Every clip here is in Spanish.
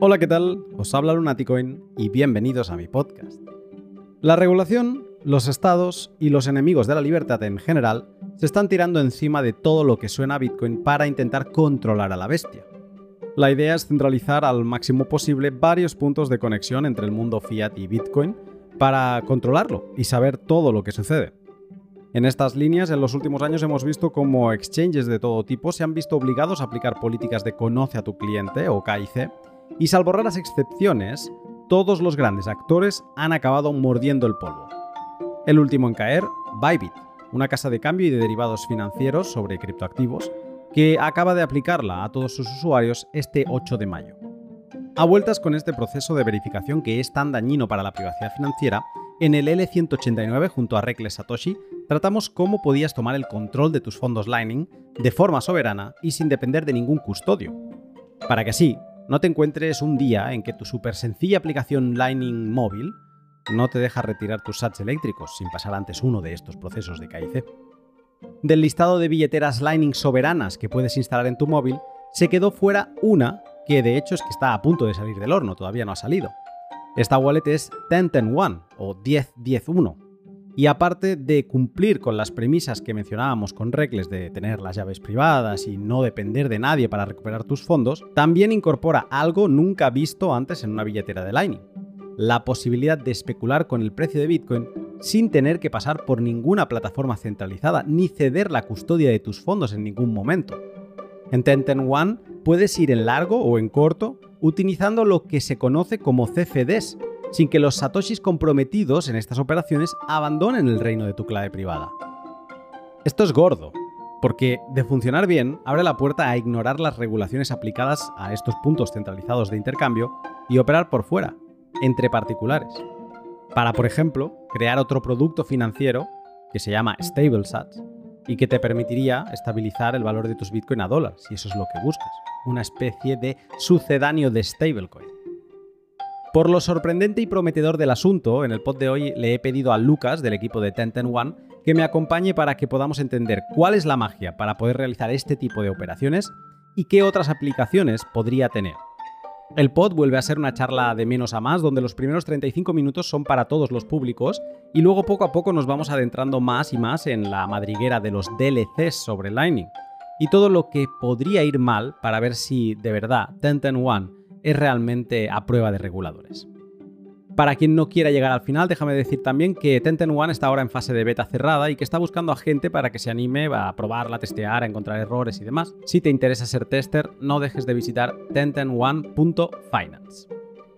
Hola, ¿qué tal? Os habla Lunaticoin y bienvenidos a mi podcast. La regulación, los estados y los enemigos de la libertad en general se están tirando encima de todo lo que suena a Bitcoin para intentar controlar a la bestia. La idea es centralizar al máximo posible varios puntos de conexión entre el mundo fiat y Bitcoin para controlarlo y saber todo lo que sucede. En estas líneas, en los últimos años hemos visto cómo exchanges de todo tipo se han visto obligados a aplicar políticas de conoce a tu cliente o KIC, y salvo raras excepciones, todos los grandes actores han acabado mordiendo el polvo. El último en caer, Bybit, una casa de cambio y de derivados financieros sobre criptoactivos, que acaba de aplicarla a todos sus usuarios este 8 de mayo. A vueltas con este proceso de verificación que es tan dañino para la privacidad financiera, en el L189 junto a Reckless Satoshi tratamos cómo podías tomar el control de tus fondos Lightning de forma soberana y sin depender de ningún custodio. Para que así no te encuentres un día en que tu súper sencilla aplicación Lightning móvil no te deja retirar tus sats eléctricos sin pasar antes uno de estos procesos de KIC. Del listado de billeteras Lightning soberanas que puedes instalar en tu móvil, se quedó fuera una que de hecho es que está a punto de salir del horno, todavía no ha salido. Esta wallet es 10-10-1 o 10-10-1 y aparte de cumplir con las premisas que mencionábamos con Reckless de tener las llaves privadas y no depender de nadie para recuperar tus fondos, también incorpora algo nunca visto antes en una billetera de Lightning. La posibilidad de especular con el precio de Bitcoin sin tener que pasar por ninguna plataforma centralizada ni ceder la custodia de tus fondos en ningún momento. En Tenten One puedes ir en largo o en corto utilizando lo que se conoce como CFDs, sin que los satoshis comprometidos en estas operaciones abandonen el reino de tu clave privada. Esto es gordo, porque de funcionar bien abre la puerta a ignorar las regulaciones aplicadas a estos puntos centralizados de intercambio y operar por fuera, entre particulares. Para, por ejemplo, crear otro producto financiero que se llama StableSats y que te permitiría estabilizar el valor de tus Bitcoin a dólar, si eso es lo que buscas, una especie de sucedáneo de stablecoin. Por lo sorprendente y prometedor del asunto, en el pod de hoy le he pedido a Lucas, del equipo de Ten One, que me acompañe para que podamos entender cuál es la magia para poder realizar este tipo de operaciones y qué otras aplicaciones podría tener. El pod vuelve a ser una charla de menos a más, donde los primeros 35 minutos son para todos los públicos y luego poco a poco nos vamos adentrando más y más en la madriguera de los DLCs sobre Lightning y todo lo que podría ir mal para ver si de verdad Ten One es realmente a prueba de reguladores. Para quien no quiera llegar al final, déjame decir también que Tenten One está ahora en fase de beta cerrada y que está buscando a gente para que se anime a probarla, a testear, a encontrar errores y demás. Si te interesa ser tester, no dejes de visitar tentenone.finance.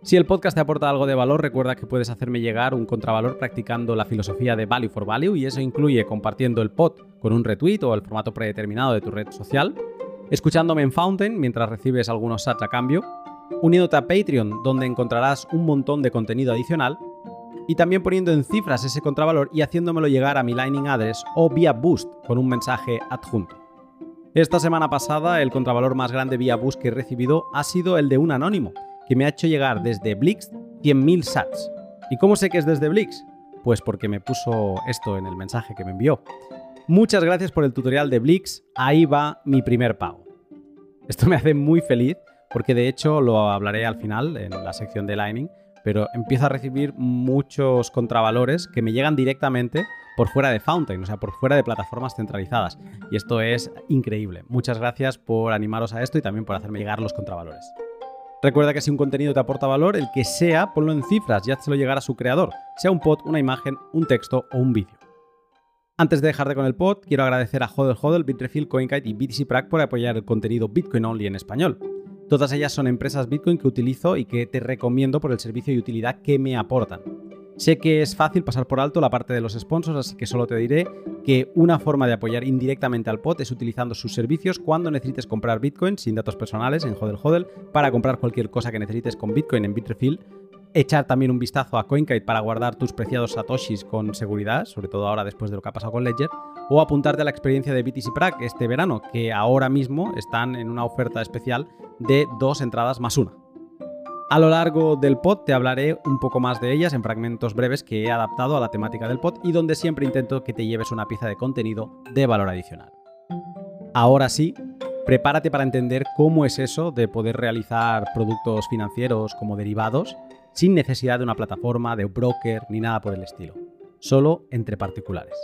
Si el podcast te aporta algo de valor, recuerda que puedes hacerme llegar un contravalor practicando la filosofía de Value for Value y eso incluye compartiendo el pod con un retweet o el formato predeterminado de tu red social, escuchándome en Fountain mientras recibes algunos sats a cambio, uniéndote a Patreon, donde encontrarás un montón de contenido adicional, y también poniendo en cifras ese contravalor y haciéndomelo llegar a mi Lightning Address o vía Boost con un mensaje adjunto. Esta semana pasada, el contravalor más grande vía Boost que he recibido ha sido el de un anónimo, que me ha hecho llegar desde Blix 100.000 sats. ¿Y cómo sé que es desde Blix? Pues porque me puso esto en el mensaje que me envió. Muchas gracias por el tutorial de Blix, ahí va mi primer pago. Esto me hace muy feliz porque de hecho lo hablaré al final en la sección de Lightning, pero empiezo a recibir muchos contravalores que me llegan directamente por fuera de Fountain, o sea, por fuera de plataformas centralizadas. Y esto es increíble. Muchas gracias por animaros a esto y también por hacerme llegar los contravalores. Recuerda que si un contenido te aporta valor, el que sea, ponlo en cifras y hazlo llegar a su creador, sea un pod, una imagen, un texto o un vídeo. Antes de dejarte con el pod, quiero agradecer a Hodel Hodel, Bitrefill, CoinKite y BTC Prac por apoyar el contenido Bitcoin Only en español. Todas ellas son empresas Bitcoin que utilizo y que te recomiendo por el servicio y utilidad que me aportan. Sé que es fácil pasar por alto la parte de los sponsors, así que solo te diré que una forma de apoyar indirectamente al pod es utilizando sus servicios cuando necesites comprar Bitcoin sin datos personales en Hodel Hodel para comprar cualquier cosa que necesites con Bitcoin en Bitrefill echar también un vistazo a CoinKite para guardar tus preciados satoshis con seguridad, sobre todo ahora después de lo que ha pasado con Ledger, o apuntarte a la experiencia de BTC Prague este verano, que ahora mismo están en una oferta especial de dos entradas más una. A lo largo del pod te hablaré un poco más de ellas en fragmentos breves que he adaptado a la temática del pod y donde siempre intento que te lleves una pieza de contenido de valor adicional. Ahora sí, prepárate para entender cómo es eso de poder realizar productos financieros como derivados sin necesidad de una plataforma, de un broker ni nada por el estilo. Solo entre particulares.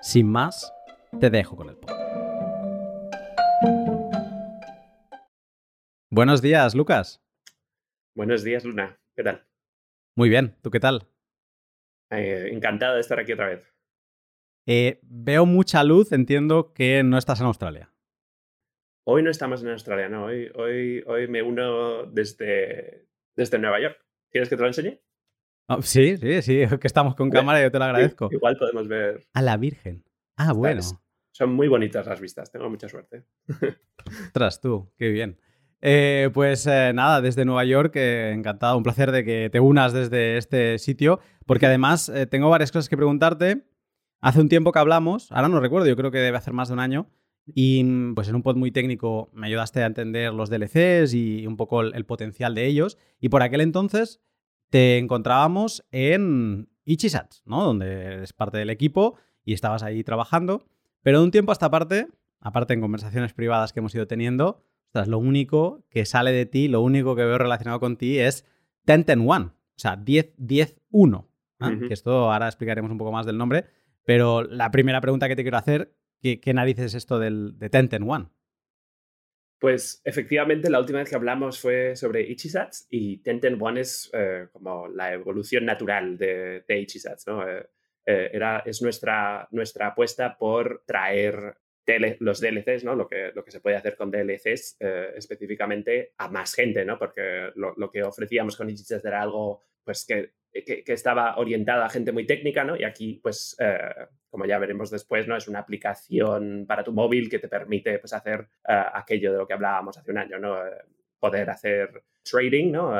Sin más, te dejo con el podcast. Buenos días, Lucas. Buenos días, Luna. ¿Qué tal? Muy bien, ¿tú qué tal? Eh, encantado de estar aquí otra vez. Eh, veo mucha luz, entiendo que no estás en Australia. Hoy no estamos en Australia, no. Hoy, hoy, hoy me uno desde, desde Nueva York. ¿Quieres que te lo enseñe? Oh, sí, sí, sí, que estamos con cámara y yo te lo agradezco. Igual podemos ver. A la Virgen. Ah, bueno. Son muy bonitas las vistas, tengo mucha suerte. Ostras, tú, qué bien. Eh, pues eh, nada, desde Nueva York, eh, encantado, un placer de que te unas desde este sitio, porque además tengo varias cosas que preguntarte. Hace un tiempo que hablamos, ahora no recuerdo, yo creo que debe hacer más de un año, y mm, pues en un pod muy técnico me ayudaste a entender los DLCs y un poco el, potencial de ellos. Y por aquel entonces te encontrábamos en Ichisats, ¿no? Donde eres parte del equipo y estabas ahí trabajando. Pero de un tiempo a esta parte, aparte en conversaciones privadas que hemos ido teniendo, lo único que sale de ti, lo único que veo relacionado con ti es 10-10-1, o sea, 10-10-1. ¿ah? Que esto ahora explicaremos un poco más del nombre. Pero la primera pregunta que te quiero hacer, ¿qué, narices es esto del, de 10-10-1? Pues efectivamente la última vez que hablamos fue sobre Ichisats y 10-10-1 es eh, como la evolución natural de, de Ichisats, ¿no? Eh, eh, era, es nuestra, nuestra apuesta por traer los DLCs, ¿no? Lo que, lo que se puede hacer con DLCs específicamente a más gente, ¿no? Porque lo, lo que ofrecíamos con Digits era algo pues que, que, estaba orientado a gente muy técnica, ¿no? Y aquí, pues, eh, como ya veremos después, ¿no? Es una aplicación para tu móvil que te permite, pues, hacer eh, aquello de lo que hablábamos hace un año, ¿no? poder hacer trading, ¿no?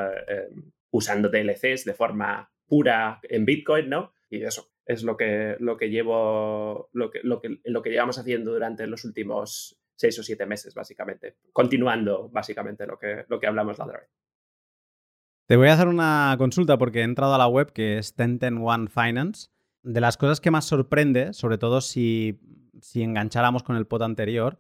usando DLCs de forma pura en Bitcoin, ¿no? Y eso, es lo que, lo que llevo, lo que, lo, que, lo que llevamos haciendo durante los últimos seis o siete meses, básicamente. Continuando, básicamente, lo que, lo que hablamos la otra vez. Te voy a hacer una consulta porque he entrado a la web que es 1010 Finance. De las cosas que más sorprende, sobre todo si, si engancháramos con el pot anterior,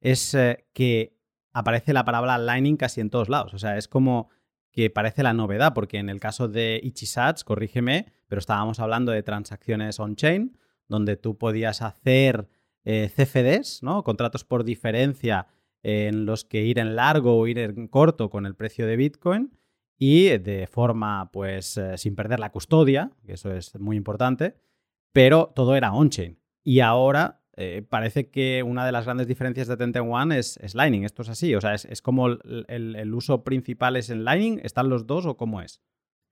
es eh, que aparece la palabra Lightning casi en todos lados. O sea, es como que parece la novedad, porque en el caso de Ichisats, corrígeme, pero estábamos hablando de transacciones on-chain, donde tú podías hacer eh, CFDs, ¿no? Contratos por diferencia en los que ir en largo o ir en corto con el precio de Bitcoin y de forma, pues, eh, sin perder la custodia, que eso es muy importante, pero todo era on-chain. Y ahora eh, parece que una de las grandes diferencias de Tenten One es, Lightning. Esto es así, o sea, es, como el, uso principal es en Lightning, ¿están los dos o cómo es?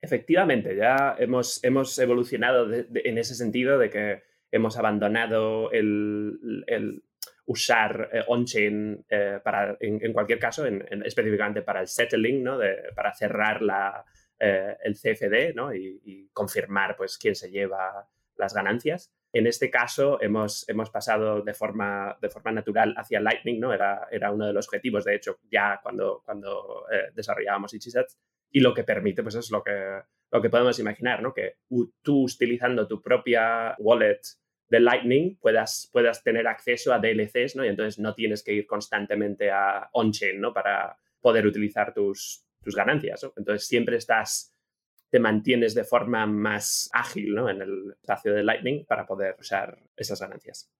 Efectivamente, ya hemos, hemos evolucionado en ese sentido de que hemos abandonado el, usar eh, on-chain eh, para, en, cualquier caso, específicamente para el settling, ¿no? para cerrar la, el CFD ¿no? y, y, confirmar pues, quién se lleva las ganancias. En este caso hemos, hemos pasado de forma, de forma natural hacia Lightning, ¿no? Era, era uno de los objetivos, de hecho, ya cuando, cuando eh, desarrollábamos Ichisats, y lo que permite, pues es lo que, lo que podemos imaginar, ¿no? Que tú utilizando tu propia wallet de Lightning puedas, puedas tener acceso a DLCs, ¿no? Y entonces no tienes que ir constantemente a on-chain, ¿no? Para poder utilizar tus, tus ganancias, Entonces siempre estás te mantienes de forma más ágil ¿no? en el espacio de Lightning para poder usar esas ganancias.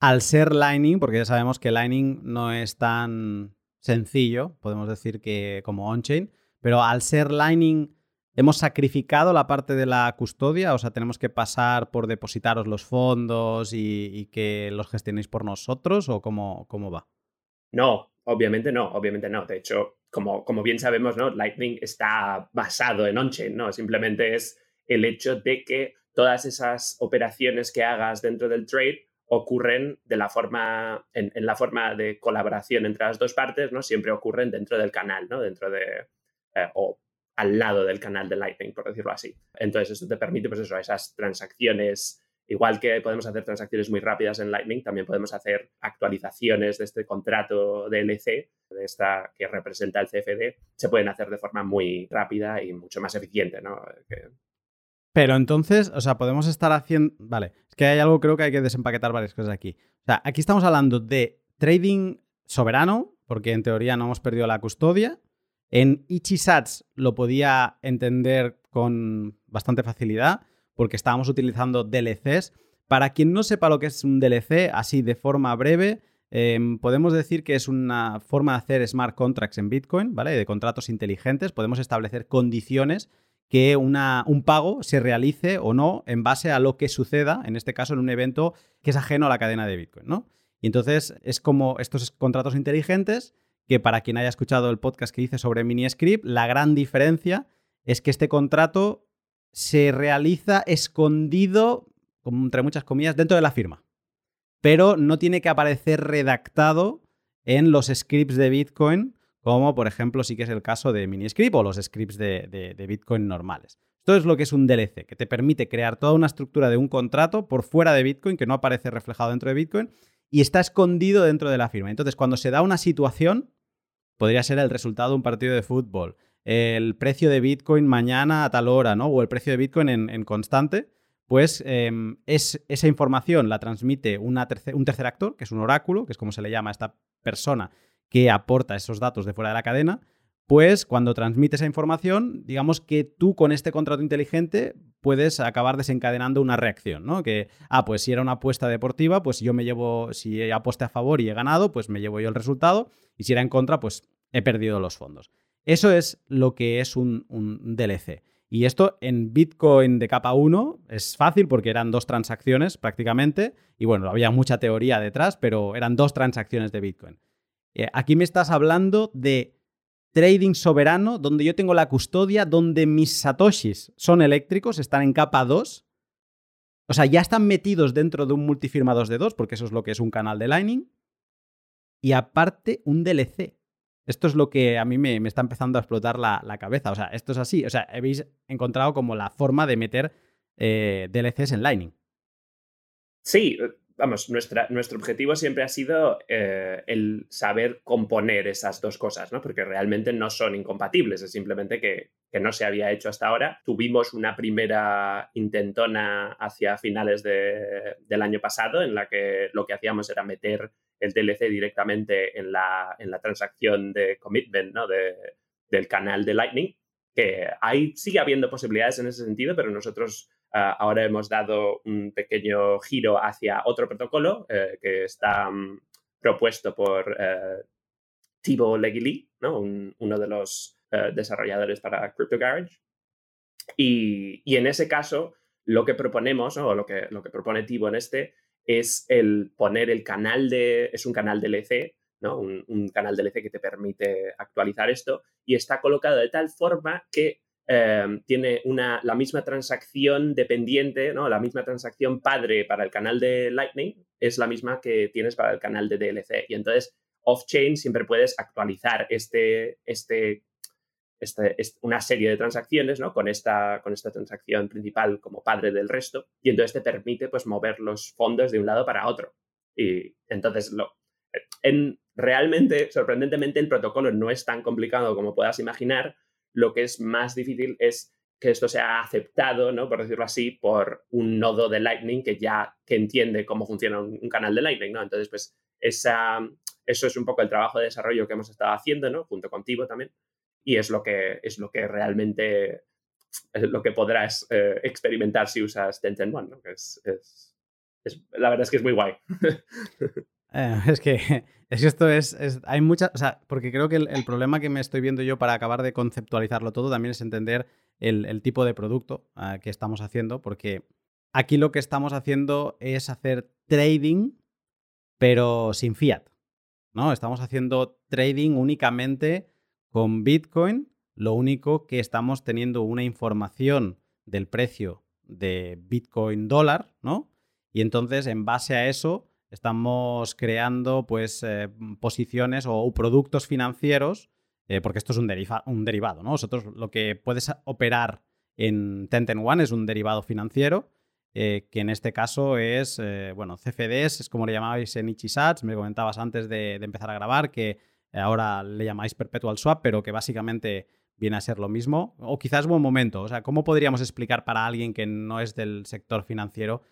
Al ser Lightning, porque ya sabemos que Lightning no es tan sencillo, podemos decir que como on-chain, pero al ser Lightning, ¿hemos sacrificado la parte de la custodia? O sea, ¿tenemos que pasar por depositaros los fondos y, que los gestionéis por nosotros? ¿O cómo, cómo va? No, obviamente no, obviamente no. De hecho, como, como bien sabemos, ¿no? Lightning está basado en on-chain, ¿no? Simplemente es el hecho de que todas esas operaciones que hagas dentro del trade ocurren de la forma, en, la forma de colaboración entre las dos partes, ¿no? Siempre ocurren dentro del canal, ¿no? Dentro de, eh, o al lado del canal de Lightning, por decirlo así. Entonces, esto te permite, pues eso, esas transacciones Igual que podemos hacer transacciones muy rápidas en Lightning, también podemos hacer actualizaciones de este contrato DLC, de esta que representa el CFD, se pueden hacer de forma muy rápida y mucho más eficiente, ¿no? Pero entonces, o sea, podemos estar haciendo. Vale, es que hay algo, creo que hay que desempaquetar varias cosas aquí. O sea, aquí estamos hablando de trading soberano, porque en teoría no hemos perdido la custodia. En Ichisats lo podía entender con bastante facilidad, porque estábamos utilizando DLCs. Para quien no sepa lo que es un DLC, así de forma breve, em, podemos decir que es una forma de hacer smart contracts en Bitcoin, ¿vale? De contratos inteligentes. Podemos establecer condiciones que un pago se realice o no en base a lo que suceda, en este caso en un evento que es ajeno a la cadena de Bitcoin, ¿no? Y entonces es como estos contratos inteligentes que para quien haya escuchado el podcast que hice sobre MiniScript, la gran diferencia es que este contrato se realiza escondido, entre muchas comillas, dentro de la firma. Pero no tiene que aparecer redactado en los scripts de Bitcoin como por ejemplo sí que es el caso de Miniscript o los scripts de, Bitcoin normales. Esto es lo que es un DLC, que te permite crear toda una estructura de un contrato por fuera de Bitcoin que no aparece reflejado dentro de Bitcoin y está escondido dentro de la firma. Entonces, cuando se da una situación, podría ser el resultado de un partido de fútbol, el precio de Bitcoin mañana a tal hora, ¿no? O el precio de Bitcoin en, constante, pues em, es, esa información la transmite un tercer actor, que es un oráculo, que es como se le llama a esta persona que aporta esos datos de fuera de la cadena, pues cuando transmite esa información, digamos que tú con este contrato inteligente puedes acabar desencadenando una reacción, ¿no? Que, ah, pues si era una apuesta deportiva, pues yo me llevo, si aposté a favor y he ganado, pues me llevo yo el resultado, y si era en contra, pues he perdido los fondos. Eso es lo que es un, un DLC. Y esto en Bitcoin de capa 1 es fácil porque eran dos transacciones prácticamente, y bueno, había mucha teoría detrás, pero eran dos transacciones de Bitcoin. Eh, aquí me estás hablando de trading soberano, donde yo tengo la custodia, donde mis satoshis son eléctricos, están en capa 2. O sea, ya están metidos dentro de un multifirma 2 de 2, porque eso es lo que es un canal de Lightning. Y aparte, un DLC. Esto es lo que a mí me, está empezando a explotar la, cabeza. O sea, esto es así. O sea, habéis encontrado como la forma de meter eh, DLCs en Lightning. Sí, vamos, nuestra, nuestro objetivo siempre ha sido eh, el saber componer esas dos cosas, ¿no? Porque realmente no son incompatibles, es simplemente que, no se había hecho hasta ahora. Tuvimos una primera intentona hacia finales del año pasado en la que lo que hacíamos era meter el DLC directamente en la, en la transacción de commitment, ¿no? del canal de Lightning, que ahí sigue habiendo posibilidades en ese sentido, pero nosotros ahora hemos dado un pequeño giro hacia otro protocolo eh, que está mm, propuesto por uh, Thibault Legili, ¿no? uno de los eh, desarrolladores para Crypto Garage. Y, en ese caso, lo que proponemos, o lo que, lo que propone Thibault en este, es el poner el canal de, es un canal DLC, ¿no? Un, un, canal DLC que te permite actualizar esto y está colocado de tal forma que Em, tiene una, la misma transacción dependiente, ¿no? la misma transacción padre para el canal de Lightning es la misma que tienes para el canal de DLC. Y entonces, off-chain siempre puedes actualizar este, este, este, una serie de transacciones ¿no? con, esta, con esta transacción principal como padre del resto. Y entonces te permite pues, mover los fondos de un lado para otro. Y entonces, lo, en, realmente, sorprendentemente, el protocolo no es tan complicado como puedas imaginar lo que es más difícil es que esto sea aceptado, ¿no? por decirlo así, por un nodo de Lightning que ya que entiende cómo funciona un, canal de Lightning. ¿no? Entonces, pues esa, eso es un poco el trabajo de desarrollo que hemos estado haciendo, ¿no? junto contigo también, y es lo que, es lo que realmente es lo que podrás eh, experimentar si usas Tenten One, ¿no? es, la verdad es que es muy guay. Eh, es que es que esto es, hay muchas, o sea, porque creo que el, problema que me estoy viendo yo para acabar de conceptualizarlo todo también es entender el, tipo de producto ah, que estamos haciendo, porque aquí lo que estamos haciendo es hacer trading, pero sin fiat, ¿no? Estamos haciendo trading únicamente con Bitcoin, lo único que estamos teniendo una información del precio de Bitcoin dólar, ¿no? Y entonces, en base a eso, estamos creando pues eh, posiciones o productos financieros, eh, porque esto es un, derivado, ¿no? Lo que puedes operar en Tenten One es un derivado financiero, eh, que en este caso es, bueno, CFDs, es como le llamabais en Ichisats, me comentabas antes de, de empezar a grabar que ahora le llamáis Perpetual Swap, pero que básicamente viene a ser lo mismo, o quizás buen momento, o sea, ¿cómo podríamos explicar para alguien que no es del sector financiero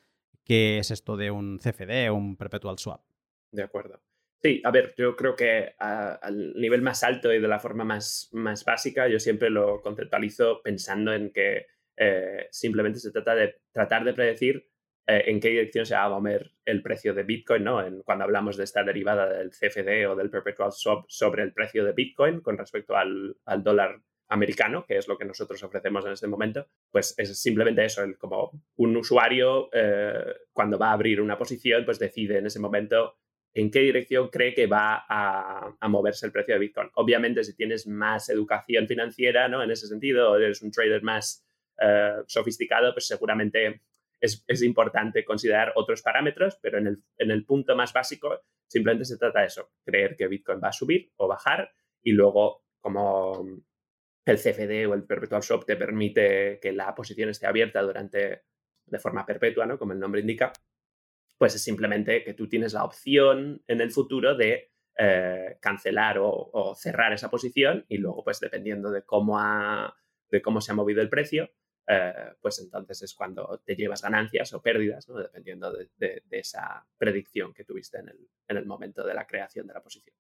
qué es esto de un CFD un perpetual swap. De acuerdo. Sí, a ver, yo creo que al nivel más alto y de la forma más, más básica, yo siempre lo conceptualizo pensando en que eh, simplemente se trata de tratar de predecir eh, en qué dirección se va a mover el precio de Bitcoin, ¿no? En, cuando hablamos de esta derivada del CFD o del Perpetual Swap sobre el precio de Bitcoin con respecto al, al dólar americano, que es lo que nosotros ofrecemos en este momento, pues es simplemente eso, el, como un usuario eh, cuando va a abrir una posición, pues decide en ese momento en qué dirección cree que va a, moverse el precio de Bitcoin. Obviamente, si tienes más educación financiera, ¿no? En ese sentido, eres un trader más eh, sofisticado, pues seguramente es, importante considerar otros parámetros, pero en el, en el punto más básico simplemente se trata de eso, creer que Bitcoin va a subir o bajar y luego como el CFD o el Perpetual Swap te permite que la posición esté abierta durante de forma perpetua, ¿no? Como el nombre indica, pues es simplemente que tú tienes la opción en el futuro de eh, cancelar o, cerrar esa posición y luego, pues dependiendo de cómo, ha, de cómo se ha movido el precio, eh, pues entonces es cuando te llevas ganancias o pérdidas, ¿no? dependiendo de, esa predicción que tuviste en el, en el momento de la creación de la posición.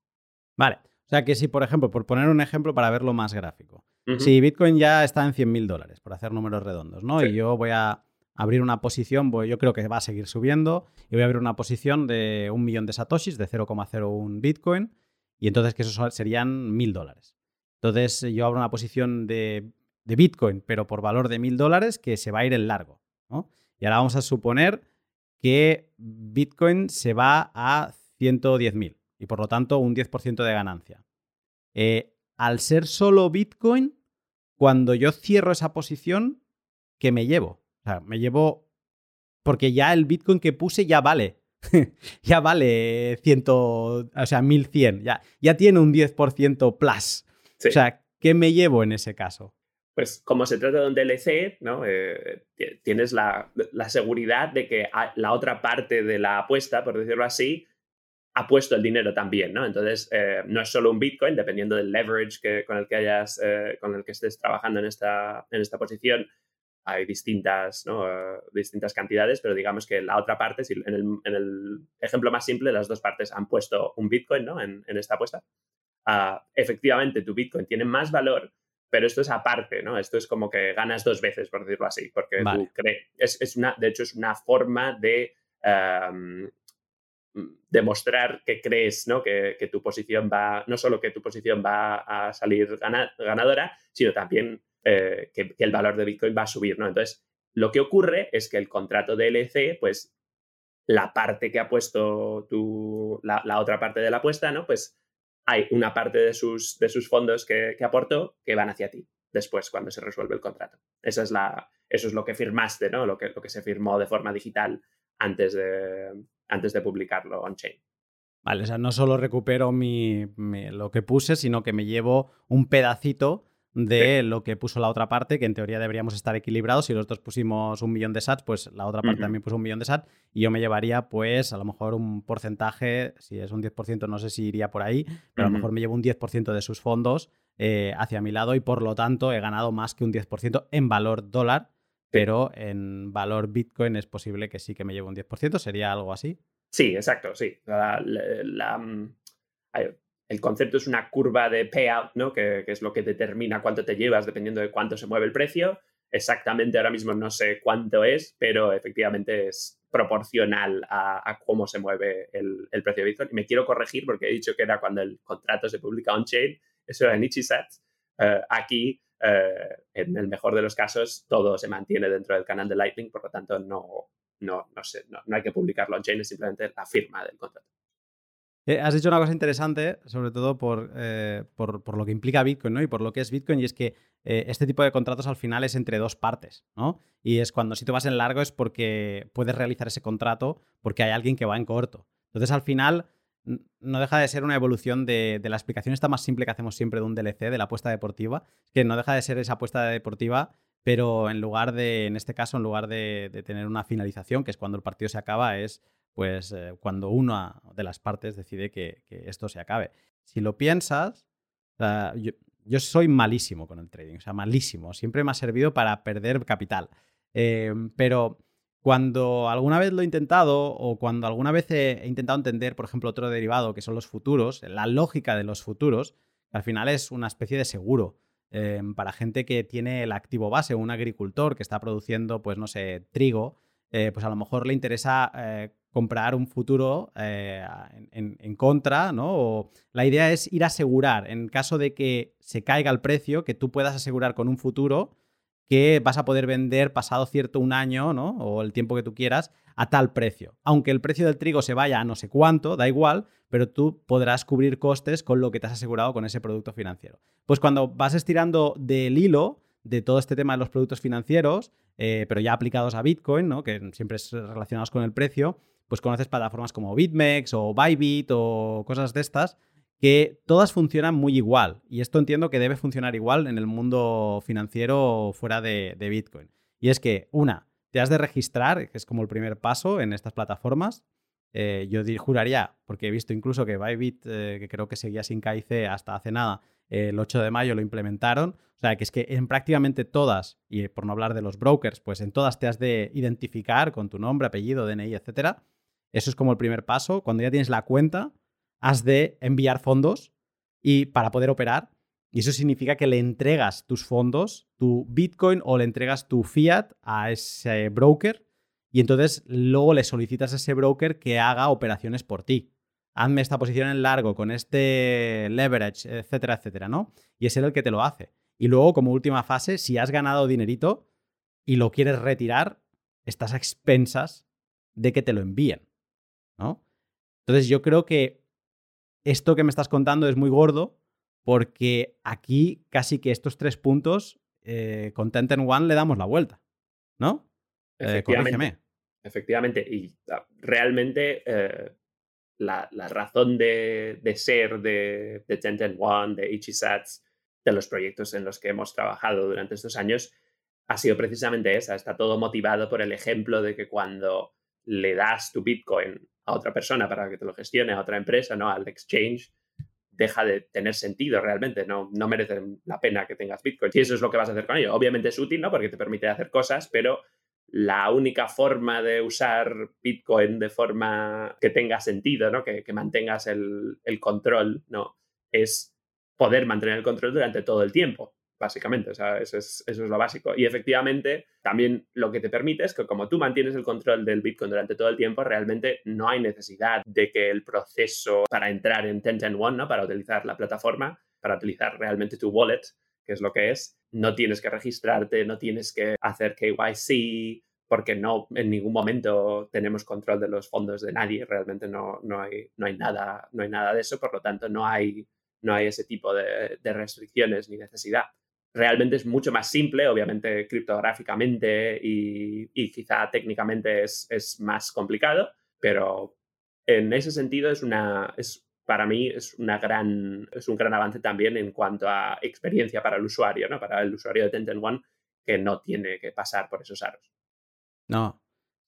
Vale, o sea que si, por ejemplo, por poner un ejemplo para verlo más gráfico, si Bitcoin ya está en 100 mil dólares, por hacer números redondos, ¿no? Y yo voy a abrir una posición, yo creo que va a seguir subiendo, y voy a abrir una posición de un millón de satoshis, de 0,01 Bitcoin, y entonces que eso serían mil dólares. Entonces yo abro una posición de, Bitcoin, pero por valor de mil dólares, que se va a ir en largo. Y ahora vamos a suponer que Bitcoin se va a 110.000 y por lo tanto un 10% de ganancia. Eh, al ser solo Bitcoin, cuando yo cierro esa posición, ¿qué me llevo? O sea, me llevo. Porque ya el Bitcoin que puse ya vale. ya vale 100, o sea, 1100. Ya, ya tiene un 10% plus. O sea, ¿qué me llevo en ese caso? Pues como se trata de un DLC, ¿no? Eh, tienes la, seguridad de que la otra parte de la apuesta, por decirlo así, ha puesto el dinero también, ¿no? Entonces, eh, no es solo un Bitcoin, dependiendo del leverage que, con el que hayas, eh, con el que estés trabajando en esta, en esta posición, hay distintas, ¿no? Eh, distintas cantidades, pero digamos que la otra parte, si en, el, en, el, ejemplo más simple, las dos partes han puesto un Bitcoin ¿no? en, en esta apuesta. Ah, efectivamente, tu Bitcoin tiene más valor, pero esto es aparte, ¿no? Esto es como que ganas dos veces, por decirlo así, porque tú crees, es, es, una, de hecho, es una forma de em, demostrar que crees, ¿no? Que, que, tu posición va, no solo que tu posición va a salir ganadora, sino también eh, que, el valor de Bitcoin va a subir, ¿no? Entonces, lo que ocurre es que el contrato de LC, pues la parte que ha puesto tu, la, otra parte de la apuesta, ¿no? Pues hay una parte de sus, de sus fondos que, aportó que van hacia ti después cuando se resuelve el contrato. Esa es la, eso es lo que firmaste, ¿no? Lo que, lo que se firmó de forma digital antes de, antes de publicarlo on-chain. Vale, o sea, no solo recupero mi, lo que puse, sino que me llevo un pedacito de lo que puso la otra parte, que en teoría deberíamos estar equilibrados. Si los dos pusimos un millón de sats, pues la otra parte también puso un millón de sats y yo me llevaría, pues, a lo mejor un porcentaje, si es un 10%, no sé si iría por ahí, pero a lo mejor me llevo un 10% de sus fondos eh, hacia mi lado y por lo tanto he ganado más que un 10% en valor dólar, pero en valor Bitcoin es posible que sí que me lleve un 10%, ¿sería algo así? Sí, exacto, sí. mm, el concepto es una curva de payout, ¿no? Que, es lo que determina cuánto te llevas dependiendo de cuánto se mueve el precio. Exactamente ahora mismo no sé cuánto es, pero efectivamente es proporcional a, cómo se mueve el, precio de Bitcoin. Me quiero corregir porque he dicho que era cuando el contrato se publica on-chain, eso era en Ichisats. Eh, aquí, eh, en el mejor de los casos, todo se mantiene dentro del canal de Lightning, por lo tanto no, no, no, no, no hay que publicarlo on-chain, es simplemente la firma del contrato. Eh, has dicho una cosa interesante, sobre todo eh, por, por, lo que implica Bitcoin ¿no? y por lo que es Bitcoin, y es que este tipo de contratos al final es entre dos partes. ¿no? Y es cuando si tú vas en largo es porque puedes realizar ese contrato porque hay alguien que va en corto. Entonces al final no deja de ser una evolución de, la explicación esta más simple que hacemos siempre de un DLC, de la apuesta deportiva, que no deja de ser esa apuesta deportiva, pero en lugar de, en este caso, en lugar de, tener una finalización, que es cuando el partido se acaba, es pues eh, cuando una de las partes decide que, esto se acabe. Si lo piensas, yo, soy malísimo con el trading, o sea, malísimo. Siempre me ha servido para perder capital. Em, pero Cuando alguna vez lo he intentado o cuando alguna vez he, intentado entender, por ejemplo, otro derivado que son los futuros, la lógica de los futuros, al final es una especie de seguro. Em, para gente que tiene el activo base, un agricultor que está produciendo, pues no sé, trigo, eh, pues a lo mejor le interesa eh, comprar un futuro eh, en, contra, ¿no? O la idea es ir a asegurar, en caso de que se caiga el precio, que tú puedas asegurar con un futuro que vas a poder vender pasado cierto un año, ¿no? O el tiempo que tú quieras, a tal precio. Aunque el precio del trigo se vaya a no sé cuánto, da igual, pero tú podrás cubrir costes con lo que te has asegurado con ese producto financiero. Pues cuando vas estirando del hilo de todo este tema de los productos financieros, eh, pero ya aplicados a Bitcoin, ¿no? Que siempre es relacionados con el precio, pues conoces plataformas como BitMEX o Bybit o cosas de estas que todas funcionan muy igual. Y esto entiendo que debe funcionar igual en el mundo financiero fuera de, Bitcoin. Y es que, una, te has de registrar, que es como el primer paso en estas plataformas. Eh, yo juraría, porque he visto incluso que Bybit, eh, que creo que seguía sin KIC hasta hace nada, el 8 de mayo lo implementaron. O sea, que es que en prácticamente todas, y por no hablar de los brokers, pues en todas te has de identificar con tu nombre, apellido, DNI, etcétera. Eso es como el primer paso. Cuando ya tienes la cuenta, has de enviar fondos y para poder operar. Y eso significa que le entregas tus fondos, tu Bitcoin o le entregas tu fiat a ese broker y entonces luego le solicitas a ese broker que haga operaciones por ti. Hazme esta posición en largo con este leverage, etcétera, etcétera, ¿no? Y es él el que te lo hace. Y luego, como última fase, si has ganado dinerito y lo quieres retirar, estás a expensas de que te lo envíen, ¿no? Entonces yo creo que esto que me estás contando es muy gordo porque aquí casi que estos tres puntos eh, con Tenten One le damos la vuelta, ¿no? Eh, efectivamente. efectivamente. Y ah, realmente eh, la, razón de, ser de, de Tenten One, de Ichisats, de los proyectos en los que hemos trabajado durante estos años, ha sido precisamente esa. Está todo motivado por el ejemplo de que cuando le das tu Bitcoin a otra persona para que te lo gestione, a otra empresa, ¿no? Al exchange, deja de tener sentido realmente, no, no merece la pena que tengas Bitcoin. Y eso es lo que vas a hacer con ello. Obviamente es útil, ¿no? Porque te permite hacer cosas, pero la única forma de usar Bitcoin de forma que tenga sentido, ¿no? Que, que mantengas el, el, control, ¿no? Es poder mantener el control durante todo el tiempo básicamente. O sea, eso es, eso es lo básico. Y efectivamente, también lo que te permite es que como tú mantienes el control del Bitcoin durante todo el tiempo, realmente no hay necesidad de que el proceso para entrar en Ten One, ¿no? Para utilizar la plataforma, para utilizar realmente tu wallet, que es lo que es, no tienes que registrarte, no tienes que hacer KYC, porque no en ningún momento tenemos control de los fondos de nadie, realmente no, no, hay, no, hay, nada, no hay nada de eso, por lo tanto no hay, no hay ese tipo de restricciones ni necesidad realmente es mucho más simple, obviamente criptográficamente y, quizá técnicamente es, más complicado, pero en ese sentido es una, es, para mí es, una gran, es un gran avance también en cuanto a experiencia para el usuario, ¿no? para el usuario de Tenten One que no tiene que pasar por esos aros. No,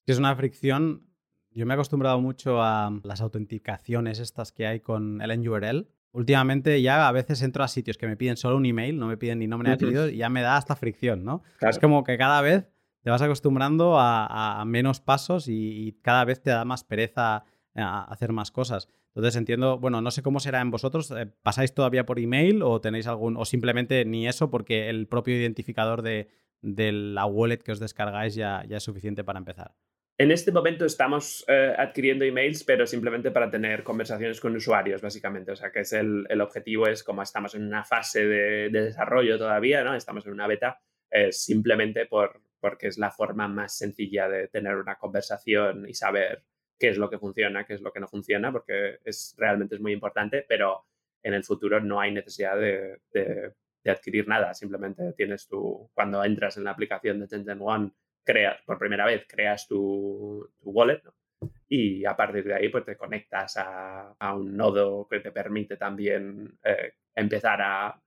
es una fricción. Yo me he acostumbrado mucho a las autenticaciones estas que hay con el NURL últimamente ya a veces entro a sitios que me piden solo un email, no me piden ni nombre ni apellido, y ya me da hasta fricción, ¿no? Es como que cada vez te vas acostumbrando a, menos pasos y, cada vez te da más pereza a hacer más cosas. Entonces entiendo, bueno, no sé cómo será en vosotros, eh, ¿pasáis todavía por email o tenéis algún, o simplemente ni eso porque el propio identificador de, la wallet que os descargáis ya, ya es suficiente para empezar? En este momento estamos eh, adquiriendo emails, pero simplemente para tener conversaciones con usuarios, básicamente. O sea, que es el, objetivo es como estamos en una fase de, desarrollo todavía, ¿no? Estamos en una beta, simplemente por, porque es la forma más sencilla de tener una conversación y saber qué es lo que funciona, qué es lo que no funciona, porque es realmente es muy importante, pero en el futuro no hay necesidad de, adquirir nada. Simplemente tienes tú, cuando entras en la aplicación de Tenten One, creas, por primera vez, creas tu, wallet, Y a partir de ahí, pues te conectas a, un nodo que te permite también eh, empezar a,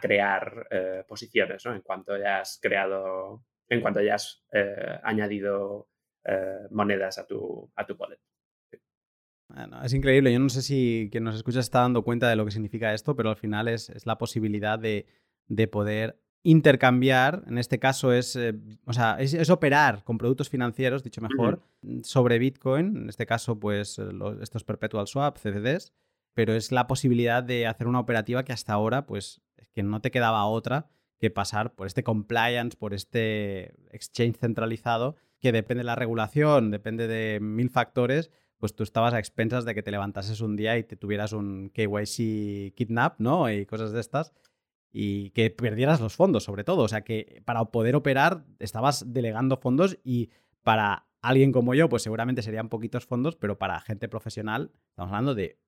crear eh, posiciones, ¿no? En cuanto ya has creado, en cuanto ya has eh, añadido monedas a tu, a tu wallet. es increíble. Yo no sé si quien nos escucha está dando cuenta de lo que significa esto, pero al final es, la posibilidad de, de poder intercambiar, en este caso es, eh, o sea, es, operar con productos financieros, dicho mejor, sobre Bitcoin, en este caso pues eh, estos perpetual swap, CCDs, pero es la posibilidad de hacer una operativa que hasta ahora pues es que no te quedaba otra que pasar por este compliance, por este exchange centralizado, que depende de la regulación, depende de mil factores, pues tú estabas a expensas de que te levantases un día y te tuvieras un KYC kidnap, ¿no? Y cosas de estas. Y que perdieras los fondos, sobre todo. O sea, que para poder operar estabas delegando fondos y para alguien como yo, pues seguramente serían poquitos fondos, pero para gente profesional estamos hablando de,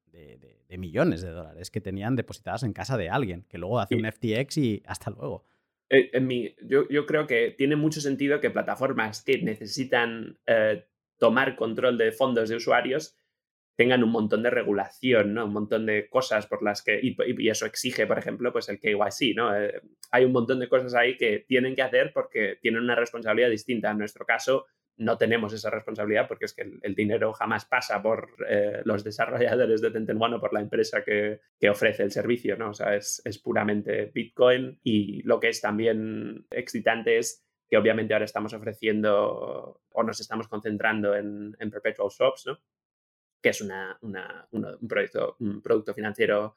millones de dólares que tenían depositadas en casa de alguien, que luego hace un FTX y hasta luego. Eh, en mi, yo, yo, creo que tiene mucho sentido que plataformas que necesitan eh, tomar control de fondos de usuarios tengan un montón de regulación, ¿no? Un montón de cosas por las que, y, eso exige, por ejemplo, pues el KYC, ¿no? Eh, hay un montón de cosas ahí que tienen que hacer porque tienen una responsabilidad distinta. En nuestro caso, no tenemos esa responsabilidad porque es que el, dinero jamás pasa por eh, los desarrolladores de Tenten One o por la empresa que, ofrece el servicio, ¿no? O sea, es, es, puramente Bitcoin y lo que es también excitante es que obviamente ahora estamos ofreciendo o nos estamos concentrando en, perpetual swaps, ¿no? Que es una, un, proyecto, un producto financiero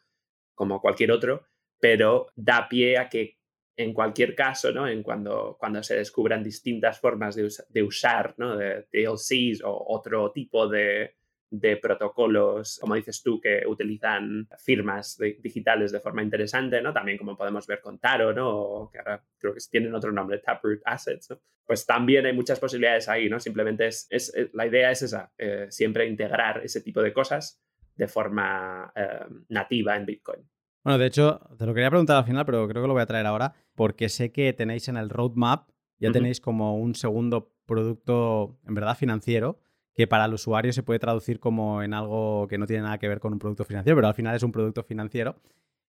como cualquier otro, pero da pie a que en cualquier caso, ¿no? En cuando, cuando se descubran distintas formas de, usar ¿no? de DLCs o otro tipo de, de protocolos, como dices tú, que utilizan firmas digitales de forma interesante, ¿no? También como podemos ver con Taro, ¿no? que ahora creo que tienen otro nombre, Taproot Assets, ¿no? Pues también hay muchas posibilidades ahí, ¿no? Simplemente es, es eh, la idea es esa, eh, siempre integrar ese tipo de cosas de forma eh, nativa en Bitcoin. Bueno, de hecho, te lo quería preguntar al final, pero creo que lo voy a traer ahora, porque sé que tenéis en el roadmap, ya tenéis como un segundo producto, en verdad, financiero, que para el usuario se puede traducir como en algo que no tiene nada que ver con un producto financiero, pero al final es un producto financiero,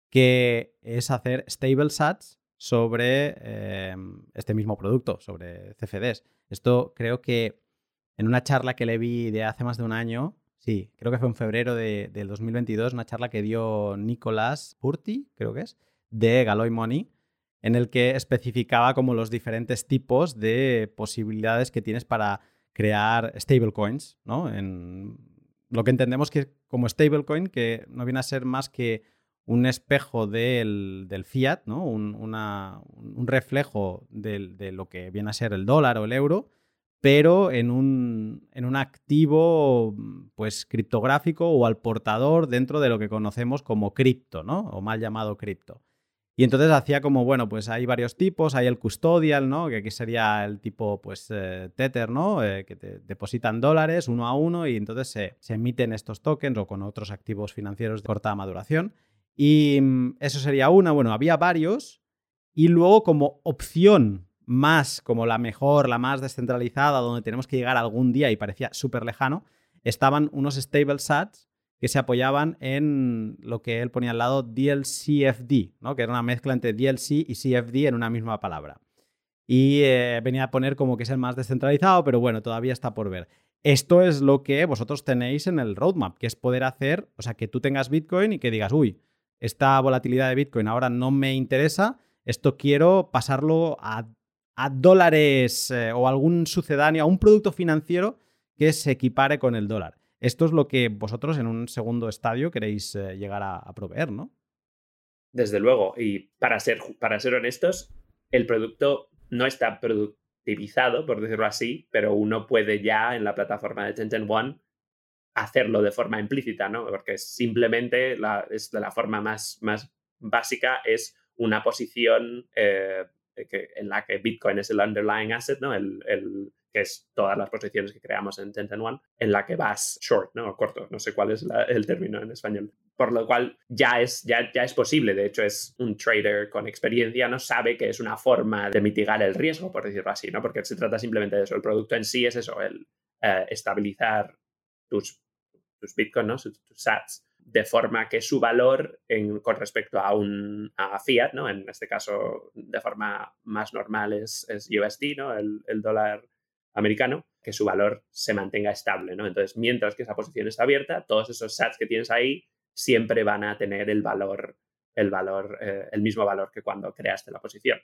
que es hacer stable sats sobre em, este mismo producto, sobre CFDs. Esto creo que en una charla que le vi de hace más de un año, sí, creo que fue en febrero de, del 2022, una charla que dio Nicolás Purti, creo que es, de Galoy Money, en el que especificaba como los diferentes tipos de posibilidades que tienes para crear stablecoins, ¿no? En lo que entendemos que como stablecoin, que no viene a ser más que un espejo del, fiat, ¿no? Un, reflejo de lo que viene a ser el dólar o el euro, pero en un, en un activo pues criptográfico o al portador dentro de lo que conocemos como cripto, ¿no? O mal llamado cripto. Y entonces hacía como, bueno, pues hay varios tipos, hay el custodial, ¿no? Que aquí sería el tipo, pues, eh, Tether, ¿no? Eh, que te depositan dólares uno a uno y entonces se, se, emiten estos tokens o con otros activos financieros de corta maduración. Y mm, eso sería una, bueno, había varios y luego como opción más, como la mejor, la más descentralizada, donde tenemos que llegar algún día y parecía súper lejano, estaban unos stable sats que se apoyaban en lo que él ponía al lado DLCFD, ¿no? que era una mezcla entre DLC y CFD en una misma palabra. Y eh, venía a poner como que es el más descentralizado, pero bueno, todavía está por ver. Esto es lo que vosotros tenéis en el roadmap, que es poder hacer, o sea, que tú tengas Bitcoin y que digas, uy, esta volatilidad de Bitcoin ahora no me interesa, esto quiero pasarlo a, dólares eh, o algún sucedáneo, a un producto financiero que se equipare con el dólar. Esto es lo que vosotros en un segundo estadio queréis eh, llegar a, proveer, ¿no? Desde luego. Y para ser, para ser honestos, el producto no está productivizado, por decirlo así, pero uno puede ya en la plataforma de Tenten One hacerlo de forma implícita, ¿no? Porque simplemente la, es de la forma más, más básica es una posición eh, en la que Bitcoin es el underlying asset, ¿no? el, que es todas las posiciones que creamos en One, en la que vas short, ¿no? O corto, no sé cuál es el término en español. Por lo cual ya es, ya, ya es posible, de hecho es un trader con experiencia, no sabe que es una forma de mitigar el riesgo, por decirlo así, ¿no? Porque se trata simplemente de eso, el producto en sí es eso, el eh, estabilizar tus, tus bitcoins, ¿no? tus, sats, de forma que su valor con respecto a un a fiat, ¿no? En este caso, de forma más normal es, es USD, ¿no? El, el dólar americano, que su valor se mantenga estable, ¿no? Entonces, mientras que esa posición está abierta, todos esos sats que tienes ahí siempre van a tener el valor, el valor, eh, el mismo valor que cuando creaste la posición.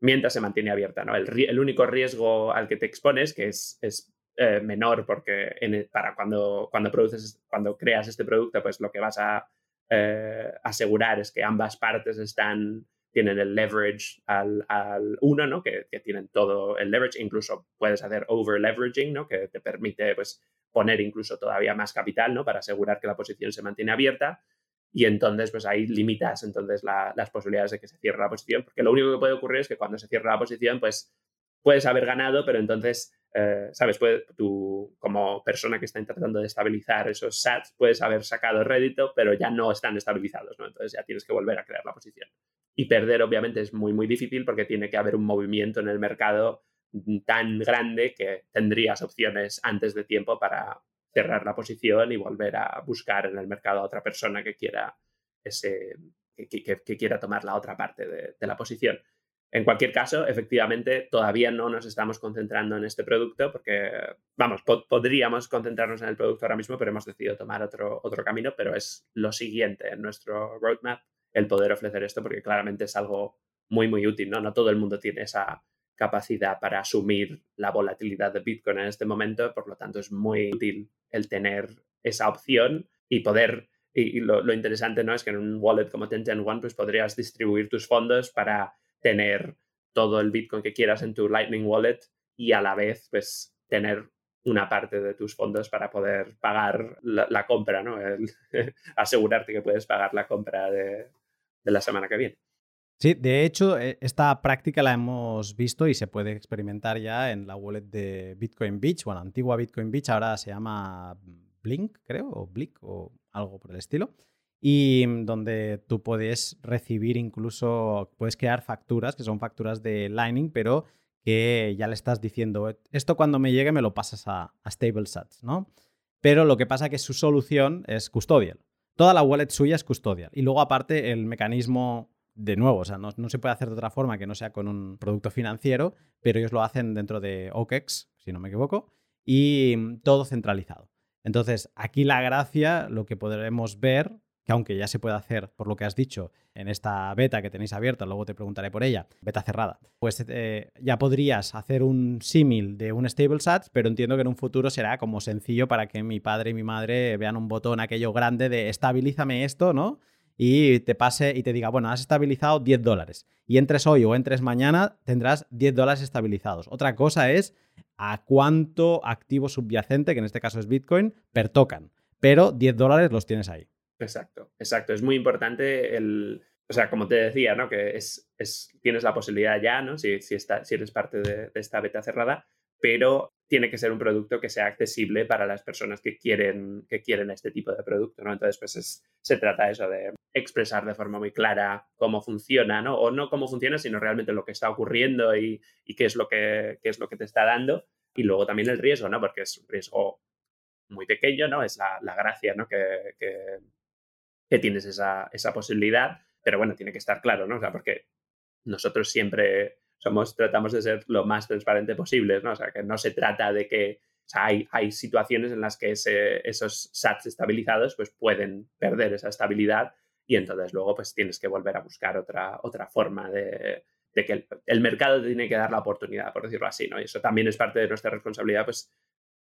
mientras se mantiene abierta. ¿no? El, único riesgo al que te expones, que es, es eh, menor porque para cuando, cuando, produces, cuando creas este producto, pues lo que vas a eh, asegurar es que ambas partes están, tienen el leverage al, al uno, ¿no? Que, que, tienen todo el leverage, incluso puedes hacer over leveraging, ¿no? que te permite pues, poner incluso todavía más capital ¿no? para asegurar que la posición se mantiene abierta y entonces pues ahí limitas entonces las posibilidades de que se cierre la posición, porque lo único que puede ocurrir es que cuando se cierra la posición pues puedes haber ganado, pero entonces eh, ¿sabes? tú, como persona que está intentando de estabilizar esos sats, puedes haber sacado rédito, pero ya no están estabilizados. Entonces ya tienes que volver a crear la posición. Y perder, obviamente, es muy, muy difícil porque tiene que haber un movimiento en el mercado tan grande que tendrías opciones antes de tiempo para cerrar la posición y volver a buscar en el mercado a otra persona que quiera ese que, quiera tomar la otra parte de la posición. En cualquier caso, efectivamente, todavía no nos estamos concentrando en este producto porque, vamos, podríamos concentrarnos en el producto ahora mismo, pero hemos decidido tomar otro, otro camino, pero es lo siguiente en nuestro roadmap el poder ofrecer esto porque claramente es algo muy, muy útil, ¿no? No todo el mundo tiene esa capacidad para asumir la volatilidad de Bitcoin en este momento, por lo tanto es muy útil el tener esa opción y poder, y, lo, lo, interesante, ¿no? Es que en un wallet como Ten One, pues podrías distribuir tus fondos para tener todo el Bitcoin que quieras en tu Lightning Wallet y a la vez, pues, tener una parte de tus fondos para poder pagar la, compra, ¿no? asegurarte que puedes pagar la compra de, la semana que viene. Sí, de hecho, e, esta práctica la hemos visto y se puede experimentar ya en la wallet de Bitcoin Beach, bueno, antigua Bitcoin Beach, ahora se llama Blink, creo, o Blick, o algo por el estilo y mm, donde tú puedes recibir incluso, puedes crear facturas, que son facturas de Lightning, pero que ya le estás diciendo, esto cuando me llegue me lo pasas a, a StableSats, ¿no? Pero lo que pasa es que su solución es custodial. Toda la wallet suya es custodial. Y luego aparte el mecanismo, de nuevo, o sea, no, no se puede hacer de otra forma que no sea con un producto financiero, pero ellos lo hacen dentro de OKEx, si no me equivoco, y mm, todo centralizado. Entonces, aquí la gracia, lo que podremos ver que aunque ya se puede hacer, por lo que has dicho, en esta beta que tenéis abierta, luego te preguntaré por ella, beta cerrada, pues eh, ya podrías hacer un símil de un stable SAT, pero entiendo que en un futuro será como sencillo para que mi padre y mi madre vean un botón aquello grande de estabilízame esto, ¿no? Y te pase y te diga, bueno, has estabilizado 10 dólares. Y entres hoy o entres mañana, tendrás 10 dólares estabilizados. Otra cosa es a cuánto activo subyacente, que en este caso es Bitcoin, pertocan. Pero 10 dólares los tienes ahí. Exacto, exacto. Es muy importante el, o sea, como te decía, ¿no? Que es, es tienes la posibilidad ya, ¿no? Si, si, está, si eres parte de, esta beta cerrada, pero tiene que ser un producto que sea accesible para las personas que quieren, que quieren este tipo de producto, ¿no? Entonces, pues se trata eso de expresar de forma muy clara cómo funciona, ¿no? O no cómo funciona, sino realmente lo que está ocurriendo y, y qué, es lo que, qué es lo que te está dando. Y luego también el riesgo, ¿no? Porque es un riesgo muy pequeño, ¿no? Es la, la gracia, ¿no? Que, que, que tienes esa, esa posibilidad, pero bueno, tiene que estar claro, ¿no? O sea, porque nosotros siempre somos, tratamos de ser lo más transparente posible, ¿no? O sea, que no se trata de que o sea, hay, hay, situaciones en las que esos SATs estabilizados pues pueden perder esa estabilidad y entonces luego pues tienes que volver a buscar otra, otra forma de, de que el, mercado te tiene que dar la oportunidad, por decirlo así, ¿no? Y eso también es parte de nuestra responsabilidad, pues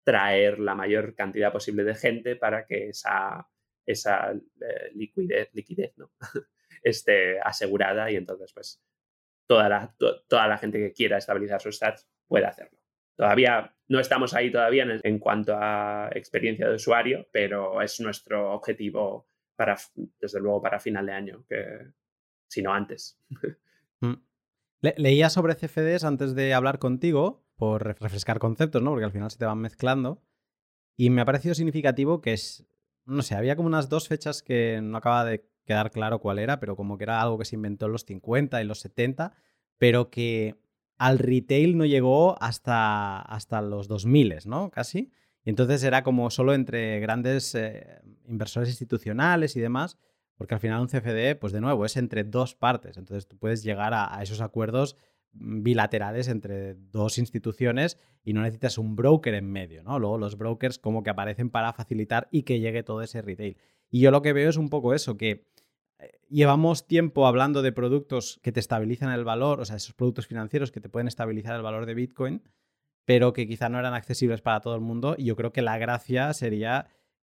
traer la mayor cantidad posible de gente para que esa, esa eh, liquidez, liquidez ¿no? esté asegurada y entonces pues toda la, toda la gente que quiera estabilizar sus stats puede hacerlo. Todavía no estamos ahí todavía en, cuanto a experiencia de usuario, pero es nuestro objetivo para, desde luego, para final de año, que si no antes. Mm. leía sobre CFDs antes de hablar contigo, por refrescar conceptos, ¿no? Porque al final se te van mezclando. Y me ha parecido significativo que es, no sé, había como unas dos fechas que no acaba de quedar claro cuál era, pero como que era algo que se inventó en los 50 y los 70, pero que al retail no llegó hasta, hasta los 2000, ¿no? Casi. Y entonces era como solo entre grandes eh, inversores institucionales y demás, porque al final un CFD, pues de nuevo, es entre dos partes. Entonces tú puedes llegar a esos acuerdos bilaterales entre dos instituciones y no necesitas un broker en medio, ¿no? Luego los brokers como que aparecen para facilitar y que llegue todo ese retail. Y yo lo que veo es un poco eso, que llevamos tiempo hablando de productos que te estabilizan el valor, o sea, esos productos financieros que te pueden estabilizar el valor de Bitcoin, pero que quizá no eran accesibles para todo el mundo. Y yo creo que la gracia sería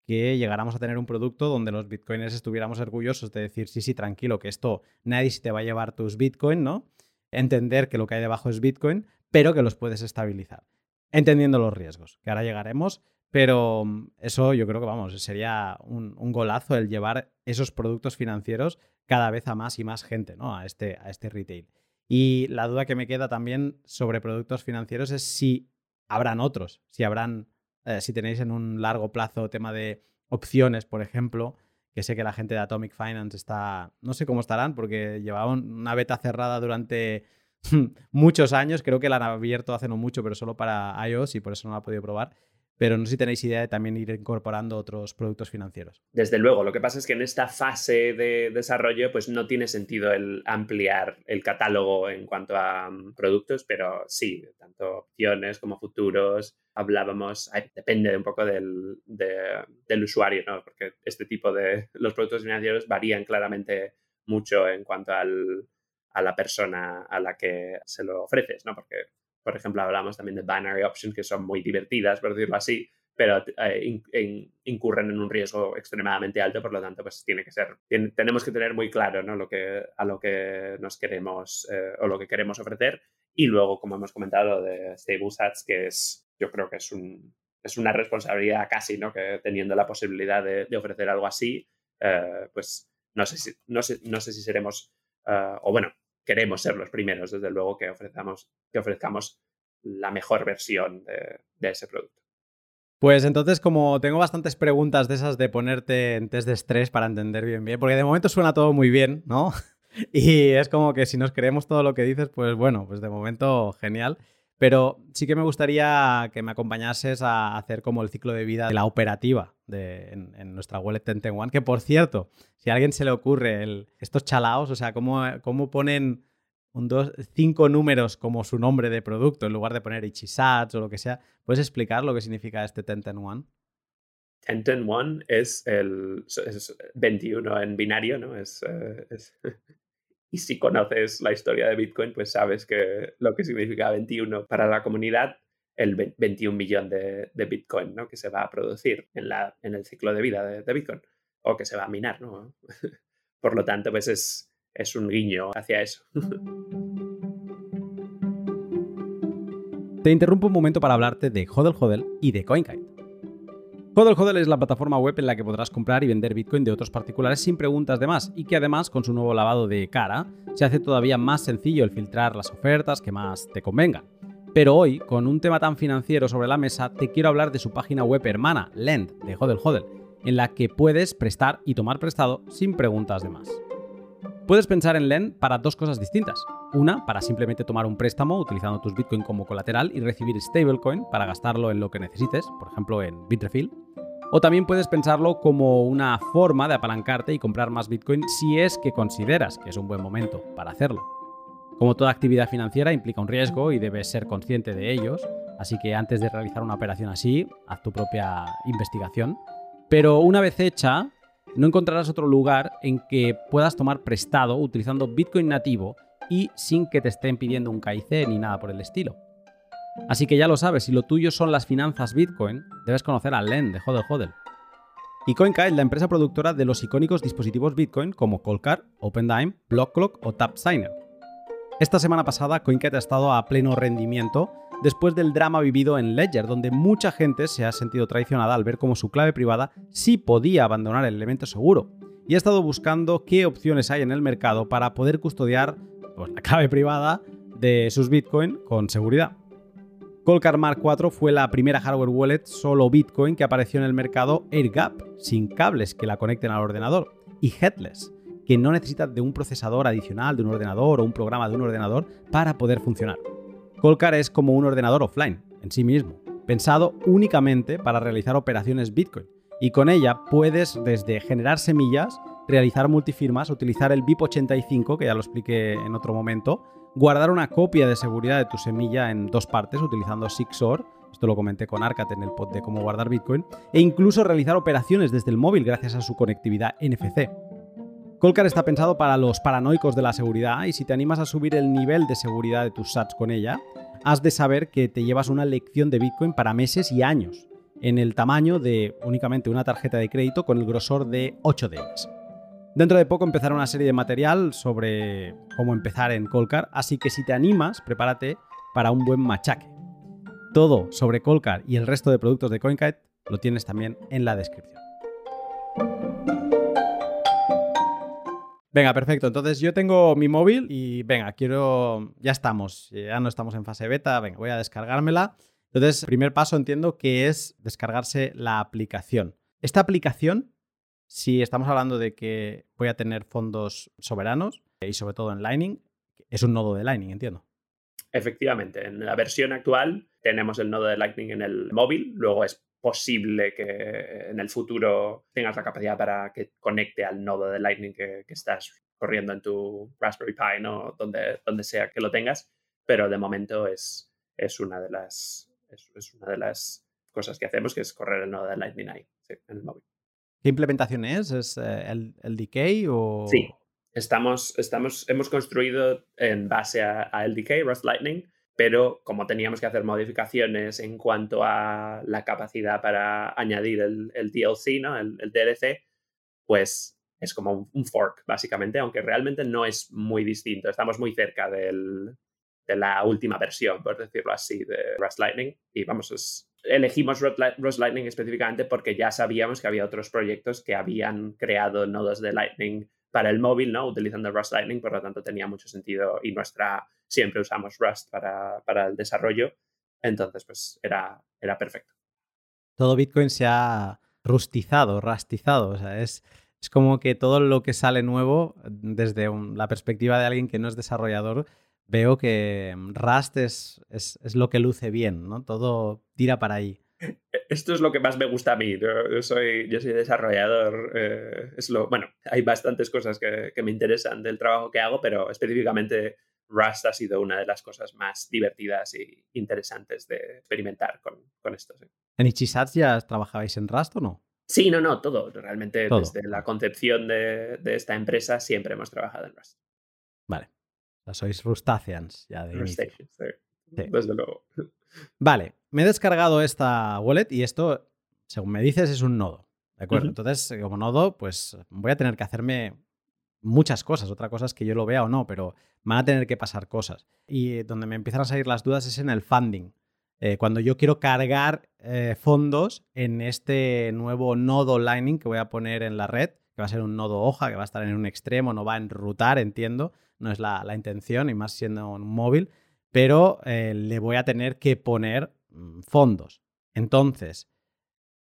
que llegáramos a tener un producto donde los bitcoiners estuviéramos orgullosos de decir, sí, sí, tranquilo, que esto nadie se te va a llevar tus bitcoin, ¿no? Entender que lo que hay debajo es bitcoin, pero que los puedes estabilizar, entendiendo los riesgos, que ahora llegaremos, pero mm, eso yo creo que, vamos, sería un, golazo el llevar esos productos financieros cada vez a más y más gente, ¿no? A este, a este retail. Y la duda que me queda también sobre productos financieros es si habrán otros, si habrán eh, si tenéis en un largo plazo tema de opciones, por ejemplo, que sé que la gente de Atomic Finance está, no sé cómo estarán, porque llevaban una beta cerrada durante muchos años, creo que la han abierto hace no mucho, pero solo para iOS y por eso no la he podido probar pero no sé si tenéis idea de también ir incorporando otros productos financieros. Desde luego, lo que pasa es que en esta fase de desarrollo pues no tiene sentido el ampliar el catálogo en cuanto a mm, productos, pero sí, tanto opciones como futuros, hablábamos, depende un poco del, del usuario, ¿no? porque este tipo de, los productos financieros varían claramente mucho en cuanto al, a la persona a la que se lo ofreces, ¿no? porque por ejemplo, hablamos también de binary options, que son muy divertidas, por decirlo así, pero eh, incurren en un riesgo extremadamente alto, por lo tanto, pues tiene que ser, tenemos que tener muy claro ¿no? lo que, a lo que nos queremos eh, o lo que queremos ofrecer. Y luego, como hemos comentado, de Stable Sats, que es, yo creo que es, un, es una responsabilidad casi, ¿no? Que teniendo la posibilidad de, ofrecer algo así, eh, pues no sé si, no sé, no sé si seremos, o bueno, queremos ser los primeros, desde luego, que, ofrezcamos, que ofrezcamos la mejor versión de, ese producto. Pues entonces, como tengo bastantes preguntas de esas de ponerte en test de estrés para entender bien bien, porque de momento suena todo muy bien, ¿no? Y es como que si nos creemos todo lo que dices, pues bueno, pues de momento genial. Pero sí que me gustaría que me acompañases a hacer como el ciclo de vida de la operativa de, en, nuestra wallet One. Que por cierto, si a alguien se le ocurre estos chalaos, o sea, cómo, cómo ponen un dos, cinco números como su nombre de producto en lugar de poner Ichisats o lo que sea, ¿puedes explicar lo que significa este One? Tenten One es el 21 en binario, ¿no? Es, eh, es Y si conoces la historia de Bitcoin, pues sabes que lo que significa 21 para la comunidad, el 21 millón de, Bitcoin ¿no? que se va a producir en, la, en el ciclo de vida de, Bitcoin o que se va a minar. ¿no? Por lo tanto, pues es, es un guiño hacia eso. Te interrumpo un momento para hablarte de Hodel Hodel y de CoinKite. Hodl Hodl es la plataforma web en la que podrás comprar y vender Bitcoin de otros particulares sin preguntas de más y que además con su nuevo lavado de cara se hace todavía más sencillo el filtrar las ofertas que más te convengan. Pero hoy, con un tema tan financiero sobre la mesa, te quiero hablar de su página web hermana, Lend, de Hodel Hodel, en la que puedes prestar y tomar prestado sin preguntas de más. Puedes pensar en Lend para dos cosas distintas. Una, para simplemente tomar un préstamo utilizando tus Bitcoin como colateral y recibir stablecoin para gastarlo en lo que necesites, por ejemplo en Bitrefill. O también puedes pensarlo como una forma de apalancarte y comprar más Bitcoin si es que consideras que es un buen momento para hacerlo. Como toda actividad financiera implica un riesgo y debes ser consciente de ellos, así que antes de realizar una operación así, haz tu propia investigación. Pero una vez hecha, no encontrarás otro lugar en que puedas tomar prestado utilizando Bitcoin nativo y sin que te estén pidiendo un KIC ni nada por el estilo. Así que ya lo sabes, si lo tuyo son las finanzas Bitcoin, debes conocer a Len de Hodel Hodel. Y CoinKite, la empresa productora de los icónicos dispositivos Bitcoin como Coldcard, OpenDime, BlockClock o TapSigner. Esta semana pasada CoinKite ha estado a pleno rendimiento después del drama vivido en Ledger, donde mucha gente se ha sentido traicionada al ver cómo su clave privada sí podía abandonar el elemento seguro, y ha estado buscando qué opciones hay en el mercado para poder custodiar pues, la clave privada de sus Bitcoin con seguridad. Coldcard Mark IV fue la primera hardware wallet solo Bitcoin que apareció en el mercado AirGap, sin cables que la conecten al ordenador, y headless, que no necesita de un procesador adicional de un ordenador o un programa de un ordenador para poder funcionar. Coldcard es como un ordenador offline, en sí mismo, pensado únicamente para realizar operaciones Bitcoin, y con ella puedes desde generar semillas, realizar multifirmas, utilizar el BIP85, que ya lo expliqué en otro momento, guardar una copia de seguridad de tu semilla en dos partes utilizando Sixor, esto lo comenté con Arcat en el pod de cómo guardar Bitcoin, e incluso realizar operaciones desde el móvil gracias a su conectividad NFC. Colcar está pensado para los paranoicos de la seguridad y si te animas a subir el nivel de seguridad de tus sats con ella, has de saber que te llevas una lección de Bitcoin para meses y años, en el tamaño de únicamente una tarjeta de crédito con el grosor de 8 ellas. Dentro de poco empezará una serie de material sobre cómo empezar en Colcar, así que si te animas, prepárate para un buen machaque. Todo sobre Colcar y el resto de productos de CoinKite lo tienes también en la descripción. Venga, perfecto. Entonces yo tengo mi móvil y venga, quiero. Ya estamos, ya no estamos en fase beta. Venga, voy a descargármela. Entonces, primer paso entiendo que es descargarse la aplicación. Esta aplicación, si estamos hablando de que voy a tener fondos soberanos y sobre todo en Lightning, es un nodo de Lightning, entiendo. Efectivamente, en la versión actual tenemos el nodo de Lightning en el móvil, luego es posible que en el futuro tengas la capacidad para que conecte al nodo de Lightning que, estás corriendo en tu Raspberry Pi, ¿no? Donde, donde sea que lo tengas, pero de momento es, es, una, de las, es, una de las cosas que hacemos, que es correr el nodo de Lightning ahí, en el móvil. ¿Qué implementación es? ¿Es eh, el, el Decay o...? Sí, estamos, estamos, hemos construido en base a, a LDK, Rust Lightning, pero como teníamos que hacer modificaciones en cuanto a la capacidad para añadir el, el DLC, ¿no? el, DLC, pues es como un, fork, básicamente, aunque realmente no es muy distinto. Estamos muy cerca del, de la última versión, por decirlo así, de Rust Lightning. Y vamos, elegimos Rust Lightning específicamente porque ya sabíamos que había otros proyectos que habían creado nodos de Lightning para el móvil, ¿no? Utilizando Rust Lightning, por lo tanto tenía mucho sentido y nuestra, siempre usamos Rust para, para el desarrollo, entonces pues era, era perfecto. Todo Bitcoin se ha rustizado, rastizado, o sea, es, es como que todo lo que sale nuevo, desde la perspectiva de alguien que no es desarrollador, veo que Rust es, es, es lo que luce bien, ¿no? Todo tira para ahí. Esto es lo que más me gusta a mí. Yo, soy, yo soy desarrollador. Eh, es lo, bueno, hay bastantes cosas que, me interesan del trabajo que hago, pero específicamente Rust ha sido una de las cosas más divertidas y interesantes de experimentar con, con esto. ¿En Ichisats ya trabajabais en Rust o no? Sí, no, no, todo. Realmente desde la concepción de, esta empresa siempre hemos trabajado en Rust. Vale. Sois Rustaceans ya de sí. Desde luego. Vale, me he descargado esta wallet y esto, según me dices, es un nodo. ¿De acuerdo? Entonces, como nodo, pues voy a tener que hacerme muchas cosas. Otra cosa es que yo lo vea o no, pero van a tener que pasar cosas. Y donde me empiezan a salir las dudas es en el funding. Eh, cuando yo quiero cargar eh, fondos en este nuevo nodo Lightning que voy a poner en la red, que va a ser un nodo hoja, que va a estar en un extremo, no va a enrutar, entiendo, no es la, intención, y más siendo un móvil pero eh, le voy a tener que poner mm, fondos. Entonces,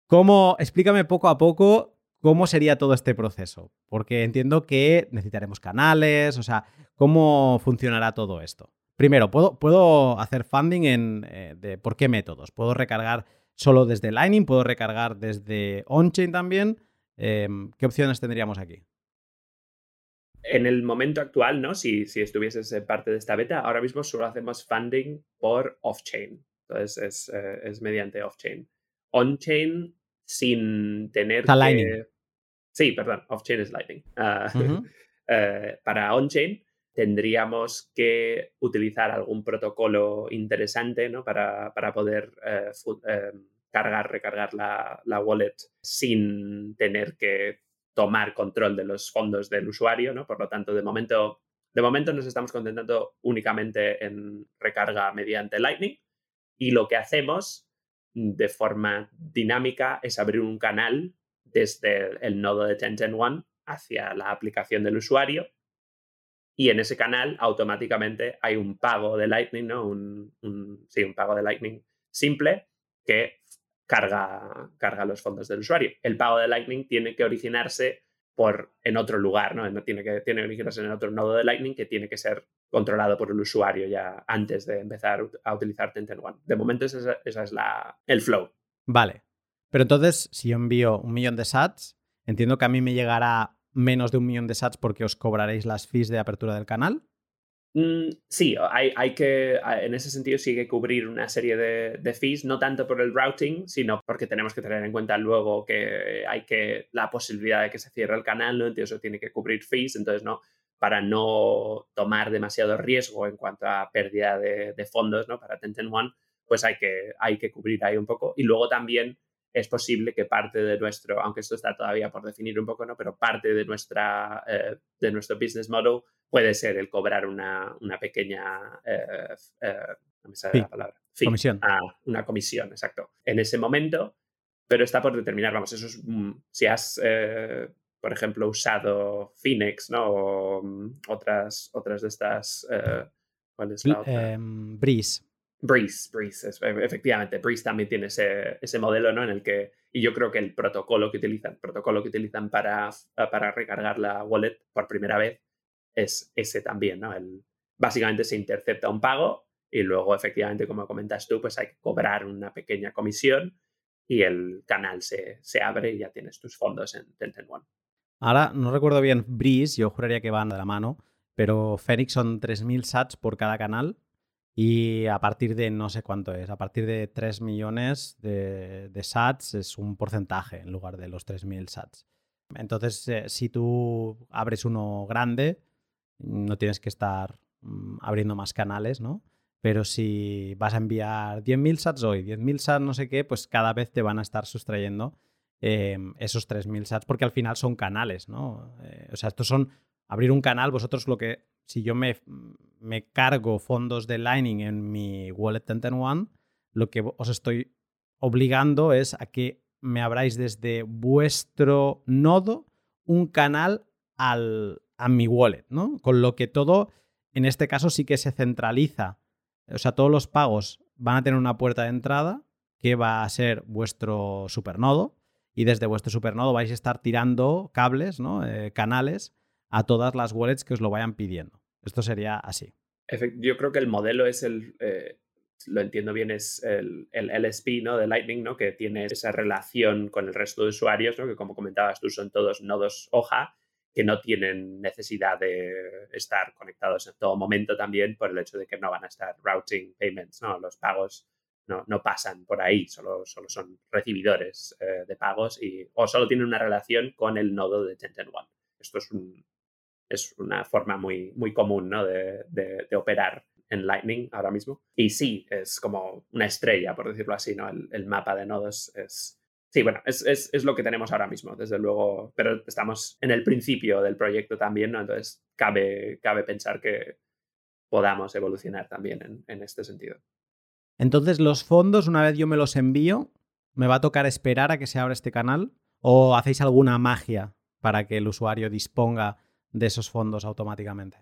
¿cómo, explícame poco a poco cómo sería todo este proceso? Porque entiendo que necesitaremos canales, o sea, ¿cómo funcionará todo esto? Primero, ¿puedo, puedo hacer funding en, eh, de, por qué métodos? ¿Puedo recargar solo desde Lightning? ¿Puedo recargar desde on-chain también? Em, ¿Qué opciones tendríamos aquí? En el momento actual, ¿no? Si, si estuvieses parte de esta beta, ahora mismo solo hacemos funding por off-chain. Entonces es, eh, es mediante off-chain. On-chain sin tener que... Lightning. Sí, perdón, off-chain es Lightning. Ah, eh, para on-chain tendríamos que utilizar algún protocolo interesante ¿no? para, para poder eh, cargar, recargar la, la wallet sin tener que tomar control de los fondos del usuario, ¿no? Por lo tanto, de momento, de momento nos estamos concentrando únicamente en recarga mediante Lightning y lo que hacemos de forma dinámica es abrir un canal desde el nodo de 1010 hacia la aplicación del usuario y en ese canal automáticamente hay un pago de Lightning, ¿no? Un, sí, un pago de Lightning simple que carga, carga los fondos del usuario. El pago de Lightning tiene que originarse por, en otro lugar, ¿no? Tiene que, tiene que originarse en otro nodo de Lightning que tiene que ser controlado por el usuario ya antes de empezar a utilizar Tenten One. De momento esa, es la, el flow. Vale. Pero entonces, si yo envío un millón de sats, entiendo que a mí me llegará menos de un millón de sats porque os cobraréis las fees de apertura del canal. Mm, sí, hay, que, en ese sentido sí que cubrir una serie de, fees, no tanto por el routing, sino porque tenemos que tener en cuenta luego que hay que la posibilidad de que se cierre el canal, ¿no? Entonces eso tiene que cubrir fees, entonces no, para no tomar demasiado riesgo en cuanto a pérdida de, fondos, ¿no? Para Tencent One, pues hay que, hay que cubrir ahí un poco. Y luego también es posible que parte de nuestro, aunque esto está todavía por definir un poco, ¿no? Pero parte de, nuestra, eh, de nuestro business model puede ser el cobrar una, una pequeña, eh, eh, no me sale la palabra, comisión. Ah, una comisión, exacto. En ese momento, pero está por determinar, vamos, eso es, mm, si has, por ejemplo, usado Phoenix, ¿no? O mm, otras, otras de estas, ¿cuál es la otra? Em, Breeze. Breeze, Breeze, efectivamente, Breeze también tiene ese, ese, modelo, ¿no? En el que, y yo creo que el protocolo que utilizan, protocolo que utilizan para, para recargar la wallet por primera vez es ese también, ¿no? El, básicamente se intercepta un pago y luego, efectivamente, como comentas tú, pues hay que cobrar una pequeña comisión y el canal se, se abre y ya tienes tus fondos en Tencent One. Ahora, no recuerdo bien Breeze, yo juraría que van de la mano, pero Phoenix son 3.000 sats por cada canal y a partir de no sé cuánto es, a partir de 3 millones de, sats es un porcentaje en lugar de los 3.000 sats. Entonces, eh, si tú abres uno grande, no tienes que estar mm, abriendo más canales, ¿no? Pero si vas a enviar 10.000 sats hoy, 10.000 sats no sé qué, pues cada vez te van a estar sustrayendo em, esos 3.000 sats porque al final son canales, ¿no? Eh, o sea, estos son abrir un canal, vosotros lo que si yo me, cargo fondos de Lightning en mi wallet Tenten One, lo que os estoy obligando es a que me abráis desde vuestro nodo un canal al, a mi wallet, ¿no? Con lo que todo, en este caso sí que se centraliza. O sea, todos los pagos van a tener una puerta de entrada que va a ser vuestro supernodo y desde vuestro supernodo vais a estar tirando cables, ¿no? Eh, canales a todas las wallets que os lo vayan pidiendo. Esto sería así. Yo creo que el modelo es el, eh, lo entiendo bien, es el, el, LSP ¿no? de Lightning, ¿no? que tiene esa relación con el resto de usuarios, ¿no? que como comentabas tú son todos nodos hoja, que no tienen necesidad de estar conectados en todo momento también por el hecho de que no van a estar routing payments, ¿no? los pagos no, no pasan por ahí, solo, solo son recibidores eh, de pagos y, o solo tienen una relación con el nodo de Tencent One. Esto es un, es una forma muy, muy común ¿no? de, de, operar en Lightning ahora mismo. Y sí, es como una estrella, por decirlo así, ¿no? El, el mapa de nodos es... Sí, bueno, es, es, es, lo que tenemos ahora mismo, desde luego, pero estamos en el principio del proyecto también, ¿no? Entonces, cabe, cabe pensar que podamos evolucionar también en, en este sentido. Entonces, los fondos, una vez yo me los envío, ¿me va a tocar esperar a que se abra este canal? ¿O hacéis alguna magia para que el usuario disponga de esos fondos automáticamente?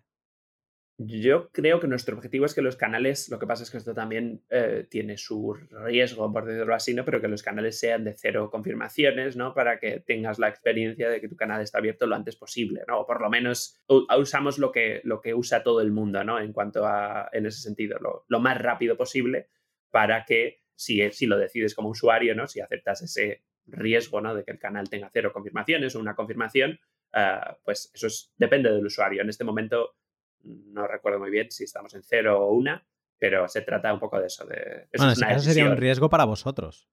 Yo creo que nuestro objetivo es que los canales, lo que pasa es que esto también eh, tiene su riesgo, por decirlo así, ¿no? pero que los canales sean de cero confirmaciones, ¿no? Para que tengas la experiencia de que tu canal está abierto lo antes posible, ¿no? O por lo menos usamos lo que, lo que usa todo el mundo, ¿no? En cuanto a, en ese sentido, lo, lo más rápido posible para que si, si lo decides como usuario, ¿no? Si aceptas ese riesgo, ¿no? De que el canal tenga cero confirmaciones o una confirmación, Ah, pues eso depende del usuario. En este momento no recuerdo muy bien si estamos en cero o una, pero se trata un poco de eso. De, bueno, eso sería un riesgo para vosotros.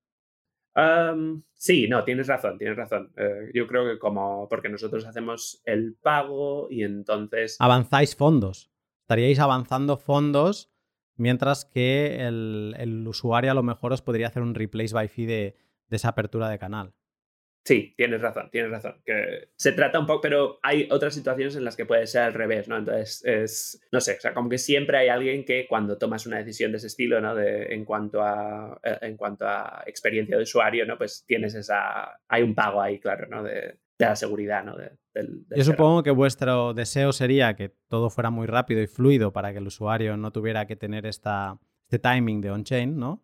sí, no, tienes razón, tienes razón. Eh, yo creo que como, porque nosotros hacemos el pago y entonces... Avanzáis fondos. Estaríais avanzando fondos mientras que el, usuario a lo mejor os podría hacer un replace by fee de esa apertura de canal. Sí, tienes razón, tienes razón. Que se trata un poco, pero hay otras situaciones en las que puede ser al revés, ¿no? Entonces, es, no sé, o sea, como que siempre hay alguien que cuando tomas una decisión de ese estilo, ¿no? De, en, cuanto a, eh, en cuanto a experiencia de usuario, ¿no? Pues tienes esa, hay un pago ahí, claro, ¿no? De, la seguridad, ¿no? Yo supongo que vuestro deseo sería que todo fuera muy rápido y fluido para que el usuario no tuviera que tener esta, este timing de on-chain, ¿no?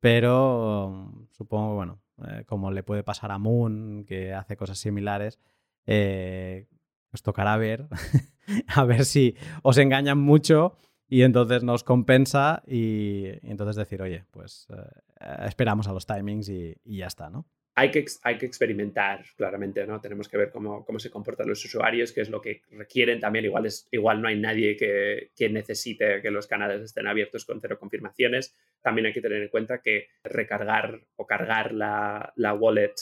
Pero supongo, bueno, eh, como le puede pasar a Moon, que hace cosas similares, eh, os tocará ver, a ver si os engañan mucho y entonces nos compensa y, entonces decir, oye, pues eh, esperamos a los timings y, ya está, ¿no? Hay que, experimentar, claramente, ¿no? Tenemos que ver cómo, se comportan los usuarios, qué es lo que requieren también. Igual, es, igual no hay nadie que, necesite que los canales estén abiertos con cero confirmaciones. También hay que tener en cuenta que recargar o cargar la, wallet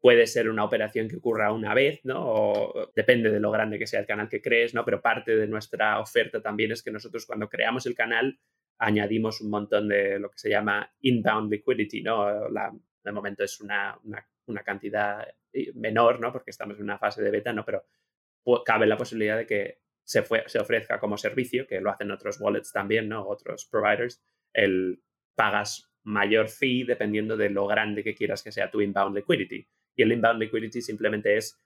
puede ser una operación que ocurra una vez, ¿no? O depende de lo grande que sea el canal que crees, ¿no? Pero parte de nuestra oferta también es que nosotros cuando creamos el canal añadimos un montón de lo que se llama inbound liquidity, ¿no? De momento es una, una, cantidad eh, menor, ¿no? Porque estamos en una fase de beta, ¿no? Pero cabe la posibilidad de que se, fue, se ofrezca como servicio, que lo hacen otros wallets también, ¿no? Otros providers, el pagas mayor fee dependiendo de lo grande que quieras que sea tu inbound liquidity. Y el inbound liquidity simplemente es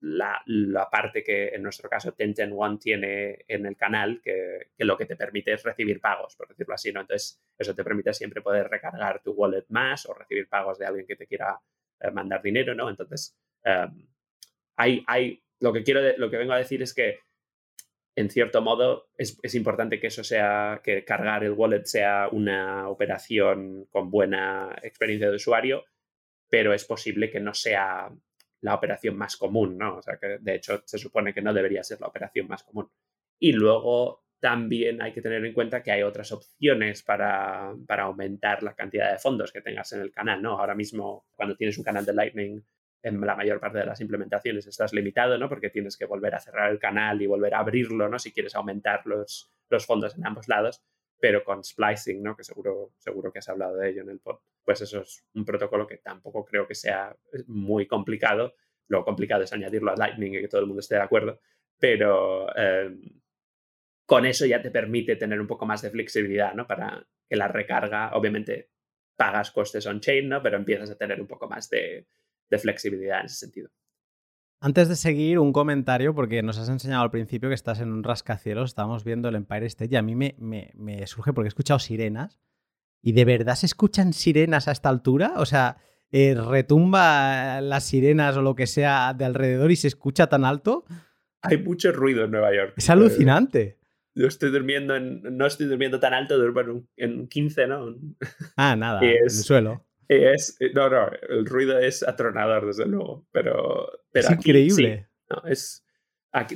la, parte que en nuestro caso Tencent One tiene en el canal, que, que, lo que te permite es recibir pagos, por decirlo así, ¿no? Entonces, eso te permite siempre poder recargar tu wallet más o recibir pagos de alguien que te quiera eh, mandar dinero, ¿no? Entonces, um, hay, hay, lo que quiero, lo que vengo a decir es que, en cierto modo, es, es importante que eso sea, que cargar el wallet sea una operación con buena experiencia de usuario, pero es posible que no sea la operación más común, ¿no? O sea, que de hecho se supone que no debería ser la operación más común. Y luego también hay que tener en cuenta que hay otras opciones para, para aumentar la cantidad de fondos que tengas en el canal, ¿no? Ahora mismo, cuando tienes un canal de Lightning, en la mayor parte de las implementaciones estás limitado, ¿no? Porque tienes que volver a cerrar el canal y volver a abrirlo, ¿no? Si quieres aumentar los, los fondos en ambos lados, pero con splicing, ¿no? Que seguro, seguro que has hablado de ello en el pod pues eso es un protocolo que tampoco creo que sea eh, muy complicado. Lo complicado es añadirlo a Lightning y que todo el mundo esté de acuerdo, pero em, con eso ya te permite tener un poco más de flexibilidad, ¿no? Para que la recarga, obviamente pagas costes on-chain, ¿no? Pero empiezas a tener un poco más de, flexibilidad en ese sentido. Antes de seguir, un comentario, porque nos has enseñado al principio que estás en un rascacielos, estábamos viendo el Empire State y a mí me, me, me surge porque he escuchado sirenas ¿Y de verdad se escuchan sirenas a esta altura? O sea, eh, retumba las sirenas o lo que sea de alrededor y se escucha tan alto. Hay mucho ruido en Nueva York. Es alucinante. yo estoy durmiendo en. No estoy durmiendo tan alto, duermo en, 15, ¿no? Ah, nada, en el suelo. Es, no, no, el ruido es atronador, desde luego. Pero. pero es increíble. no, es,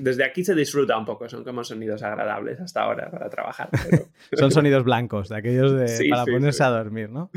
desde aquí se disfruta un poco, son como sonidos agradables hasta ahora para trabajar. son sonidos blancos, de aquellos de, para ponerse a dormir, ¿no?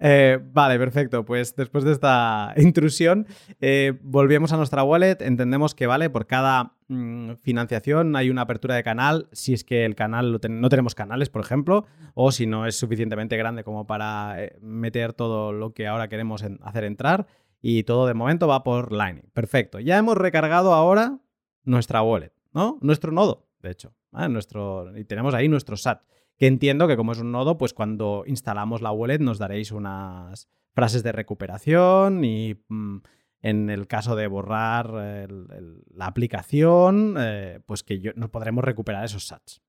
Eh, vale, perfecto. Pues después de esta intrusión, eh, volvemos a nuestra wallet. Entendemos que, vale, por cada mm, financiación hay una apertura de canal. Si es que el canal no tenemos canales, por ejemplo, o si no es suficientemente grande como para eh, meter todo lo que ahora queremos hacer entrar. Y todo de momento va por Lightning. Perfecto. Ya hemos recargado ahora nuestra wallet, ¿no? Nuestro nodo, de hecho. Nuestro, y tenemos ahí nuestro SAT. Que entiendo que como es un nodo, pues cuando instalamos la wallet nos daréis unas frases de recuperación y mm, en el caso de borrar la aplicación, eh, pues que nos podremos recuperar esos SATs.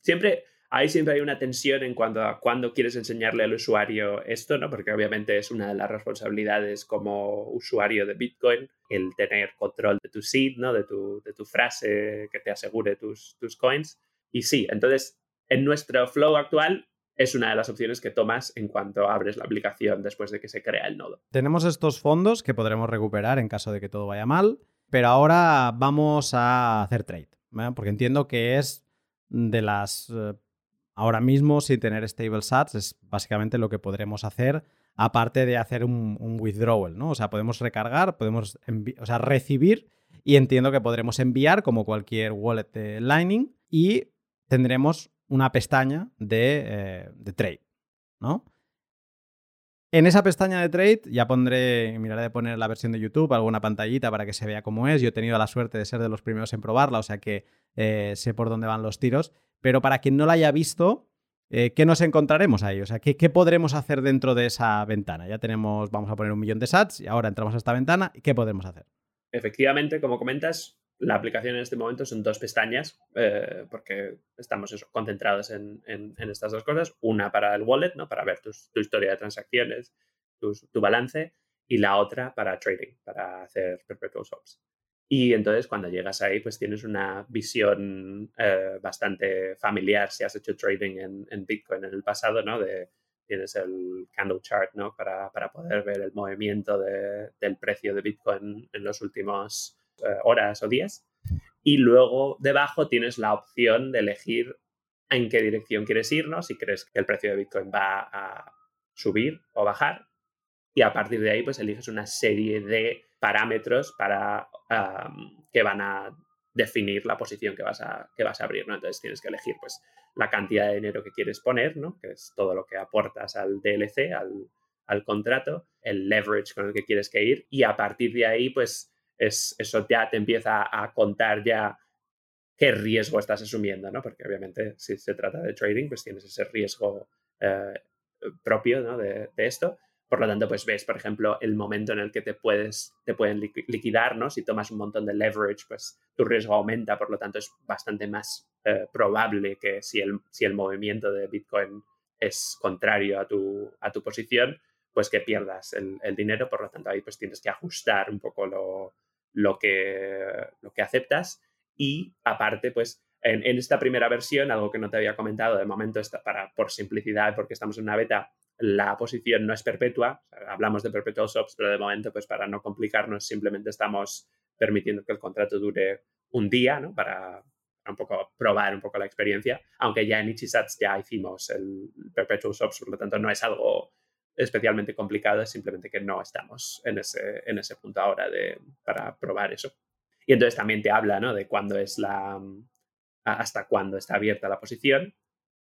Siempre ahí siempre hay una tensión en cuanto a cuándo quieres enseñarle al usuario esto, ¿no? Porque obviamente es una de las responsabilidades como usuario de Bitcoin el tener control de tu seed, ¿no? De tu, de tu frase que te asegure tus, tus coins. Y sí, entonces en nuestro flow actual es una de las opciones que tomas en cuanto abres la aplicación después de que se crea el nodo. Tenemos estos fondos que podremos recuperar en caso de que todo vaya mal, pero ahora vamos a hacer trade, porque entiendo que es de las eh, Ahora mismo, sin tener stable sats, es básicamente lo que podremos hacer, aparte de hacer un, withdrawal, ¿no? O sea, podemos recargar, podemos o sea, recibir y entiendo que podremos enviar como cualquier wallet de Lightning y tendremos una pestaña de, eh, de trade, ¿no? En esa pestaña de trade ya pondré, miraré de poner la versión de YouTube, alguna pantallita para que se vea cómo es. Yo he tenido la suerte de ser de los primeros en probarla, o sea que eh, sé por dónde van los tiros. Pero para quien no la haya visto, eh, ¿qué nos encontraremos ahí? O sea, ¿qué, podremos hacer dentro de esa ventana? Ya tenemos, vamos a poner un millón de sats y ahora entramos a esta ventana. ¿Y qué podemos hacer? Efectivamente, como comentas, la aplicación en este momento son dos pestañas, eh, porque estamos concentrados en, estas dos cosas. Una para el wallet, ¿no? para ver tu historia de transacciones, tu balance, y la otra para trading, para hacer perpetual swaps. Y entonces cuando llegas ahí, pues tienes una visión eh, bastante familiar si has hecho trading en, Bitcoin en el pasado, ¿no? De, tienes el candle chart, ¿no? Para, poder ver el movimiento del precio de Bitcoin en los últimos horas o días. Y luego debajo tienes la opción de elegir en qué dirección quieres ir, ¿no? Si crees que el precio de Bitcoin va a subir o bajar. Y a partir de ahí, pues eliges una serie de parámetros para que van a definir la posición que vas a, que vas a abrir, ¿no? Entonces tienes que elegir, pues, la cantidad de dinero que quieres poner, ¿no? Que es todo lo que aportas al DLC, al, al contrato, el leverage con el que quieres que ir y a partir de ahí, pues, es, eso ya te empieza a contar ya qué riesgo estás asumiendo, ¿no? Porque obviamente si se trata de trading, pues tienes ese riesgo eh, propio ¿no? de, esto. Por lo tanto, pues ves, por ejemplo, el momento en el que te, puedes, te pueden liquidar, ¿no? Si tomas un montón de leverage, pues tu riesgo aumenta, por lo tanto es bastante más eh, probable que si el, si el movimiento de Bitcoin es contrario a tu, a tu posición, pues que pierdas el, el dinero, por lo tanto ahí pues tienes que ajustar un poco lo, lo que, lo que aceptas y aparte, pues en, esta primera versión, algo que no te había comentado, de momento está para, por simplicidad, porque estamos en una beta, la posición no es perpetua, hablamos de perpetual swaps, pero de momento, pues para no complicarnos, simplemente estamos permitiendo que el contrato dure un día, ¿no? Para, un poco probar un poco la experiencia, aunque ya en Ichisats ya hicimos el perpetual swaps, por lo tanto no es algo especialmente complicado, es simplemente que no estamos en ese, en ese punto ahora de, para probar eso. Y entonces también te habla ¿no? de cuándo es la, hasta cuándo está abierta la posición,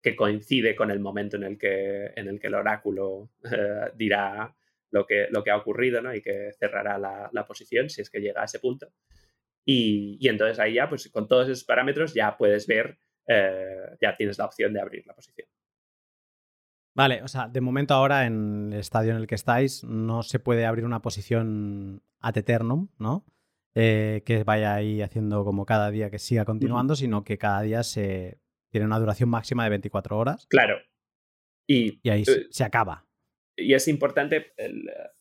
que coincide con el momento en el que, en el, que el oráculo eh, dirá lo que, lo que ha ocurrido ¿no? y que cerrará la, la, posición si es que llega a ese punto. Y, y, entonces ahí ya, pues con todos esos parámetros ya puedes ver, eh, ya tienes la opción de abrir la posición. Vale, o sea, de momento ahora en el estadio en el que estáis no se puede abrir una posición ad eternum, ¿no? Eh, que vaya ahí haciendo como cada día que siga continuando, sino que cada día se tiene una duración máxima de 24 horas. Claro. Y, ahí eh, se, acaba. Y es importante eh,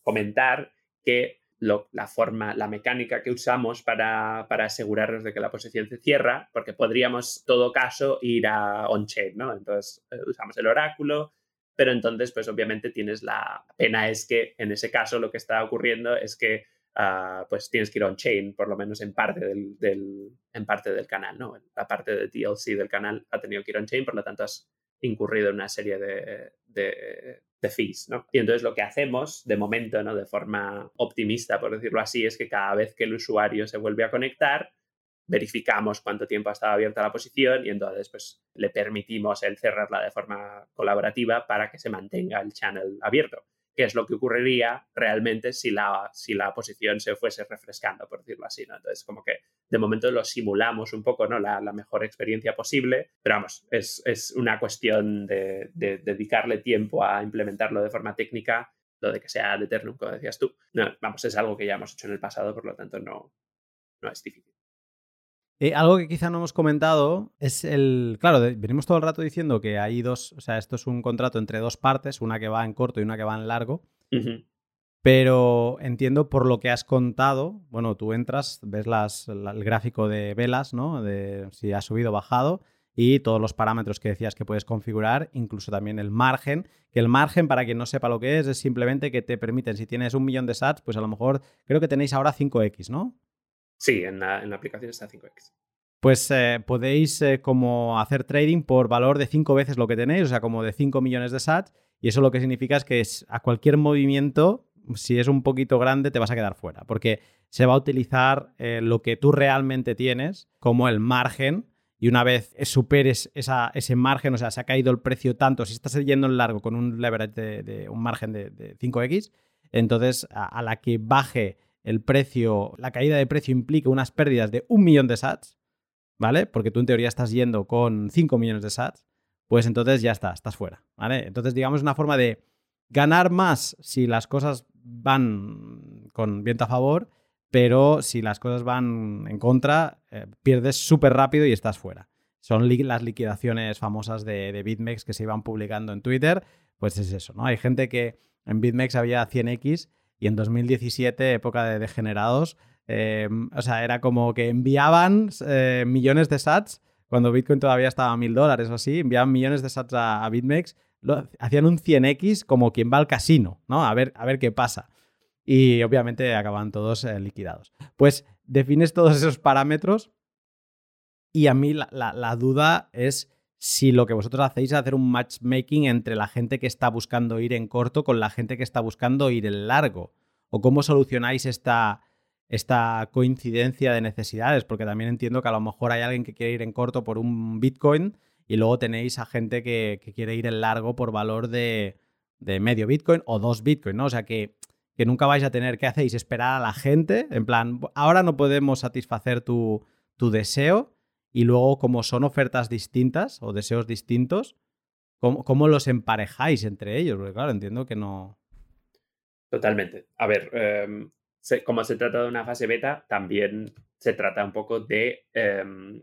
comentar que la forma, la mecánica que usamos para, para, asegurarnos de que la posición se cierra, porque podríamos, todo caso, ir a on-chain, ¿no? Entonces, usamos el oráculo, pero entonces, pues obviamente tienes la pena es que en ese caso lo que está ocurriendo es que ah, pues tienes que ir on-chain, por lo menos en parte del, en parte del canal, ¿no? La parte de DLC del canal ha tenido que ir on-chain, por lo tanto has incurrido en una serie de, de, de, fees, ¿no? Y entonces lo que hacemos, de momento, ¿no? De forma optimista, por decirlo así, es que cada vez que el usuario se vuelve a conectar, verificamos cuánto tiempo ha estado abierta la posición y entonces pues le permitimos el cerrarla de forma colaborativa para que se mantenga el channel abierto, que es lo que ocurriría realmente si la, si la posición se fuese refrescando, por decirlo así, ¿no? Entonces como que de momento lo simulamos un poco, ¿no? La, mejor experiencia posible, pero vamos, es, es una cuestión de, dedicarle tiempo a implementarlo de forma técnica lo de que sea de Eternum, como decías tú. No, vamos, es algo que ya hemos hecho en el pasado, por lo tanto no, no es difícil. Eh, algo que quizá no hemos comentado es el. Claro, venimos todo el rato diciendo que hay dos. O sea, esto es un contrato entre dos partes, una que va en corto y una que va en largo. Pero entiendo por lo que has contado. Bueno, tú entras, ves las, el gráfico de velas, ¿no? De si ha subido o bajado. Y todos los parámetros que decías que puedes configurar, incluso también el margen. Que el margen, para quien no sepa lo que es, es simplemente que te permiten, si tienes un millón de sats, pues a lo mejor creo que tenéis ahora 5x, ¿no? Sí, en la, aplicación está 5x. Pues eh, podéis eh, como hacer trading por valor de 5 veces lo que tenéis, o sea, como de 5 millones de sats, y eso lo que significa es que a cualquier movimiento, si es un poquito grande, te vas a quedar fuera, porque se va a utilizar eh, lo que tú realmente tienes como el margen, y una vez superes ese margen, o sea, se ha caído el precio tanto, si estás yendo en largo con un leverage de, un margen de, 5x, entonces a la que baje el precio, la caída de precio implica unas pérdidas de un millón de sats, ¿vale? Porque tú en teoría estás yendo con 5 millones de sats, pues entonces ya está, estás fuera, ¿vale? Entonces, digamos, una forma de ganar más si las cosas van con viento a favor, pero si las cosas van en contra, eh, pierdes súper rápido y estás fuera. Son las liquidaciones famosas de, de BitMEX que se iban publicando en Twitter, pues es eso, ¿no? Hay gente que en BitMEX había 100x y en 2017, época de degenerados, eh, o sea, era como que enviaban eh, millones de sats cuando Bitcoin todavía estaba a mil dólares o así, enviaban millones de sats a, BitMEX, hacían un 100x como quien va al casino, ¿no? A ver, a ver qué pasa. Y obviamente acaban todos eh, liquidados. Pues defines todos esos parámetros y a mí la, duda es si lo que vosotros hacéis es hacer un matchmaking entre la gente que está buscando ir en corto con la gente que está buscando ir en largo. O cómo solucionáis esta, esta coincidencia de necesidades, porque también entiendo que a lo mejor hay alguien que quiere ir en corto por un Bitcoin y luego tenéis a gente que, quiere ir en largo por valor de, medio Bitcoin o dos Bitcoin, ¿no? O sea que, nunca vais a tener que hacéis esperar a la gente, en plan, ahora no podemos satisfacer tu, tu deseo y luego como son ofertas distintas o deseos distintos, ¿cómo, cómo los emparejáis entre ellos? Porque claro, entiendo que no... Totalmente. A ver, em, como se trata de una fase beta, también se trata un poco de em,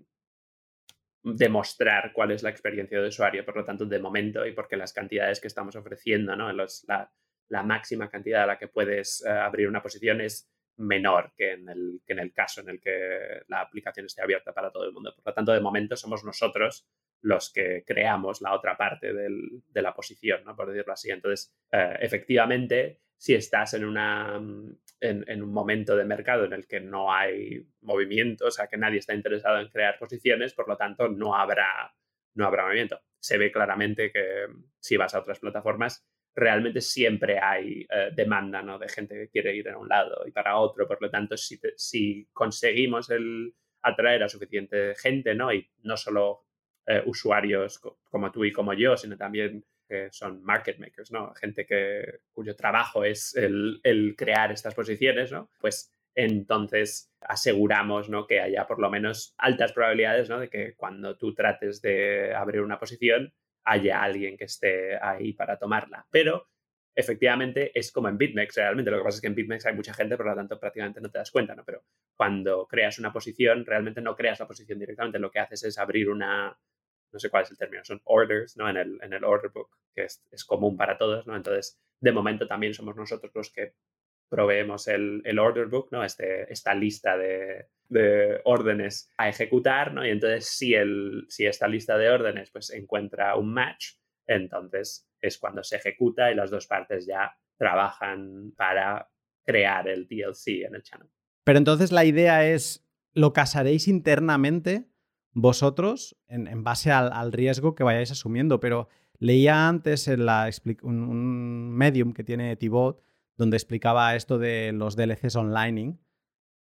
demostrar cuál es la experiencia de usuario. Por lo tanto, de momento, y porque las cantidades que estamos ofreciendo, ¿no? la, máxima cantidad a la que puedes eh, abrir una posición es menor que en, el, que en el caso en el que la aplicación esté abierta para todo el mundo. Por lo tanto, de momento somos nosotros los que creamos la otra parte de la posición, ¿no? por decirlo así. Entonces, eh, efectivamente, si estás en, una, mm, en, un momento de mercado en el que no hay movimiento, o sea, que nadie está interesado en crear posiciones, por lo tanto, no habrá, no habrá movimiento. Se ve claramente que mm, si vas a otras plataformas, realmente siempre hay eh, demanda ¿no? de gente que quiere ir en un lado y para otro. Por lo tanto, si, si conseguimos el atraer a suficiente gente, ¿no? Y no solo eh, usuarios como tú y como yo, sino también que son market makers, ¿no? Gente que, cuyo trabajo es el, crear estas posiciones, ¿no? Pues entonces aseguramos ¿no? que haya por lo menos altas probabilidades ¿no? de que cuando tú trates de abrir una posición haya alguien que esté ahí para tomarla. Pero efectivamente es como en BitMEX realmente. Lo que pasa es que en BitMEX hay mucha gente, por lo tanto prácticamente no te das cuenta, ¿no? Pero cuando creas una posición, realmente no creas la posición directamente. Lo que haces es abrir una, no sé cuál es el término, son orders, ¿no? En el, en el order book, que es, es, común para todos, ¿no? Entonces, de momento también somos nosotros los que proveemos el, el order book, ¿no? Este, esta lista de, de, órdenes a ejecutar, ¿no? Y entonces, si, el, si esta lista de órdenes, pues, encuentra un match, entonces es cuando se ejecuta y las dos partes ya trabajan para crear el DLC en el channel. Pero entonces la idea es, ¿lo casaréis internamente vosotros en, base al, riesgo que vayáis asumiendo. Pero leía antes en la, un, medium que tiene Tibot donde explicaba esto de los DLCs online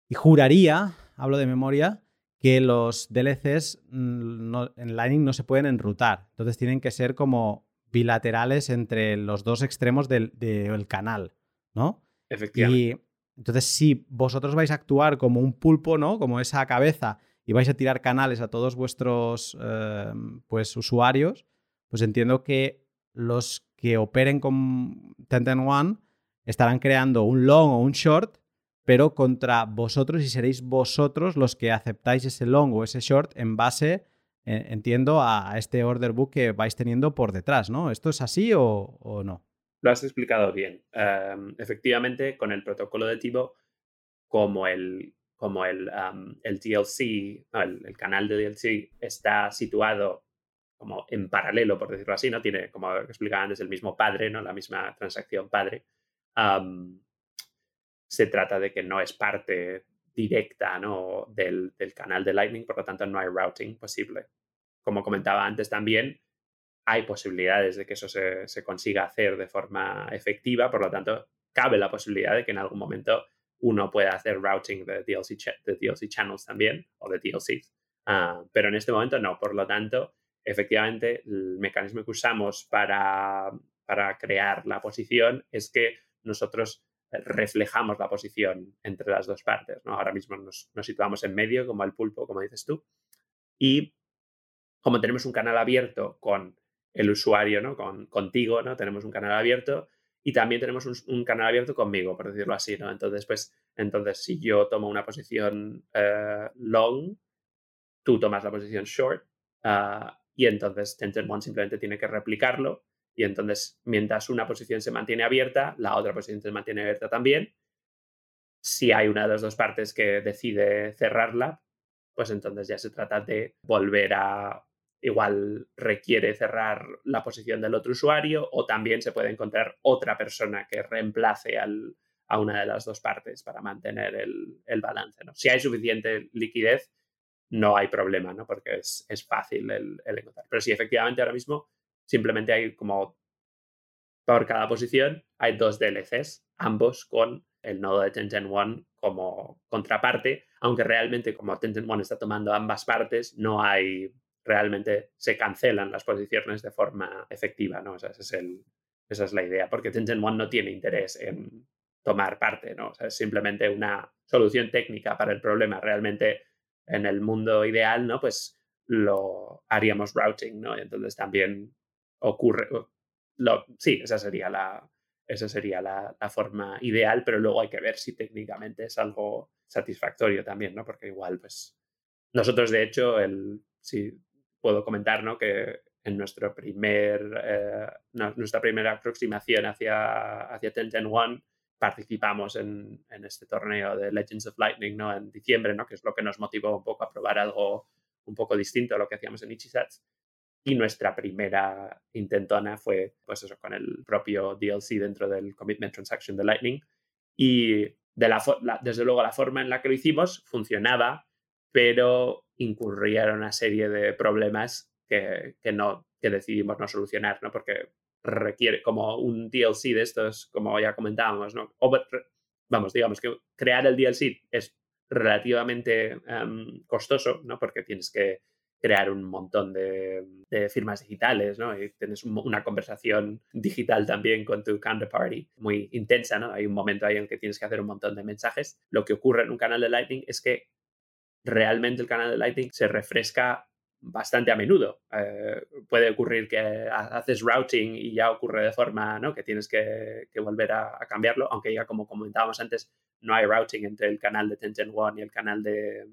y juraría, hablo de memoria, que los DLCs mm, en Lightning no se pueden enrutar. Entonces tienen que ser como bilaterales entre los dos extremos del, canal, ¿no? Efectivamente. Y entonces, si vosotros vais a actuar como un pulpo, ¿no? Como esa cabeza y vais a tirar canales a todos vuestros em, pues, usuarios, pues entiendo que los que operen con Tenten One estarán creando un long o un short, pero contra vosotros y seréis vosotros los que aceptáis ese long o ese short en base, eh, entiendo, a, este order book que vais teniendo por detrás, ¿no? ¿Esto es así o, no? Lo has explicado bien. Em, efectivamente, con el protocolo de Tibo, como el como el, el DLC, el, canal de DLC está situado como en paralelo, por decirlo así, ¿no? Tiene, como explicaba antes, el mismo padre, ¿no? La misma transacción padre. Se trata de que no es parte directa ¿no? del, del, canal de Lightning, por lo tanto no hay routing posible. Como comentaba antes también, hay posibilidades de que eso se, se consiga hacer de forma efectiva, por lo tanto, cabe la posibilidad de que en algún momento uno puede hacer routing de DLC, de DLC channels también o de DLCs. Ah, pero en este momento no. Por lo tanto, efectivamente, el mecanismo que usamos para, para crear la posición es que nosotros reflejamos la posición entre las dos partes. ¿no? Ahora mismo nos, situamos en medio, como el pulpo, como dices tú. Y como tenemos un canal abierto con el usuario, ¿no? con, contigo, ¿no? tenemos un canal abierto, y también tenemos un, canal abierto conmigo, por decirlo así, ¿no? Entonces, pues, entonces si yo tomo una posición eh, long, tú tomas la posición short ah, y entonces Tencent One simplemente tiene que replicarlo y entonces mientras una posición se mantiene abierta, la otra posición se mantiene abierta también. Si hay una de las dos partes que decide cerrarla, pues entonces ya se trata de volver a igual requiere cerrar la posición del otro usuario o también se puede encontrar otra persona que reemplace a una de las dos partes para mantener el, balance. ¿no? Si hay suficiente liquidez, no hay problema, ¿no? porque es, fácil el, encontrar. Pero si efectivamente ahora mismo simplemente hay como por cada posición hay dos DLCs, ambos con el nodo de Tengen One como contraparte, aunque realmente como Tengen One está tomando ambas partes, no hay realmente se cancelan las posiciones de forma efectiva, ¿no? es el, esa es la idea, porque Tengen One no tiene interés en tomar parte, ¿no? es simplemente una solución técnica para el problema. Realmente en el mundo ideal, ¿no? Pues lo haríamos routing, ¿no? entonces también ocurre, lo, sí, esa sería la, esa sería la, forma ideal, pero luego hay que ver si técnicamente es algo satisfactorio también, ¿no? Porque igual, pues, nosotros de hecho, el, si puedo comentar, ¿no? Que en nuestro primer, eh, nuestra primera aproximación hacia, hacia Tengen One participamos en, en, este torneo de Legends of Lightning, ¿no? En diciembre, ¿no? Que es lo que nos motivó un poco a probar algo un poco distinto a lo que hacíamos en Ichisats. Y nuestra primera intentona fue, pues eso, con el propio DLC dentro del Commitment Transaction de Lightning. Y de la, desde luego la forma en la que lo hicimos funcionaba, pero incurría en una serie de problemas que, que, no, que decidimos no solucionar, ¿no? Porque requiere como un DLC de estos, como ya comentábamos, ¿no? vamos, digamos que crear el DLC es relativamente em, costoso, ¿no? Porque tienes que crear un montón de, firmas digitales, ¿no? Y tienes una conversación digital también con tu counterparty muy intensa, ¿no? Hay un momento ahí en que tienes que hacer un montón de mensajes. Lo que ocurre en un canal de Lightning es que realmente el canal de Lightning se refresca bastante a menudo. Eh, puede ocurrir que haces routing y ya ocurre de forma ¿no? que tienes que, volver a, cambiarlo, aunque ya como comentábamos antes, no hay routing entre el canal de Tengen One y el canal, de,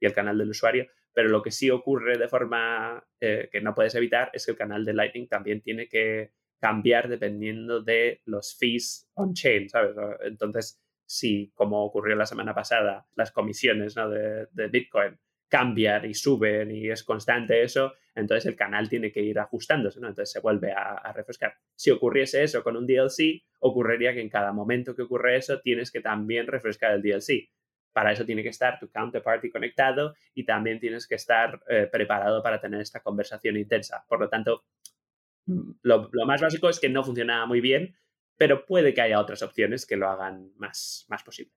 y el canal del usuario, pero lo que sí ocurre de forma eh, que no puedes evitar es que el canal de Lightning también tiene que cambiar dependiendo de los fees on-chain, ¿sabes? Entonces, si, como ocurrió la semana pasada, las comisiones de, Bitcoin cambian y suben y es constante eso, entonces el canal tiene que ir ajustándose, ¿no? Entonces se vuelve a, a, refrescar. Si ocurriese eso con un DLC, ocurriría que en cada momento que ocurre eso tienes que también refrescar el DLC. Para eso tiene que estar tu counterparty conectado y también tienes que estar eh, preparado para tener esta conversación intensa. Por lo tanto, lo, más básico es que no funciona muy bien, pero puede que haya otras opciones que lo hagan más, más posible.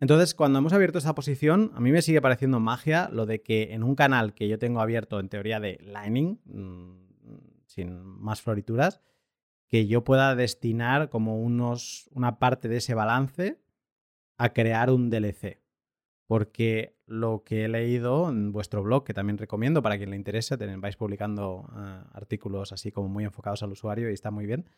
Entonces, cuando hemos abierto esa posición, a mí me sigue pareciendo magia lo de que en un canal que yo tengo abierto en teoría de Lightning, mm, sin más florituras, que yo pueda destinar como unos, una parte de ese balance a crear un DLC porque lo que he leído en vuestro blog, que también recomiendo para quien le interese, vais publicando eh, artículos así como muy enfocados al usuario y está muy bien,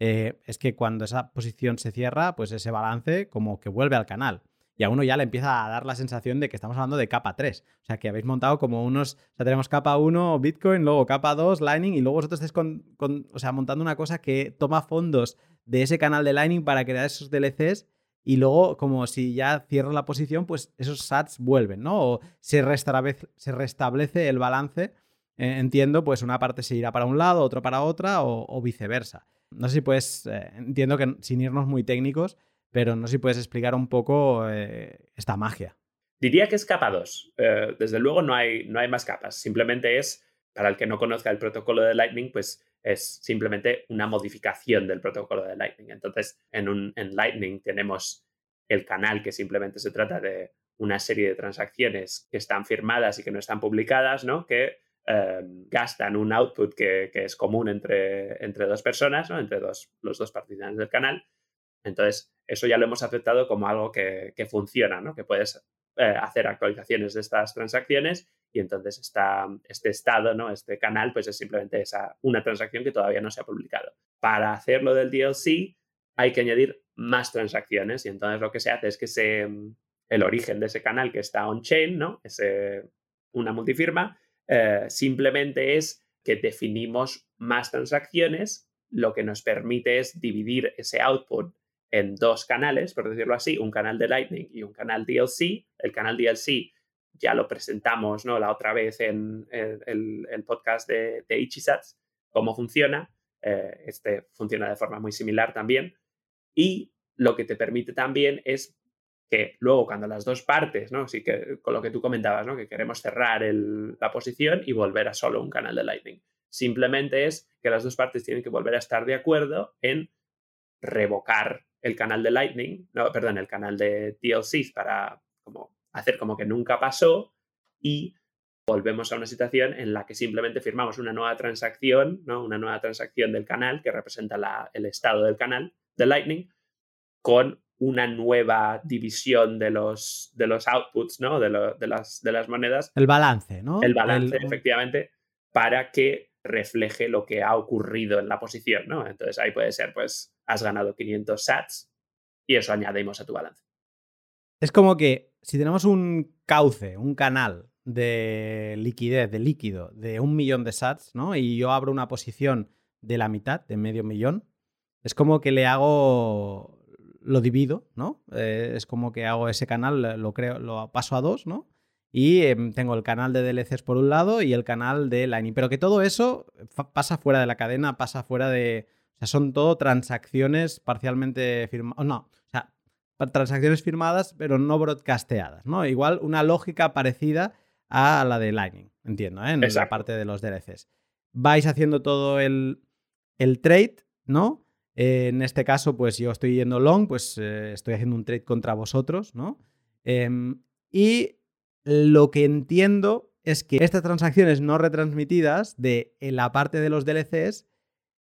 eh, es que cuando esa posición se cierra, pues ese balance como que vuelve al canal. Y a uno ya le empieza a dar la sensación de que estamos hablando de capa 3. O sea, que habéis montado como unos. O sea, tenemos capa 1 Bitcoin, luego capa 2 Lightning, y luego vosotros estáis con, o sea, montando una cosa que toma fondos de ese canal de Lightning para crear esos DLCs y luego, como si ya cierro la posición, pues esos sats vuelven, ¿no? O se se restablece el balance. Eh, entiendo, pues una parte se irá para un lado, otro para otra, o, viceversa. No sé si puedes, eh, entiendo que sin irnos muy técnicos, pero no sé si puedes explicar un poco eh, esta magia. Diría que es capa 2. desde luego no hay, no hay más capas. Simplemente es, para el que no conozca el protocolo de Lightning, pues es simplemente una modificación del protocolo de Lightning. Entonces, en, un, en Lightning tenemos el canal que simplemente se trata de una serie de transacciones que están firmadas y que no están publicadas, ¿no? Que em, gastan un output que, es común entre, entre dos personas, ¿no? entre dos, los dos participantes del canal. Entonces, eso ya lo hemos aceptado como algo que, funciona, ¿no? que puedes eh, hacer actualizaciones de estas transacciones y entonces está, este estado, ¿no? este canal, pues es simplemente esa, una transacción que todavía no se ha publicado. Para hacerlo del DLC hay que añadir más transacciones y entonces lo que se hace es que se, el origen de ese canal que está on-chain, ¿no? es una multifirma, eh, simplemente es que definimos más transacciones, lo que nos permite es dividir ese output en dos canales, por decirlo así, un canal de Lightning y un canal DLC. El canal DLC ya lo presentamos ¿no? la otra vez en el, podcast de, de Ichisats, cómo funciona. Eh, este funciona de forma muy similar también. Y lo que te permite también es que luego cuando las dos partes, ¿no? Sí que con lo que tú comentabas, ¿no? Que queremos cerrar la posición y volver a solo un canal de Lightning. Simplemente es que las dos partes tienen que volver a estar de acuerdo en revocar el canal de Lightning, no, perdón, el canal de TLC para como hacer como que nunca pasó y volvemos a una situación en la que simplemente firmamos una nueva transacción, ¿no? una nueva transacción del canal que representa el estado del canal de Lightning con una nueva división de los, de los outputs, ¿no? De, las, de las monedas. El balance, ¿no? El balance, efectivamente, para que refleje lo que ha ocurrido en la posición, ¿no? Entonces ahí puede ser, pues, has ganado 500 sats y eso añadimos a tu balance. Es como que si tenemos un cauce, un canal de liquidez, de líquido, de un millón de sats, ¿no? Y yo abro una posición de la mitad, de medio millón, es como que le hago lo divido, ¿no? Eh, es como que hago ese canal, lo creo, lo paso a dos, ¿no? Y em, tengo el canal de DLCs por un lado y el canal de Lightning. Pero que todo eso pasa fuera de la cadena, pasa fuera de. O sea, son todo transacciones parcialmente firmadas. No, o sea, transacciones firmadas, pero no broadcasteadas, ¿no? Igual una lógica parecida a la de Lightning, entiendo, ¿eh? en la parte de los DLCs. Vais haciendo todo el, el trade, ¿no? en este caso, pues yo estoy yendo long, pues eh, estoy haciendo un trade contra vosotros, ¿no? Em, y lo que entiendo es que estas transacciones no retransmitidas de la parte de los DLCs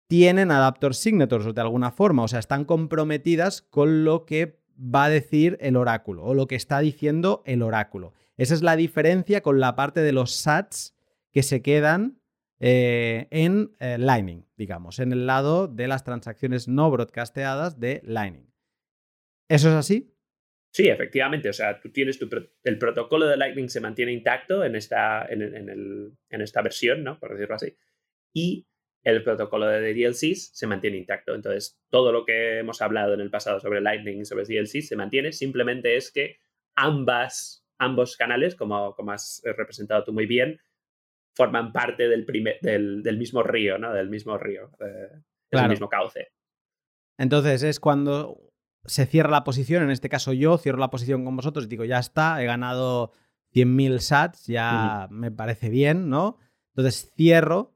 tienen adapter signatures de alguna forma, o sea, están comprometidas con lo que va a decir el oráculo o lo que está diciendo el oráculo. Esa es la diferencia con la parte de los sats que se quedan eh, en eh, Lightning, digamos, en el lado de las transacciones no broadcasteadas de Lightning. ¿Eso es así? Sí, efectivamente. O sea, tú tienes tu el protocolo de Lightning se mantiene intacto en esta, en, en, esta versión, ¿no? Por decirlo así. Y el protocolo de DLCs se mantiene intacto. Entonces, todo lo que hemos hablado en el pasado sobre Lightning y sobre DLCs se mantiene. Simplemente es que ambas, ambos canales, como, como has representado tú muy bien, forman parte del, del, mismo río, ¿no? Del mismo río, eh, del mismo cauce. Entonces es cuando se cierra la posición, en este caso yo cierro la posición con vosotros y digo, ya está, he ganado 100.000 sats, ya me parece bien, ¿no? Entonces cierro,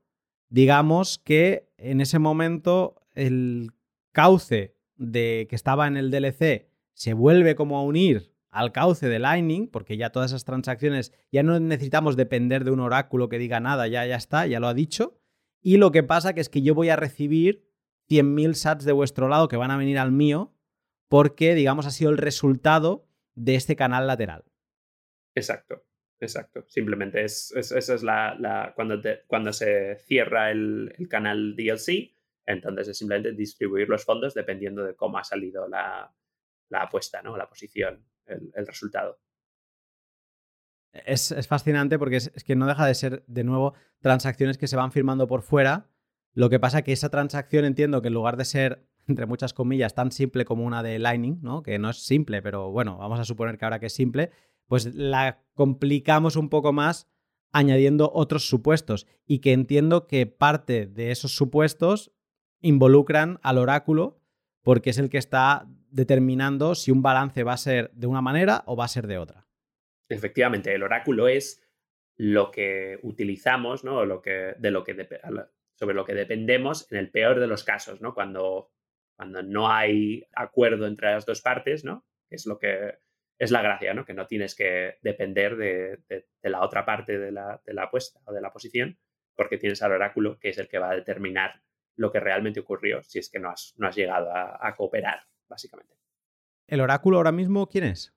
digamos que en ese momento el cauce de que estaba en el DLC se vuelve como a unir al cauce de Lightning, porque ya todas esas transacciones ya no necesitamos depender de un oráculo que diga nada, ya, ya está, ya lo ha dicho. Y lo que pasa que es que yo voy a recibir 100.000 sats de vuestro lado que van a venir al mío, porque, digamos, ha sido el resultado de este canal lateral. Exacto, exacto. Simplemente es, esa es la, cuando, cuando se cierra el, el canal DLC, entonces es simplemente distribuir los fondos dependiendo de cómo ha salido la, la apuesta, ¿no? La posición el, resultado. Es, fascinante porque es, que no deja de ser, de nuevo, transacciones que se van firmando por fuera. Lo que pasa que esa transacción entiendo que en lugar de ser, entre muchas comillas, tan simple como una de Lightning, ¿no? que no es simple, pero bueno, vamos a suponer que ahora que es simple, pues la complicamos un poco más añadiendo otros supuestos y que entiendo que parte de esos supuestos involucran al oráculo porque es el que está determinando si un balance va a ser de una manera o va a ser de otra. Efectivamente, el oráculo es lo que utilizamos, ¿no? Lo que, de lo que sobre lo que dependemos en el peor de los casos, ¿no? Cuando, cuando no hay acuerdo entre las dos partes, ¿no? Es lo que es la gracia, ¿no? Que no tienes que depender de, la otra parte de la, de la apuesta o de la posición, porque tienes al oráculo que es el que va a determinar lo que realmente ocurrió si es que no has, no has llegado a cooperar básicamente. ¿El oráculo ahora mismo quién es?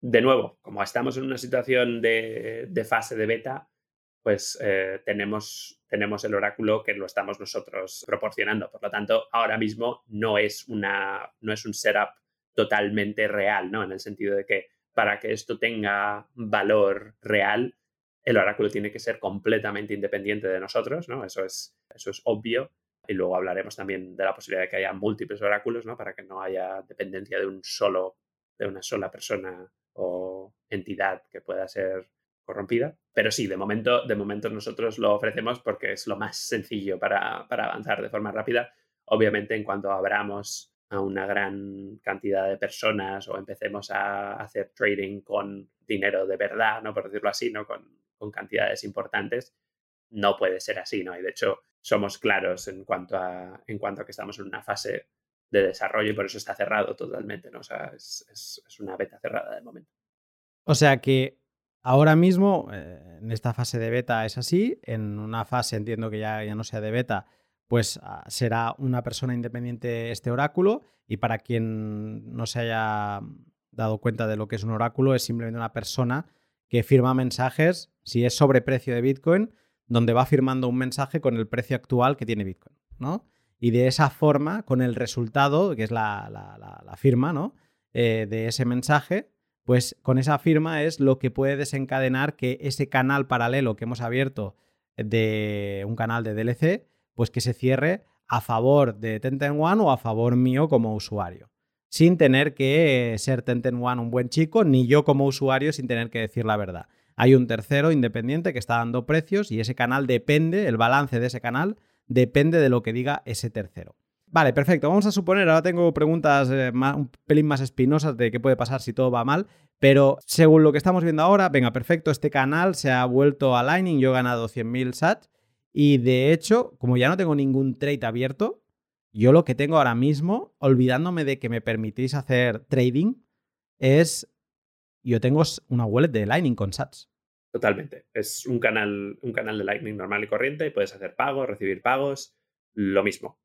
De nuevo, como estamos en una situación de, fase de beta, pues eh, tenemos, tenemos el oráculo que lo estamos nosotros proporcionando. Por lo tanto, ahora mismo no es, una, no es un setup totalmente real, ¿no? En el sentido de que para que esto tenga valor real, el oráculo tiene que ser completamente independiente de nosotros, ¿no? Eso es, eso es obvio. Y luego hablaremos también de la posibilidad de que haya múltiples oráculos, ¿no? Para que no haya dependencia de un solo, de una sola persona o entidad que pueda ser corrompida. Pero sí, de momento, de momento nosotros lo ofrecemos porque es lo más sencillo para, para avanzar de forma rápida. Obviamente, en cuanto abramos a una gran cantidad de personas o empecemos a hacer trading con dinero de verdad, ¿no? Por decirlo así, ¿no? Con, con cantidades importantes, no puede ser así, ¿no? Y de hecho, somos claros en cuanto a, en cuanto a que estamos en una fase de desarrollo y por eso está cerrado totalmente, ¿no? O sea, es, es una beta cerrada de momento. O sea que Ahora mismo, eh, en esta fase de beta es así, en una fase entiendo que ya, ya no sea de beta, pues ah, será una persona independiente este oráculo y para quien no se haya dado cuenta de lo que es un oráculo, es simplemente una persona que firma mensajes, si es sobre precio de Bitcoin, donde va firmando un mensaje con el precio actual que tiene Bitcoin, ¿no? Y de esa forma, con el resultado, que es la, firma, ¿no? Eh, de ese mensaje, pues con esa firma es lo que puede desencadenar que ese canal paralelo que hemos abierto de un canal de DLC, pues que se cierre a favor de Tenten One o a favor mío como usuario. Sin tener que ser Tenten One un buen chico, ni yo como usuario sin tener que decir la verdad. Hay un tercero independiente que está dando precios y ese canal depende, el balance de ese canal depende de lo que diga ese tercero. Vale, perfecto. Vamos a suponer, ahora tengo preguntas eh, un pelín más espinosas de qué puede pasar si todo va mal, pero según lo que estamos viendo ahora, venga, perfecto, este canal se ha vuelto a Lightning, yo he ganado 100.000 SAT y de hecho, como ya no tengo ningún trade abierto, yo lo que tengo ahora mismo, olvidándome de que me permitís hacer trading, es yo tengo una wallet de Lightning con SATs. Totalmente. Es un canal, un canal de Lightning normal y corriente. Puedes hacer pagos, recibir pagos, lo mismo.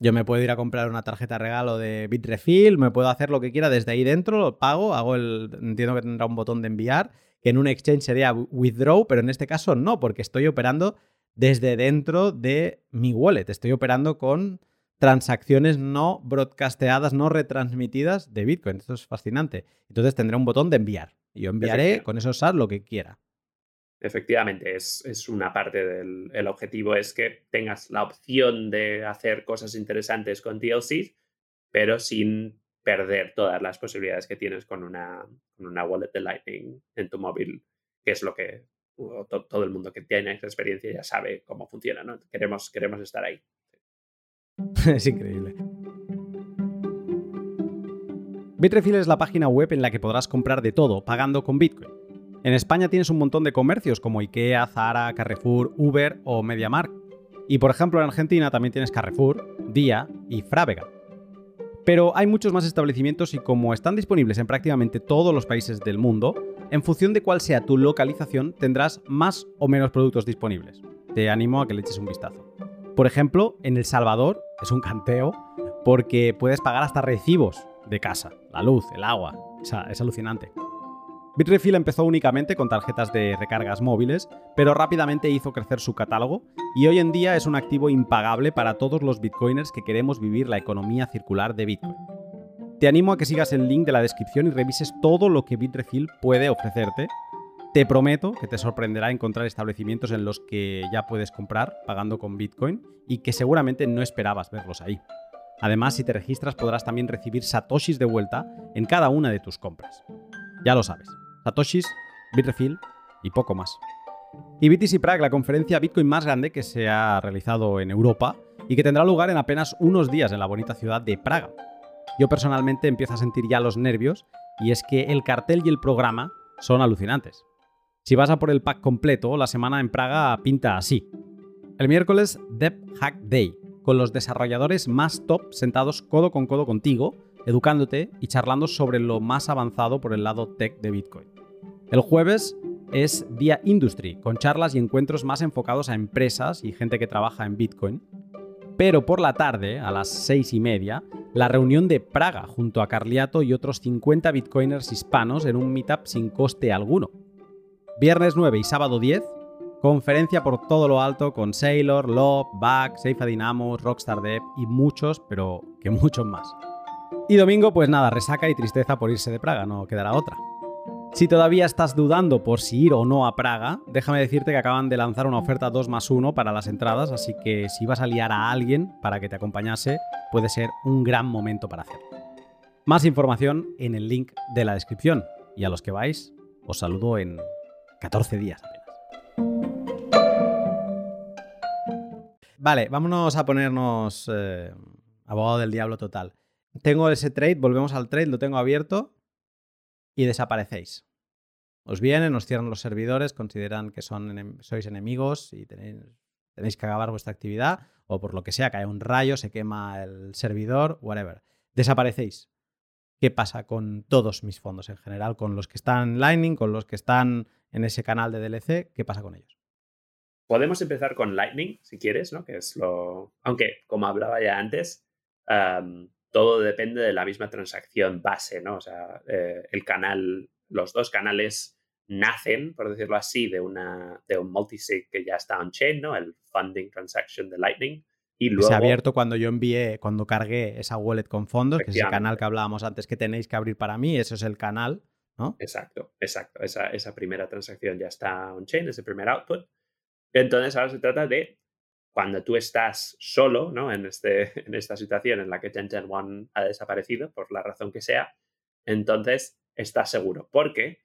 Yo me puedo ir a comprar una tarjeta regalo de Bitrefill, me puedo hacer lo que quiera desde ahí dentro, lo pago, hago el. Entiendo que tendrá un botón de enviar, que en un exchange sería withdraw, pero en este caso no, porque estoy operando desde dentro de mi wallet. Estoy operando con transacciones no broadcasteadas, no retransmitidas de Bitcoin. Esto es fascinante. Entonces tendré un botón de enviar. Y yo enviaré con esos SAT lo que quiera. Efectivamente, es, una parte del el objetivo, es que tengas la opción de hacer cosas interesantes con TLC, pero sin perder todas las posibilidades que tienes con una, con una wallet de Lightning en tu móvil, que es lo que todo el mundo que tiene experiencia ya sabe cómo funciona, ¿no? Queremos, queremos estar ahí. es increíble. Bitrefill es la página web en la que podrás comprar de todo pagando con Bitcoin. En España tienes un montón de comercios como IKEA, Zara, Carrefour, Uber o MediaMarkt. Y por ejemplo en Argentina también tienes Carrefour, Día y Frávega. Pero hay muchos más establecimientos y como están disponibles en prácticamente todos los países del mundo, en función de cuál sea tu localización tendrás más o menos productos disponibles. Te animo a que le eches un vistazo. Por ejemplo, en El Salvador es un canteo porque puedes pagar hasta recibos de casa, la luz, el agua. es alucinante. Bitrefill empezó únicamente con tarjetas de recargas móviles, pero rápidamente hizo crecer su catálogo y hoy en día es un activo impagable para todos los bitcoiners que queremos vivir la economía circular de Bitcoin. Te animo a que sigas el link de la descripción y revises todo lo que Bitrefill puede ofrecerte. Te prometo que te sorprenderá encontrar establecimientos en los que ya puedes comprar pagando con Bitcoin y que seguramente no esperabas verlos ahí. Además, si te registras podrás también recibir satoshis de vuelta en cada una de tus compras. Ya lo sabes, Satoshis, Bitrefill y poco más. Y BTC Prague, la conferencia Bitcoin más grande que se ha realizado en Europa y que tendrá lugar en apenas unos días en la bonita ciudad de Praga. Yo personalmente empiezo a sentir ya los nervios y es que el cartel y el programa son alucinantes. Si vas a por el pack completo, la semana en Praga pinta así. El miércoles, Dev Hack Day, con los desarrolladores más top sentados codo con codo contigo, educándote y charlando sobre lo más avanzado por el lado tech de Bitcoin. El jueves es Día Industry, con charlas y encuentros más enfocados a empresas y gente que trabaja en Bitcoin. Pero por la tarde, a las seis y media, la reunión de Praga junto a Carliato y otros 50 bitcoiners hispanos en un meetup sin coste alguno. Viernes 9 y sábado 10, conferencia por todo lo alto con Sailor, Love, Back, Seifa Dynamo, Rockstar Dev y muchos, pero que muchos más. Y domingo, pues nada, resaca y tristeza por irse de Praga, no quedará otra. Si todavía estás dudando por si ir o no a Praga, déjame decirte que acaban de lanzar una oferta 2 más 1 para las entradas, así que si vas a liar a alguien para que te acompañase, puede ser un gran momento para hacerlo. Más información en el link de la descripción. Y a los que vais, os saludo en 14 días apenas. Vale, vámonos a ponernos eh, abogado del diablo total. Tengo ese trade, volvemos al trade, lo tengo abierto y desaparecéis. Os vienen, os cierran los servidores, consideran que son sois enemigos y tenéis, tenéis que acabar vuestra actividad o por lo que sea, cae un rayo, se quema el servidor, whatever. Desaparecéis. ¿Qué pasa con todos mis fondos en general? Con los que están en Lightning, con los que están en ese canal de DLC, ¿qué pasa con ellos? Podemos empezar con Lightning, si quieres, ¿no? Que es lo. Aunque, como hablaba ya antes, todo depende de la misma transacción base, ¿no? O sea, eh, el canal, los dos canales nacen, por decirlo así, de, una, de un multisig que ya está on-chain, ¿no? El funding transaction de Lightning. Y luego, se ha abierto cuando yo envié, cuando cargué esa wallet con fondos, que es el canal que hablábamos antes que tenéis que abrir para mí, eso es el canal, ¿no? Exacto, exacto. Esa, esa primera transacción ya está on-chain, ese primer output. Entonces ahora se trata de cuando tú estás solo, ¿no? En, este, en esta situación en la que Ten One ha desaparecido, por la razón que sea, entonces estás seguro, porque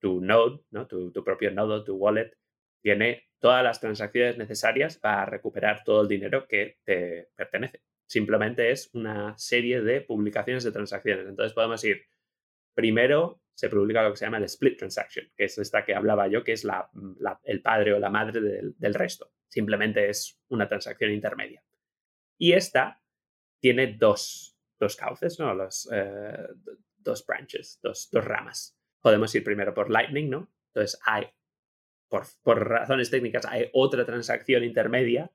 tu node, ¿no? tu, tu propio nodo, tu wallet, tiene todas las transacciones necesarias para recuperar todo el dinero que te pertenece. Simplemente es una serie de publicaciones de transacciones. Entonces podemos ir, primero se publica lo que se llama el split transaction, que es esta que hablaba yo, que es la, el padre o la madre del, resto. Simplemente es una transacción intermedia. Y esta tiene dos, dos cauces, ¿no? Los, eh, dos branches, dos, dos ramas podemos ir primero por Lightning, ¿no? Entonces hay, por, por razones técnicas, hay otra transacción intermedia,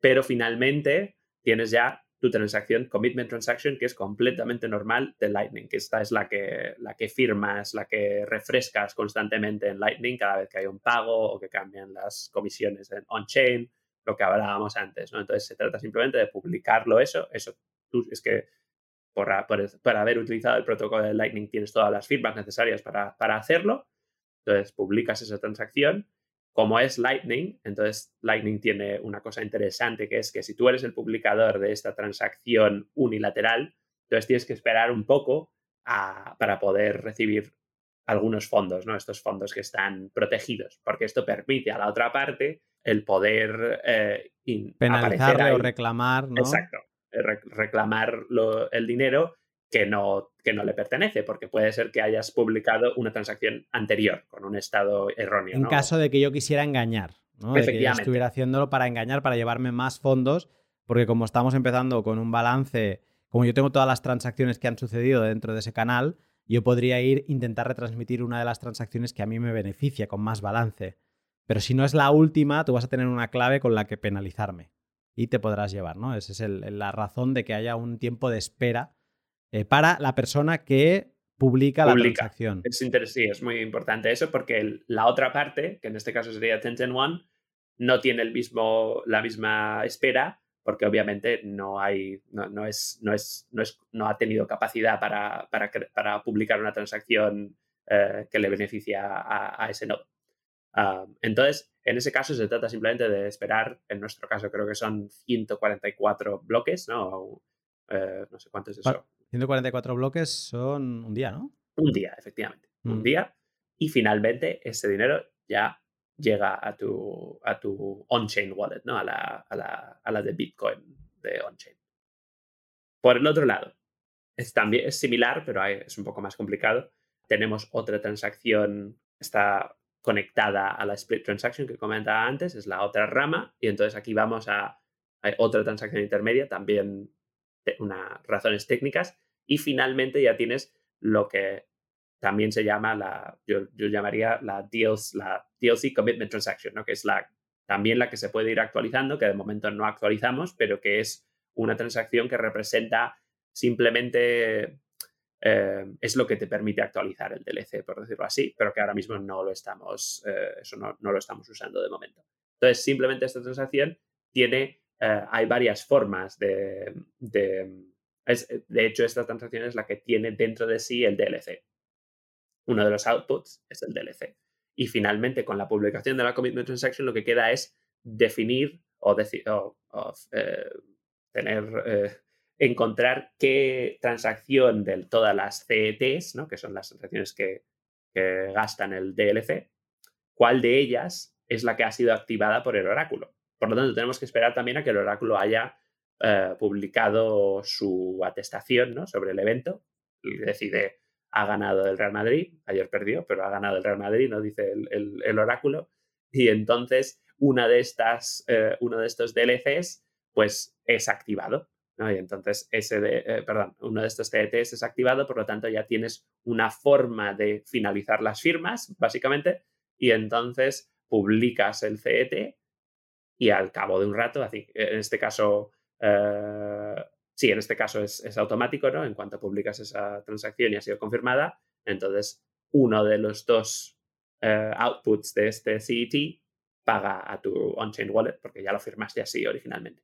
pero finalmente tienes ya tu transacción, commitment transaction, que es completamente normal de Lightning, que esta es la que, la que firmas, la que refrescas constantemente en Lightning cada vez que hay un pago o que cambian las comisiones en on-chain, lo que hablábamos antes, ¿no? Entonces se trata simplemente de publicarlo eso, eso es que por, haber utilizado el protocolo de Lightning tienes todas las firmas necesarias para, para hacerlo. Entonces publicas esa transacción. Como es Lightning, entonces Lightning tiene una cosa interesante que es que si tú eres el publicador de esta transacción unilateral, entonces tienes que esperar un poco para poder recibir algunos fondos, ¿no? Estos fondos que están protegidos, porque esto permite a la otra parte el poder eh, penalizarle o reclamar, ¿no? Exacto reclamar el dinero que no, que no le pertenece, porque puede ser que hayas publicado una transacción anterior con un estado erróneo. En caso de que yo quisiera engañar, ¿no? De que yo estuviera haciéndolo para engañar, para llevarme más fondos, porque como estamos empezando con un balance, como yo tengo todas las transacciones que han sucedido dentro de ese canal, yo podría ir intentar retransmitir una de las transacciones que a mí me beneficia con más balance. Pero si no es la última, tú vas a tener una clave con la que penalizarme y te podrás llevar, ¿no? Esa es la razón de que haya un tiempo de espera eh, para la persona que publica, la transacción. Es sí, es muy importante eso porque la otra parte, que en este caso sería Tenten One, no tiene el mismo, la misma espera porque obviamente no hay, no, es, no, es, no, es, no ha tenido capacidad para, para, para publicar una transacción eh, que le beneficia a, a ese nodo. Ah, entonces, en ese caso se trata simplemente de esperar, en nuestro caso creo que son 144 bloques, ¿no? Eh, no sé cuánto es eso. 144 bloques son un día, ¿no? Un día, efectivamente. Un mm. día. Y finalmente ese dinero ya llega a tu, a tu on-chain wallet, ¿no? A la, a, la, a la de Bitcoin de on-chain. Por el otro lado, es, también, es similar, pero es un poco más complicado. Tenemos otra transacción, está conectada a la split transaction que comentaba antes, es la otra rama, y entonces aquí vamos a, otra transacción intermedia, también unas razones técnicas, y finalmente ya tienes lo que también se llama la, yo, llamaría la DLC, la DLC Commitment Transaction, ¿no? que es la, también la que se puede ir actualizando, que de momento no actualizamos, pero que es una transacción que representa simplemente eh, es lo que te permite actualizar el DLC, por decirlo así, pero que ahora mismo no lo estamos, eh, eso no, lo estamos usando de momento. Entonces, simplemente esta transacción tiene, eh, hay varias formas de, de, de hecho, esta transacción es la que tiene dentro de sí el DLC. Uno de los outputs es el DLC. Y finalmente, con la publicación de la commitment transaction, lo que queda es definir o, o tener encontrar qué transacción de todas las CETs, ¿no? que son las transacciones que que gastan el DLC, cuál de ellas es la que ha sido activada por el oráculo. Por lo tanto, tenemos que esperar también a que el oráculo haya eh, publicado su atestación ¿no? sobre el evento. Y decide, ha ganado el Real Madrid, ayer perdió, pero ha ganado el Real Madrid, no dice el, oráculo. Y entonces una de estas, eh, uno de estos DLCs, pues es activado. Y entonces ese de, eh, perdón, uno de estos CETs es activado, por lo tanto ya tienes una forma de finalizar las firmas, básicamente, y entonces publicas el CET y al cabo de un rato, así, en este caso, eh, sí, en este caso es, automático, ¿no? En cuanto publicas esa transacción y ha sido confirmada, entonces uno de los dos eh, outputs de este CET paga a tu on-chain wallet porque ya lo firmaste así originalmente.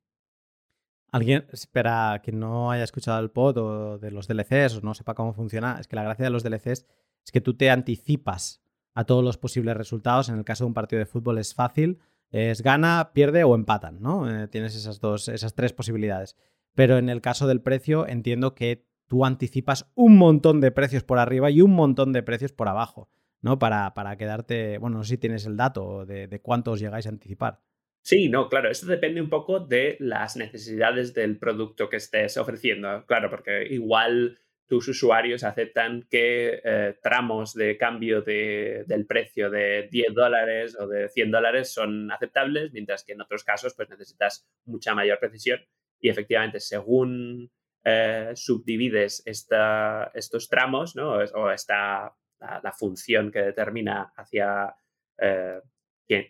Alguien, espera, que no haya escuchado el pod o de los DLCs o no sepa cómo funciona, es que la gracia de los DLCs es que tú te anticipas a todos los posibles resultados. En el caso de un partido de fútbol es fácil, es gana, pierde o empatan, ¿no? Eh, tienes esas dos, esas tres posibilidades. Pero en el caso del precio, entiendo que tú anticipas un montón de precios por arriba y un montón de precios por abajo, ¿no? Para, para quedarte, bueno, no sé si tienes el dato de, de cuántos llegáis a anticipar. Sí, no, claro, esto depende un poco de las necesidades del producto que estés ofreciendo, claro, porque igual tus usuarios aceptan que eh, tramos de cambio del precio de 10 dólares o de 100 dólares son aceptables, mientras que en otros casos pues necesitas mucha mayor precisión y efectivamente según eh, subdivides estos tramos ¿no? o esta, la, función que determina hacia eh,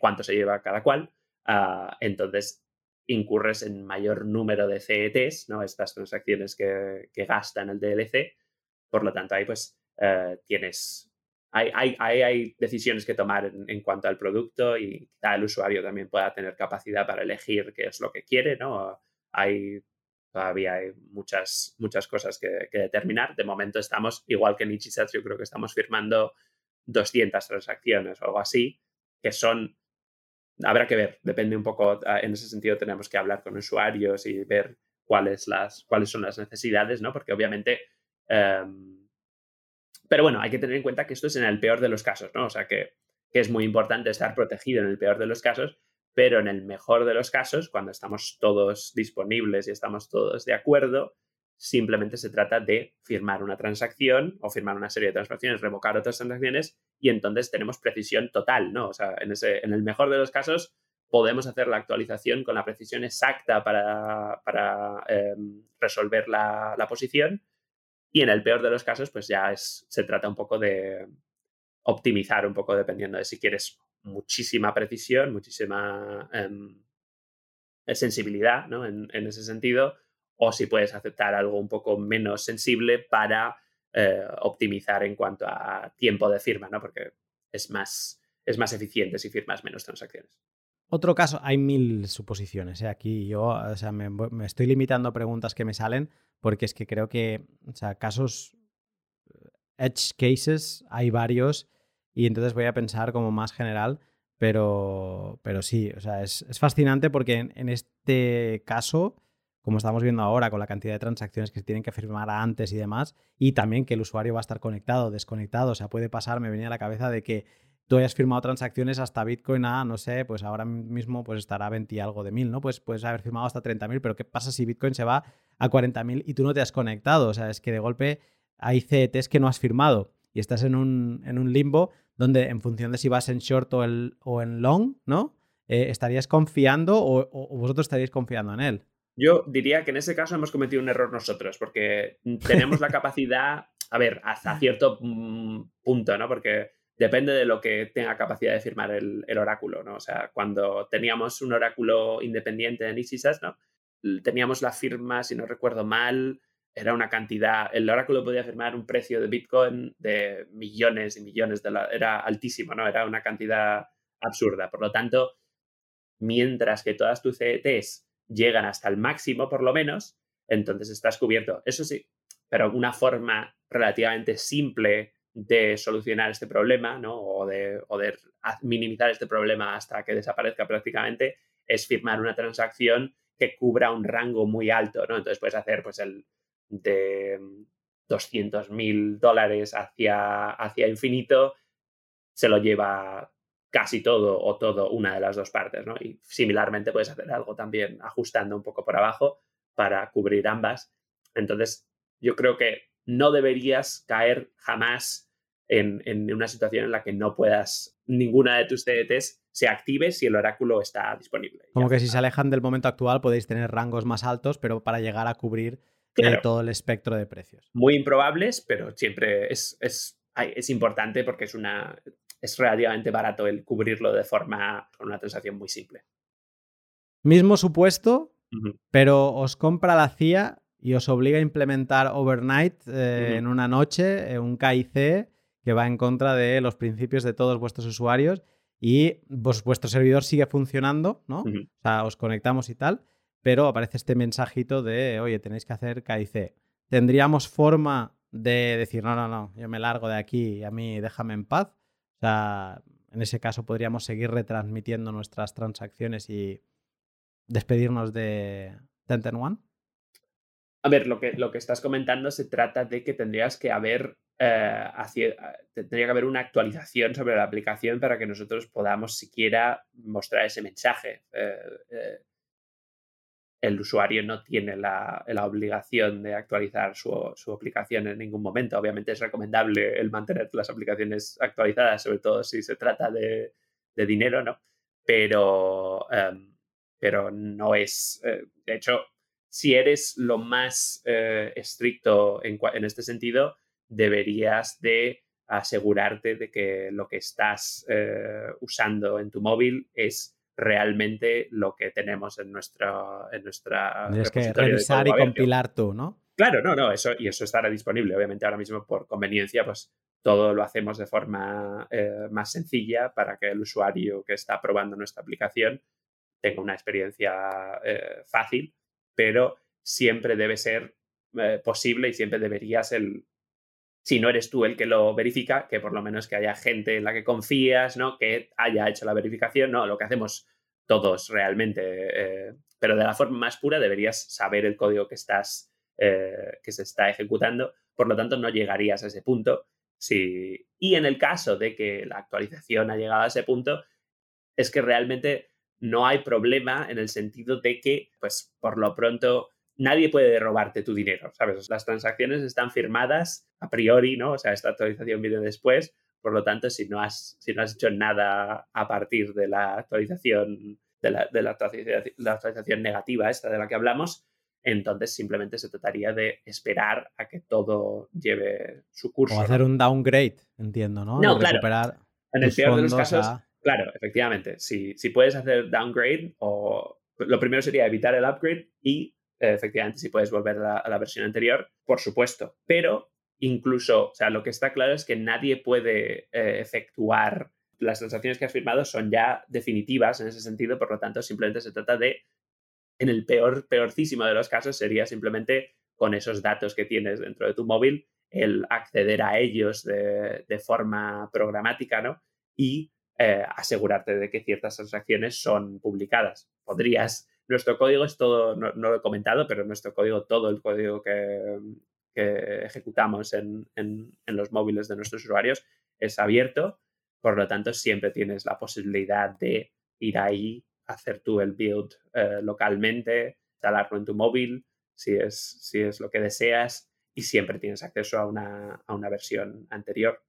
cuánto se lleva cada cual, ah, entonces incurres en mayor número de CETs, ¿no? Estas transacciones que, gastan el DLC. Por lo tanto, ahí pues eh, tienes... Hay, hay, hay, decisiones que tomar en, cuanto al producto y quizá el usuario también pueda tener capacidad para elegir qué es lo que quiere, ¿no? Hay todavía hay muchas, muchas cosas que, determinar. De momento estamos, igual que en yo creo que estamos firmando 200 transacciones o algo así, que son habrá que ver, depende un poco, ah, en ese sentido tenemos que hablar con usuarios y ver cuáles, las, cuáles son las necesidades, ¿no? Porque obviamente... Em, pero bueno, hay que tener en cuenta que esto es en el peor de los casos, ¿no? O sea, que, que es muy importante estar protegido en el peor de los casos, pero en el mejor de los casos, cuando estamos todos disponibles y estamos todos de acuerdo, simplemente se trata de firmar una transacción o firmar una serie de transacciones, revocar otras transacciones y entonces tenemos precisión total, ¿no? O sea, en, ese, en el mejor de los casos podemos hacer la actualización con la precisión exacta para, em, resolver la, posición y en el peor de los casos pues ya es, se trata un poco de optimizar un poco dependiendo de si quieres muchísima precisión, muchísima em, sensibilidad, ¿no? En ese sentido o si puedes aceptar algo un poco menos sensible para eh, optimizar en cuanto a tiempo de firma, ¿no? Porque es más, es más eficiente si firmas menos transacciones. Otro caso, hay mil suposiciones. ¿eh? Aquí yo o sea, me, estoy limitando a preguntas que me salen porque es que creo que, o sea, casos, eh, edge cases, hay varios y entonces voy a pensar como más general, pero, pero sí, o sea, es, fascinante porque en este caso como estamos viendo ahora, con la cantidad de transacciones que se tienen que firmar antes y demás, y también que el usuario va a estar conectado, desconectado. O sea, puede pasar, me venía a la cabeza de que tú hayas firmado transacciones hasta Bitcoin a, no sé, pues ahora mismo pues estará 20 y algo de mil, ¿no? Pues puedes haber firmado hasta 30.000, pero ¿qué pasa si Bitcoin se va a 40.000 y tú no te has conectado? O sea, es que de golpe hay CETs que no has firmado y estás en un, en un limbo donde en función de si vas en short o, el, o en long, ¿no? Eh, ¿Estarías confiando o vosotros estaríais confiando en él? Yo diría que en ese caso hemos cometido un error nosotros, porque tenemos la capacidad, a ver, hasta cierto mm, punto, ¿no? Porque depende de lo que tenga capacidad de firmar el, oráculo, ¿no? O sea, cuando teníamos un oráculo independiente en Isisas, ¿no? Teníamos la firma, si no recuerdo mal, era una cantidad, el oráculo podía firmar un precio de Bitcoin de millones y millones de la, era altísimo, ¿no? Era una cantidad absurda. Por lo tanto, mientras que todas tus CETs llegan hasta el máximo por lo menos, entonces estás cubierto. Eso sí, pero una forma relativamente simple de solucionar este problema, ¿no? O de, minimizar este problema hasta que desaparezca prácticamente, es firmar una transacción que cubra un rango muy alto, ¿no? Entonces puedes hacer, pues, el de 200 mil dólares hacia, hacia infinito, se lo lleva casi todo o todo una de las dos partes, ¿no? Y similarmente puedes hacer algo también ajustando un poco por abajo para cubrir ambas. Entonces, yo creo que no deberías caer jamás en, una situación en la que no puedas, ninguna de tus TDTs se active si el oráculo está disponible. Como que si se alejan del momento actual podéis tener rangos más altos, pero para llegar a cubrir eh, todo el espectro de precios. Muy improbables, pero siempre es, es, es importante porque es una es relativamente barato el cubrirlo de forma con una transacción muy simple. Mismo supuesto, pero os compra la CIA y os obliga a implementar overnight eh, en una noche eh, un KIC que va en contra de los principios de todos vuestros usuarios y vuestro servidor sigue funcionando, ¿no? O sea, os conectamos y tal, pero aparece este mensajito de, oye, tenéis que hacer KIC. ¿Tendríamos forma de decir, no, no, no, yo me largo de aquí y a mí déjame en paz? En ese caso podríamos seguir retransmitiendo nuestras transacciones y despedirnos de Tenten One. A ver, lo que, lo que estás comentando se trata de que tendrías que haber eh, tendría que haber una actualización sobre la aplicación para que nosotros podamos siquiera mostrar ese mensaje. Eh, eh, el usuario no tiene la, obligación de actualizar su, aplicación en ningún momento. Obviamente es recomendable el mantener las aplicaciones actualizadas, sobre todo si se trata de, dinero, ¿no? Pero, em, pero no es, eh, de hecho, si eres lo más eh, estricto en, en, este sentido, deberías de asegurarte de que lo que estás eh, usando en tu móvil es realmente lo que tenemos en nuestra en nuestra Tienes que revisar y compilar tú, ¿no? Claro, no, no, eso y eso estará disponible. Obviamente ahora mismo por conveniencia, pues todo lo hacemos de forma eh, más sencilla para que el usuario que está probando nuestra aplicación tenga una experiencia eh, fácil, pero siempre debe ser eh, posible y siempre deberías el si no eres tú el que lo verifica, que por lo menos que haya gente en la que confías, ¿no? Que haya hecho la verificación, ¿no? Lo que hacemos todos realmente, eh, pero de la forma más pura deberías saber el código que estás, eh, que se está ejecutando, por lo tanto no llegarías a ese punto. Si... Y en el caso de que la actualización ha llegado a ese punto, es que realmente no hay problema en el sentido de que, pues, por lo pronto, nadie puede robarte tu dinero, ¿sabes? Las transacciones están firmadas a priori, ¿no? O sea, esta actualización viene después, por lo tanto, si no has, si no has hecho nada a partir de la actualización, de la, de la, actualización, negativa, esta de la que hablamos, entonces simplemente se trataría de esperar a que todo lleve su curso. O hacer un downgrade, entiendo, ¿no? No, claro. En el peor de los casos, claro, efectivamente. Si, si puedes hacer downgrade, o lo primero sería evitar el upgrade y efectivamente, si puedes volver a la, versión anterior, por supuesto. Pero incluso, o sea, lo que está claro es que nadie puede eh, efectuar las transacciones que has firmado son ya definitivas en ese sentido, por lo tanto, simplemente se trata de, en el peor, peorcísimo de los casos, sería simplemente con esos datos que tienes dentro de tu móvil, el acceder a ellos de, forma programática, ¿no? Y eh, asegurarte de que ciertas transacciones son publicadas. Podrías nuestro código es todo, no, lo he comentado, pero nuestro código, todo el código que, ejecutamos en, los móviles de nuestros usuarios es abierto. Por lo tanto, siempre tienes la posibilidad de ir ahí, hacer tú el build eh, localmente, instalarlo en tu móvil, si es, si es lo que deseas, y siempre tienes acceso a una, a una versión anterior.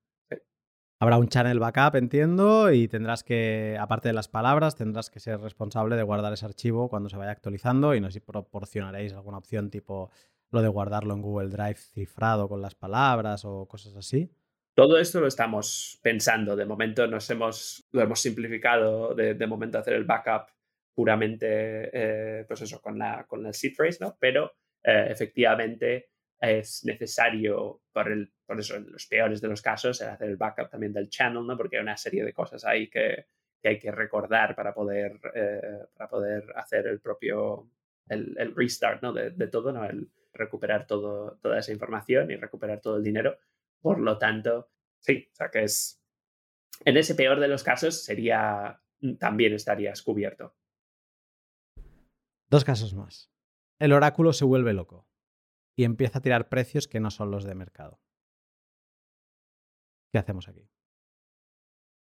Habrá un channel backup, entiendo, y tendrás que, aparte de las palabras, tendrás que ser responsable de guardar ese archivo cuando se vaya actualizando y no sé si proporcionaréis alguna opción tipo lo de guardarlo en Google Drive cifrado con las palabras o cosas así. Todo esto lo estamos pensando. De momento nos hemos, lo hemos simplificado de, de momento hacer el backup puramente, eh, pues eso, con, la, con el seed phrase, ¿no? Pero eh, efectivamente es necesario, por, el, por eso en los peores de los casos, hacer el backup también del channel, ¿no? porque hay una serie de cosas ahí que, hay que recordar para poder, eh, para poder hacer el propio, el, restart ¿no? de, todo, ¿no? el recuperar todo, toda esa información y recuperar todo el dinero. Por lo tanto, sí, o sea que es, en ese peor de los casos sería, también estarías cubierto. Dos casos más. El oráculo se vuelve loco y empieza a tirar precios que no son los de mercado. ¿Qué hacemos aquí?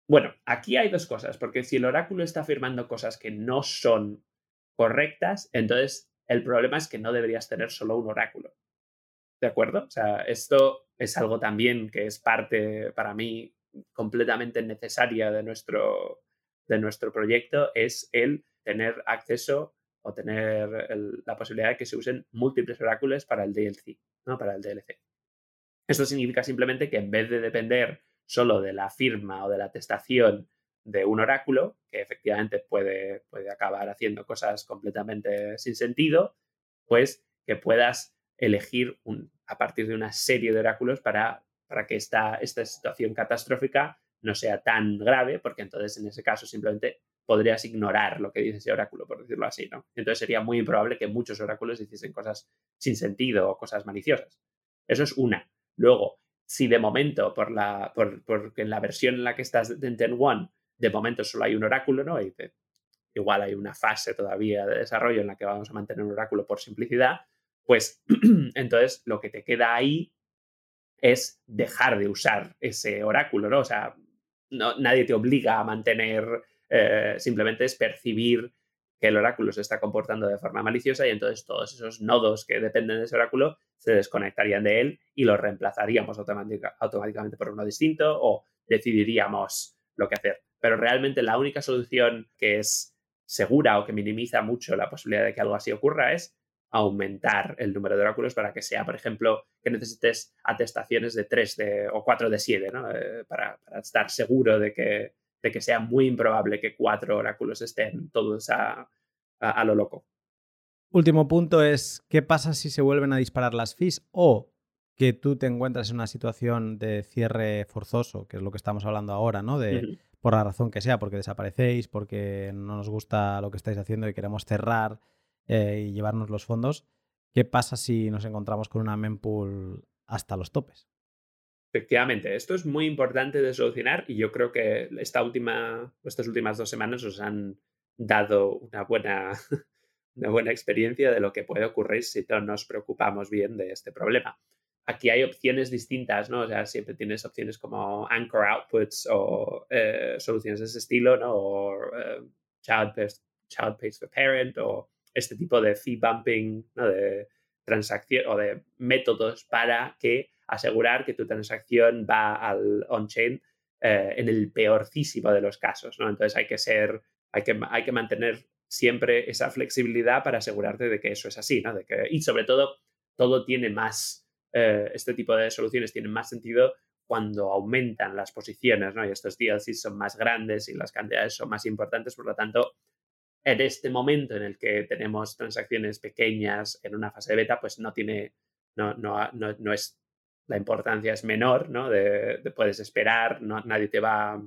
Bueno, aquí hay dos cosas, porque si el oráculo está afirmando cosas que no son correctas, entonces el problema es que no deberías tener solo un oráculo. ¿De acuerdo? O sea, esto es algo también que es parte para mí completamente necesaria de nuestro, de nuestro proyecto, es el tener acceso o tener la posibilidad de que se usen múltiples oráculos para el DLC, ¿no? Para el DLC. Esto significa simplemente que en vez de depender solo de la firma o de la atestación de un oráculo, que efectivamente puede, puede acabar haciendo cosas completamente sin sentido, pues que puedas elegir a partir de una serie de oráculos para, para que esta, esta situación catastrófica no sea tan grave, porque entonces en ese caso simplemente podrías ignorar lo que dice ese oráculo, por decirlo así, ¿no? Entonces sería muy improbable que muchos oráculos hiciesen cosas sin sentido o cosas maliciosas. Eso es una. Luego, si de momento, por la, por, en la versión en la que estás en Ten One, de momento solo hay un oráculo, ¿no? Y igual hay una fase todavía de desarrollo en la que vamos a mantener un oráculo por simplicidad, pues entonces lo que te queda ahí es dejar de usar ese oráculo, ¿no? O sea, no, nadie te obliga a mantener, eh, simplemente es percibir que el oráculo se está comportando de forma maliciosa y entonces todos esos nodos que dependen de ese oráculo se desconectarían de él y los reemplazaríamos automáticamente por uno distinto o decidiríamos lo que hacer. Pero realmente la única solución que es segura o que minimiza mucho la posibilidad de que algo así ocurra es aumentar el número de oráculos para que sea, por ejemplo, que necesites atestaciones de 3 de, o 4 de 7, ¿no? Eh, para, estar seguro de que, de que sea muy improbable que cuatro oráculos estén todos a, a, lo loco. Último punto es, ¿qué pasa si se vuelven a disparar las fees o que tú te encuentras en una situación de cierre forzoso, que es lo que estamos hablando ahora, ¿no? De, Por la razón que sea, porque desaparecéis, porque no nos gusta lo que estáis haciendo y queremos cerrar eh, y llevarnos los fondos. ¿Qué pasa si nos encontramos con una mempool hasta los topes? Efectivamente, esto es muy importante de solucionar y yo creo que esta última, estas últimas dos semanas nos han dado una buena, una buena experiencia de lo que puede ocurrir si no nos preocupamos bien de este problema. Aquí hay opciones distintas, ¿no? O sea, siempre tienes opciones como anchor outputs o eh, soluciones de ese estilo, ¿no? O eh, child, child pays for parent o este tipo de fee bumping, ¿no? De transacción o de métodos para que asegurar que tu transacción va al on-chain eh, en el peorcísimo de los casos, ¿no? Entonces hay que ser, hay que, hay que mantener siempre esa flexibilidad para asegurarte de que eso es así, ¿no? De que, y sobre todo, todo tiene más, eh, este tipo de soluciones tienen más sentido cuando aumentan las posiciones, ¿no? Y estos DLCs son más grandes y las cantidades son más importantes, por lo tanto, en este momento en el que tenemos transacciones pequeñas en una fase de beta, pues no tiene, no, no, no, es, la importancia es menor, ¿no? De, puedes esperar, no, nadie te va,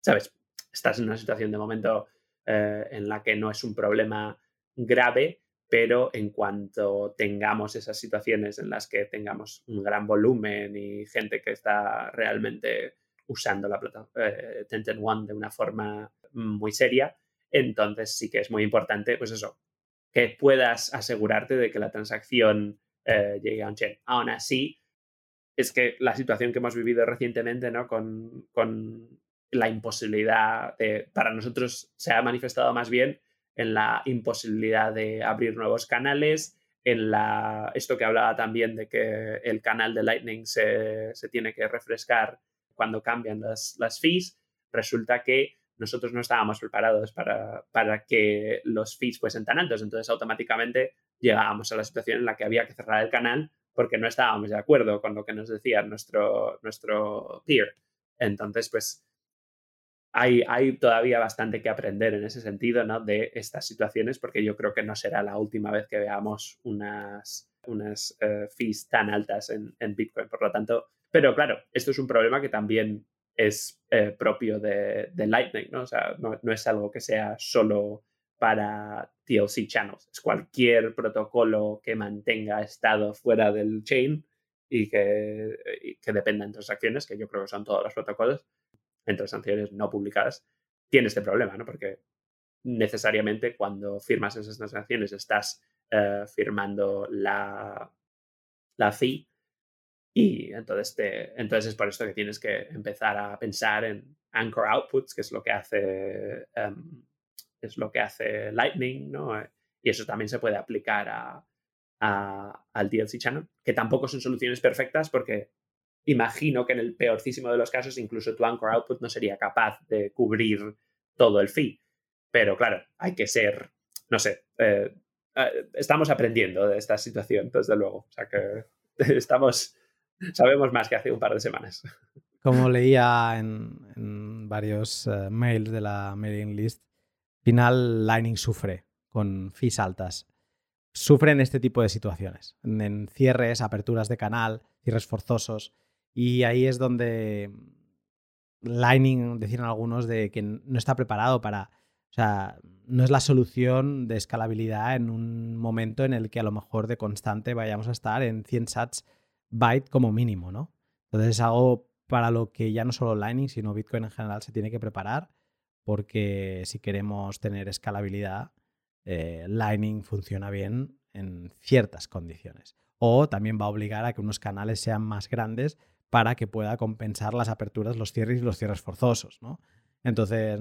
¿sabes? Estás en una situación de momento eh, en la que no es un problema grave, pero en cuanto tengamos esas situaciones en las que tengamos un gran volumen y gente que está realmente usando la plataforma eh, One de una forma muy seria, entonces sí que es muy importante, pues eso, que puedas asegurarte de que la transacción eh, llegue a un chain. Aún así, es que la situación que hemos vivido recientemente, ¿no? Con, con la imposibilidad de, para nosotros se ha manifestado más bien en la imposibilidad de abrir nuevos canales, en la, esto que hablaba también de que el canal de Lightning se, se tiene que refrescar cuando cambian las, las fees, resulta que nosotros no estábamos preparados para, para, que los fees fuesen tan altos. Entonces, automáticamente llegábamos a la situación en la que había que cerrar el canal porque no estábamos de acuerdo con lo que nos decía nuestro, nuestro peer. Entonces, pues hay, todavía bastante que aprender en ese sentido ¿no? de estas situaciones porque yo creo que no será la última vez que veamos unas, unas eh, fees tan altas en, Bitcoin. Por lo tanto, pero claro, esto es un problema que también es eh, propio de, Lightning, ¿no? O sea, no, es algo que sea solo para TLC channels, es cualquier protocolo que mantenga estado fuera del chain y que, que dependa en transacciones, que yo creo que son todos los protocolos, en transacciones no publicadas, tiene este problema, ¿no? Porque necesariamente cuando firmas esas transacciones estás eh, firmando la, la fee Y entonces, entonces es por esto que tienes que empezar a pensar en Anchor Outputs, que es lo que hace, em, es lo que hace Lightning, ¿no? Y eso también se puede aplicar a, al DLC Channel, que tampoco son soluciones perfectas porque imagino que en el peorcísimo de los casos incluso tu Anchor Output no sería capaz de cubrir todo el fee. Pero claro, hay que ser, no sé, eh, eh, estamos aprendiendo de esta situación, desde luego. O sea que estamos sabemos más que hace un par de semanas. Como leía en, varios eh, mails de la mailing list, final Lightning sufre con fees altas. Sufre en este tipo de situaciones, en cierres, aperturas de canal, cierres forzosos. Y ahí es donde Lightning, decían algunos, de que no está preparado para... O sea, no es la solución de escalabilidad en un momento en el que a lo mejor de constante vayamos a estar en 100 sats byte como mínimo, ¿no? Entonces es algo para lo que ya no solo Lightning, sino Bitcoin en general se tiene que preparar, porque si queremos tener escalabilidad, eh, Lightning funciona bien en ciertas condiciones. O también va a obligar a que unos canales sean más grandes para que pueda compensar las aperturas, los cierres y los cierres forzosos, ¿no? Entonces,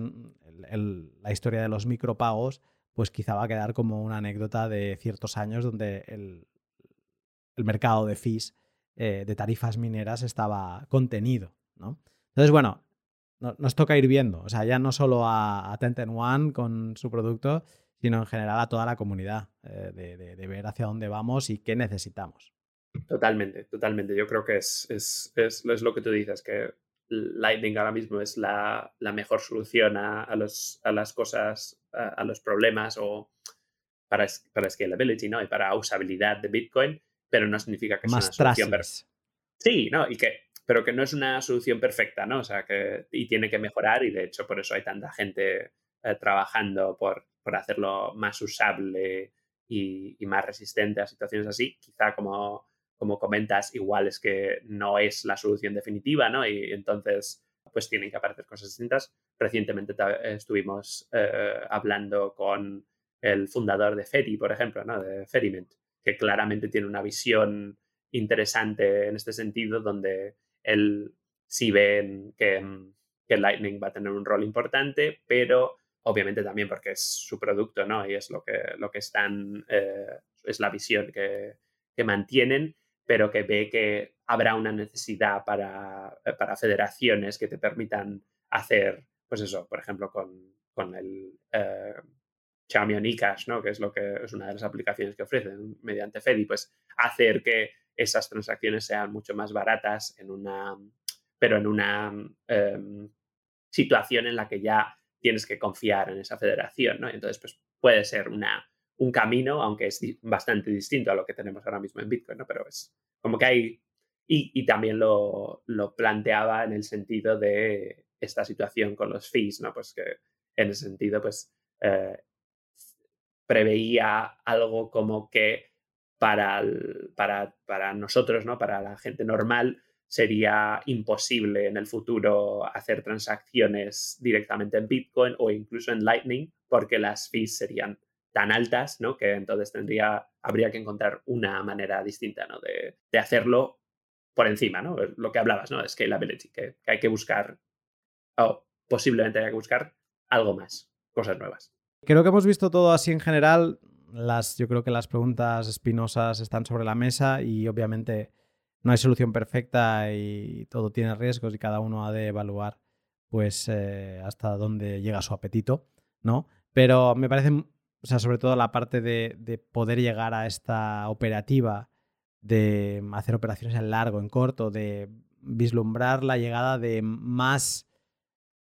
la historia de los micropagos, pues quizá va a quedar como una anécdota de ciertos años donde el, mercado de fees eh, de tarifas mineras estaba contenido. ¿no? Entonces, bueno, nos toca ir viendo, o sea, ya no solo a, a One con su producto, sino en general a toda la comunidad, eh, de, ver hacia dónde vamos y qué necesitamos. Totalmente, totalmente. Yo creo que es, es, es, lo que tú dices, que Lightning ahora mismo es la, la mejor solución a, a, los, a las cosas, a, los problemas o para, para scalability ¿no? y para usabilidad de Bitcoin pero no significa que sea una solución perfecta. Sí, ¿no? Y que, pero que no es una solución perfecta, ¿no? O sea, que y tiene que mejorar y de hecho por eso hay tanta gente eh, trabajando por, por, hacerlo más usable y, más resistente a situaciones así. Quizá como, como comentas, igual es que no es la solución definitiva, ¿no? Y, entonces pues tienen que aparecer cosas distintas. Recientemente estuvimos eh, hablando con el fundador de Ferry, por ejemplo, ¿no? De Ferryment, que claramente tiene una visión interesante en este sentido, donde él sí ve que, que Lightning va a tener un rol importante, pero obviamente también porque es su producto, ¿no? Y es lo que, lo que están, eh, es la visión que, que, mantienen, pero que ve que habrá una necesidad para, para federaciones que te permitan hacer, pues eso, por ejemplo, con, con el eh, Icash, ¿no? que es lo que es una de las aplicaciones que ofrecen mediante Fedi, pues hacer que esas transacciones sean mucho más baratas en una, pero en una em, situación en la que ya tienes que confiar en esa federación, ¿no? Entonces, pues puede ser una, un camino, aunque es bastante distinto a lo que tenemos ahora mismo en Bitcoin, ¿no? Pero es como que hay... Y, también lo, lo, planteaba en el sentido de esta situación con los fees, ¿no? Pues que en ese sentido, pues eh, preveía algo como que para, para, para, nosotros, ¿no? para la gente normal, sería imposible en el futuro hacer transacciones directamente en Bitcoin o incluso en Lightning, porque las fees serían tan altas, ¿no? Que entonces tendría, habría que encontrar una manera distinta, ¿no? De, hacerlo por encima, ¿no? Lo que hablabas, ¿no? Scalability, que, que hay que buscar, o posiblemente haya que buscar algo más, cosas nuevas. Creo que hemos visto todo así en general. Las, yo creo que las preguntas espinosas están sobre la mesa y obviamente no hay solución perfecta y todo tiene riesgos y cada uno ha de evaluar pues eh, hasta dónde llega su apetito, ¿no? Pero me parece, o sea, sobre todo la parte de, poder llegar a esta operativa, de hacer operaciones en largo, en corto, de vislumbrar la llegada de más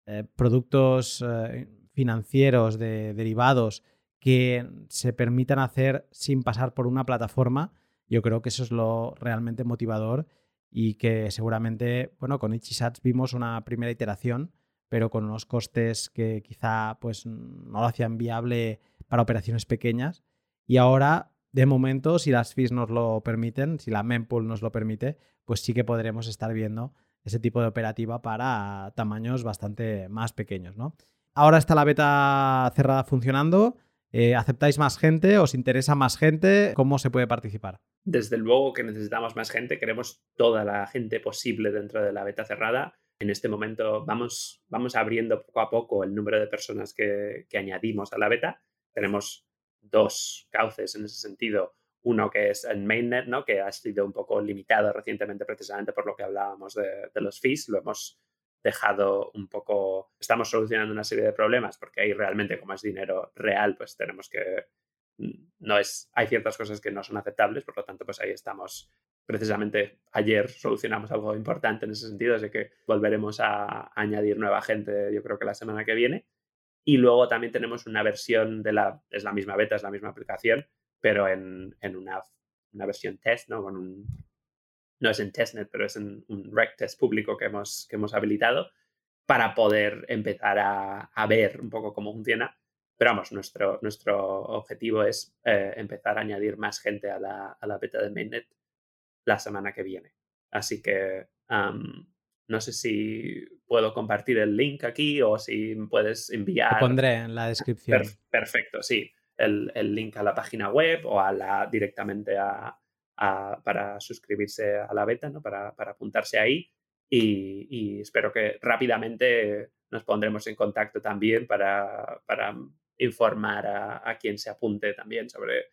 eh, productos eh, financieros, de derivados que se permitan hacer sin pasar por una plataforma, yo creo que eso es lo realmente motivador y que seguramente, bueno, con Ichisats vimos una primera iteración, pero con unos costes que quizá pues no lo hacían viable para operaciones pequeñas y ahora de momento, si las fees nos lo permiten, si la mempool nos lo permite, pues sí que podremos estar viendo ese tipo de operativa para tamaños bastante más pequeños, ¿no? Ahora está la beta cerrada funcionando. Eh, ¿Aceptáis más gente? ¿Os interesa más gente? ¿Cómo se puede participar? Desde luego que necesitamos más gente, queremos toda la gente posible dentro de la beta cerrada. En este momento vamos, vamos abriendo poco a poco el número de personas que, que añadimos a la beta. Tenemos dos cauces en ese sentido. Uno que es en mainnet, ¿no? que ha sido un poco limitado recientemente precisamente por lo que hablábamos de, de los fees. Lo hemos dejado un poco, estamos solucionando una serie de problemas porque ahí realmente como es dinero real, pues tenemos que, no es, hay ciertas cosas que no son aceptables, por lo tanto, pues ahí estamos. Precisamente ayer solucionamos algo importante en ese sentido, así que volveremos a añadir nueva gente, yo creo que la semana que viene. Y luego también tenemos una versión de la, es la misma beta, es la misma aplicación, pero en, en una, una, versión test, ¿no? Con un, no es en testnet, pero es en un rec test público que hemos, que hemos habilitado para poder empezar a, a ver un poco cómo funciona. Pero vamos, nuestro, nuestro objetivo es eh, empezar a añadir más gente a la, a la, beta de mainnet la semana que viene. Así que no sé si puedo compartir el link aquí o si puedes enviar. Lo pondré en la descripción. Per perfecto, sí. El, el, link a la página web o a la, directamente a, a, para suscribirse a la beta, ¿no? para, para apuntarse ahí. Y, y, espero que rápidamente nos pondremos en contacto también para, para informar a, a, quien se apunte también sobre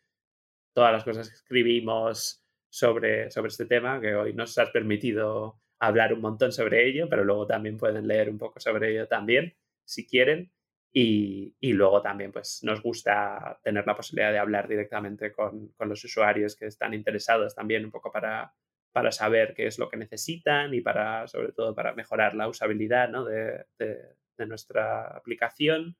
todas las cosas que escribimos sobre, sobre este tema, que hoy nos has permitido hablar un montón sobre ello, pero luego también pueden leer un poco sobre ello también, si quieren. Y, y, luego también pues nos gusta tener la posibilidad de hablar directamente con, con, los usuarios que están interesados también un poco para, para saber qué es lo que necesitan y para sobre todo para mejorar la usabilidad ¿no? de, de, nuestra aplicación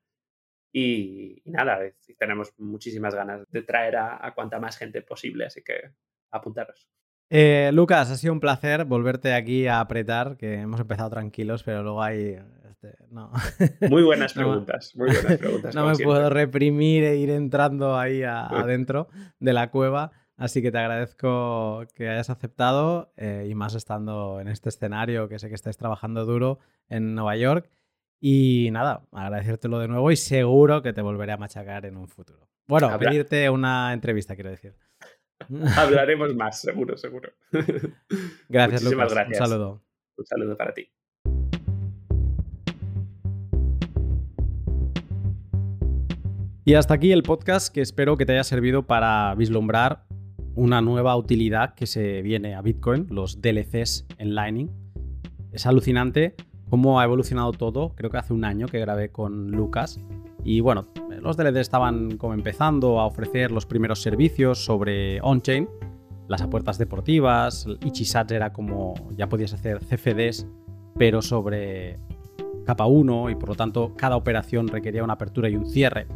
y, y, nada, tenemos muchísimas ganas de traer a, a cuanta más gente posible, así que apuntaros. Eh, Lucas, ha sido un placer volverte aquí a apretar, que hemos empezado tranquilos, pero luego hay este, no. Muy buenas preguntas, no, muy buenas preguntas. No me siempre. puedo reprimir e ir entrando ahí a, adentro de la cueva. Así que te agradezco que hayas aceptado eh, y más estando en este escenario que sé que estáis trabajando duro en Nueva York. Y nada, agradecértelo de nuevo y seguro que te volveré a machacar en un futuro. Bueno, Habla. pedirte una entrevista, quiero decir. Hablaremos más, seguro, seguro. Gracias, Muchísimas Lucas. Gracias. Un saludo. Un saludo para ti. Y hasta aquí el podcast que espero que te haya servido para vislumbrar una nueva utilidad que se viene a Bitcoin, los DLCs en Lightning. Es alucinante cómo ha evolucionado todo. Creo que hace un año que grabé con Lucas. Y bueno, los DLCs estaban como empezando a ofrecer los primeros servicios sobre on-chain, las apuertas deportivas, Ichisats era como ya podías hacer CFDs, pero sobre capa 1 y por lo tanto cada operación requería una apertura y un cierre.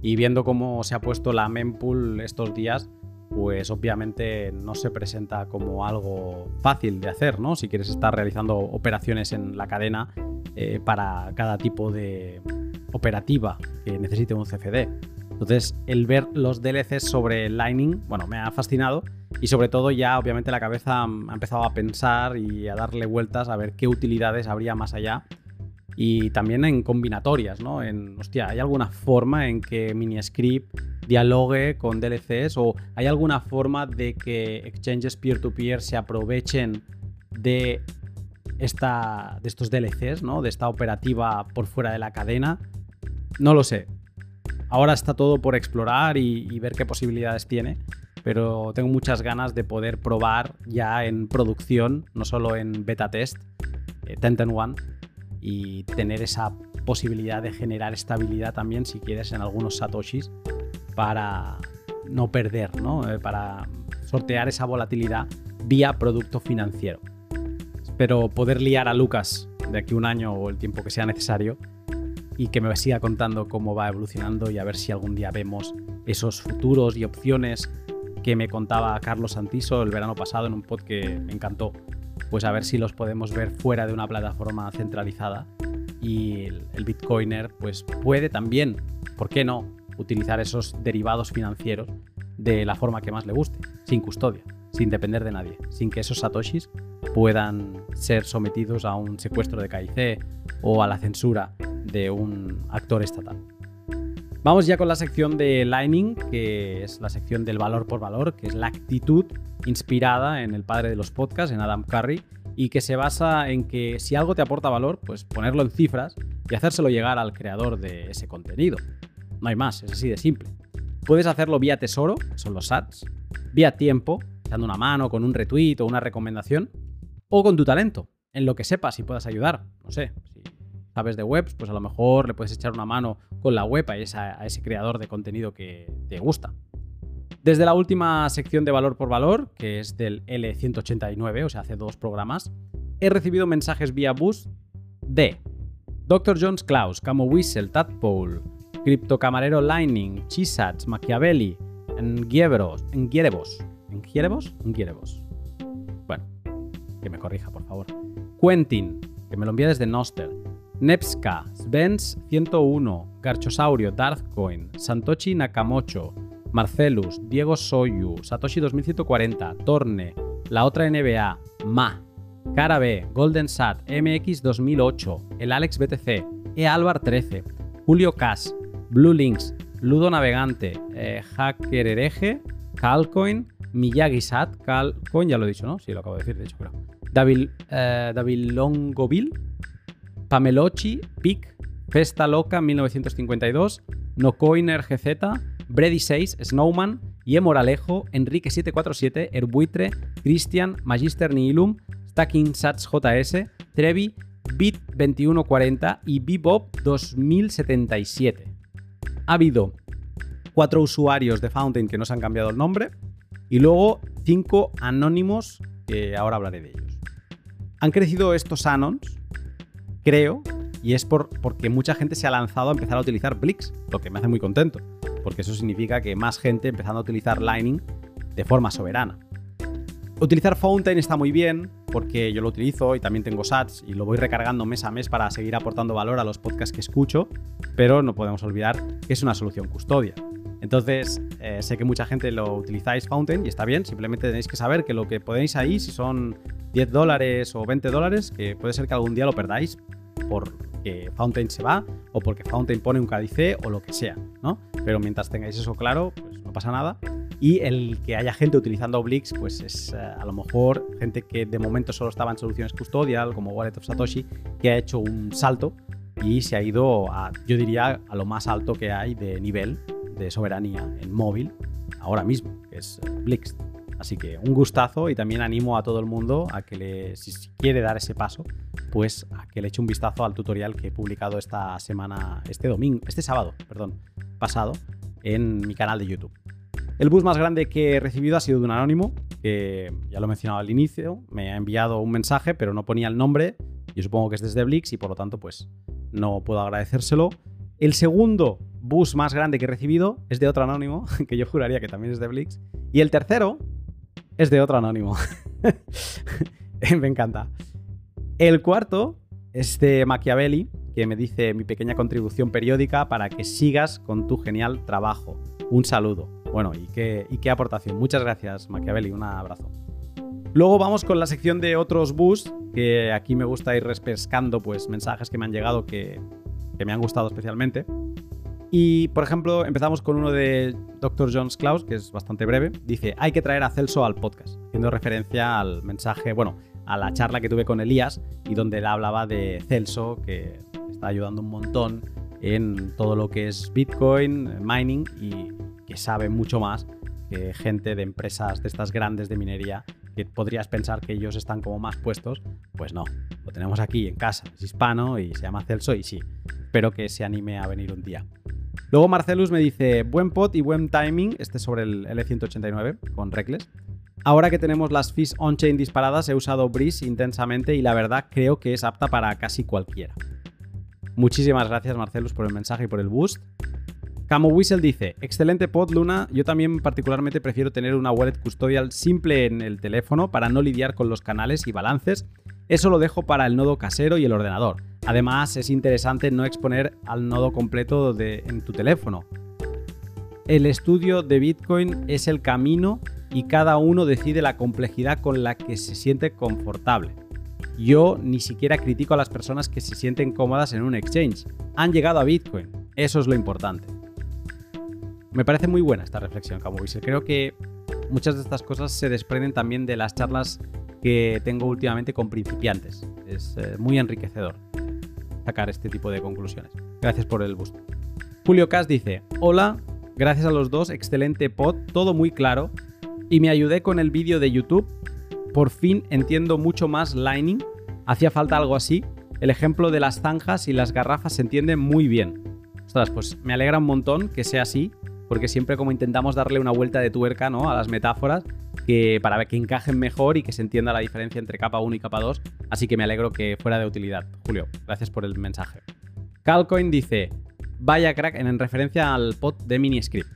Y viendo cómo se ha puesto la mempool estos días, pues obviamente no se presenta como algo fácil de hacer, ¿no? Si quieres estar realizando operaciones en la cadena eh, para cada tipo de operativa que necesite un CFD. Entonces, el ver los DLCs sobre Lightning, bueno, me ha fascinado y sobre todo ya obviamente la cabeza ha empezado a pensar y a darle vueltas a ver qué utilidades habría más allá y también en combinatorias, ¿no? En, hostia, ¿hay alguna forma en que MiniScript dialogue con DLCs o hay alguna forma de que exchanges peer-to-peer -peer se aprovechen de, esta, de estos DLCs, ¿no? De esta operativa por fuera de la cadena. No lo sé. Ahora está todo por explorar y, ver qué posibilidades tiene, pero tengo muchas ganas de poder probar ya en producción, no solo en beta test, eh, Tenten One, y tener esa posibilidad de generar estabilidad también, si quieres, en algunos satoshis para no perder, ¿no? Eh, para sortear esa volatilidad vía producto financiero. Espero poder liar a Lucas de aquí un año o el tiempo que sea necesario y que me siga contando cómo va evolucionando y a ver si algún día vemos esos futuros y opciones que me contaba Carlos Santiso el verano pasado en un pod que me encantó pues a ver si los podemos ver fuera de una plataforma centralizada y el, Bitcoiner pues puede también, ¿por qué no?, utilizar esos derivados financieros de la forma que más le guste, sin custodia, sin depender de nadie, sin que esos satoshis puedan ser sometidos a un secuestro de KIC o a la censura de un actor estatal. Vamos ya con la sección de Lightning, que es la sección del valor por valor, que es la actitud inspirada en el padre de los podcasts, en Adam Curry, y que se basa en que si algo te aporta valor, pues ponerlo en cifras y hacérselo llegar al creador de ese contenido. No hay más, es así de simple. Puedes hacerlo vía tesoro, son los ads, vía tiempo, dando una mano con un retweet o una recomendación, o con tu talento, en lo que sepas y puedas ayudar. No sé, si sabes de webs, pues a lo mejor le puedes echar una mano con la web a, ese creador de contenido que te gusta. Desde la última sección de valor por valor, que es del L189, o sea, hace dos programas, he recibido mensajes vía bus de Dr. Jones Klaus, Camo Whistle, Tadpole, Camarero Lightning, Chisats, Machiavelli, Ngierebos, Ngierebos, Ngierebos, Ngierebos. Bueno, que me corrija, por favor. Quentin, que me lo envía desde Noster. Nepska, Svens 101, Garchosaurio, Darthcoin, Santochi Nakamocho, Marcelus, Diego Soyu, Satoshi 2140, Torne, La Otra NBA, Ma, Cara B, Golden Sat, MX 2008, el Alex BTC, E Alvar 13, Julio Cash, Blue Links, Ludo Navegante, eh, Hacker Calcoin, Miyagi Sat, Calcoin, ya lo he dicho, ¿no? Sí, lo acabo de decir, de hecho, pero. David, eh, David Pamelochi, Pic, Festa Loca 1952, Nocoiner GZ, Brady 6, Snowman, Ye Moralejo, Enrique 747, Erbuitre, Christian, Magister Nihilum, Stacking Sats JS, Trevi, Bit 2140 y Bebop 2077. Ha habido cuatro usuarios de Fountain que no se han cambiado el nombre y luego cinco anónimos que ahora hablaré de ellos. Han crecido estos anons creo, y es por, porque mucha gente se ha lanzado a empezar a utilizar Blix, lo que me hace muy contento, porque eso significa que más gente empezando a utilizar Lightning de forma soberana. Utilizar Fountain está muy bien, porque yo lo utilizo y también tengo sats y lo voy recargando mes a mes para seguir aportando valor a los podcasts que escucho, pero no podemos olvidar que es una solución custodia. Entonces, eh, sé que mucha gente lo utilizáis Fountain y está bien, simplemente tenéis que saber que lo que podéis ahí, si son 10 dólares o 20 dólares, que puede ser que algún día lo perdáis porque Fountain se va o porque Fountain pone un KDC o lo que sea, ¿no? Pero mientras tengáis eso claro, pues no pasa nada. Y el que haya gente utilizando Blix, pues es eh, a lo mejor gente que de momento solo estaba en soluciones custodial, como Wallet of Satoshi, que ha hecho un salto y se ha ido yo diría, a lo más alto que hay de nivel de soberanía en móvil ahora mismo, que es eh, Blix. Así que un gustazo y también animo a todo el mundo a que le, si quiere dar ese paso, pues a que le eche un vistazo al tutorial que he publicado esta semana, este domingo, este sábado, perdón, pasado, en mi canal de YouTube. El bus más grande que he recibido ha sido de un anónimo, que ya lo he mencionado al inicio, me ha enviado un mensaje, pero no ponía el nombre, yo supongo que es desde Blix y por lo tanto pues no puedo agradecérselo. El segundo bus más grande que he recibido es de otro anónimo, que yo juraría que también es de Blix. Y el tercero es de otro anónimo. me encanta. El cuarto es de Machiavelli, que me dice mi pequeña contribución periódica para que sigas con tu genial trabajo. Un saludo. Bueno, y qué, y qué aportación. Muchas gracias, Machiavelli. Un abrazo. Luego vamos con la sección de otros bus, que aquí me gusta ir repescando pues, mensajes que me han llegado que, que me han gustado especialmente. Y, por ejemplo, empezamos con uno de Dr. Jones Klaus, que es bastante breve. Dice, hay que traer a Celso al podcast, haciendo referencia al mensaje, bueno, a la charla que tuve con Elías y donde él hablaba de Celso, que está ayudando un montón en todo lo que es Bitcoin, mining y que sabe mucho más que gente de empresas de estas grandes de minería que podrías pensar que ellos están como más puestos, pues no, lo tenemos aquí en casa, es hispano y se llama Celso y sí, espero que se anime a venir un día. Luego Marcelus me dice, buen pot y buen timing, este sobre el L189 con Reckless. Ahora que tenemos las fees on-chain disparadas, he usado Breeze intensamente y la verdad creo que es apta para casi cualquiera. Muchísimas gracias Marcelus por el mensaje y por el boost. Camo Whistle dice, excelente pod Luna, yo también particularmente prefiero tener una wallet custodial simple en el teléfono para no lidiar con los canales y balances. Eso lo dejo para el nodo casero y el ordenador. Además, es interesante no exponer al nodo completo en tu teléfono. El estudio de Bitcoin es el camino y cada uno decide la complejidad con la que se siente confortable. Yo ni siquiera critico a las personas que se sienten cómodas en un exchange. Han llegado a Bitcoin. Eso es lo importante. Me parece muy buena esta reflexión, Camoviser. Creo que muchas de estas cosas se desprenden también de las charlas que tengo últimamente con principiantes. Es eh, muy enriquecedor sacar este tipo de conclusiones. Gracias por el boost. Julio Cas dice, hola, gracias a los dos, excelente pod, todo muy claro. Y me ayudé con el vídeo de YouTube. Por fin entiendo mucho más Lightning. Hacía falta algo así. El ejemplo de las zanjas y las garrafas se entiende muy bien. Ostras, pues me alegra un montón que sea así porque siempre como intentamos darle una vuelta de tuerca ¿no? a las metáforas que, para que encajen mejor y que se entienda la diferencia entre capa 1 y capa 2, así que me alegro que fuera de utilidad. Julio, gracias por el mensaje. Calcoin dice, vaya crack en referencia al pod de Miniscript.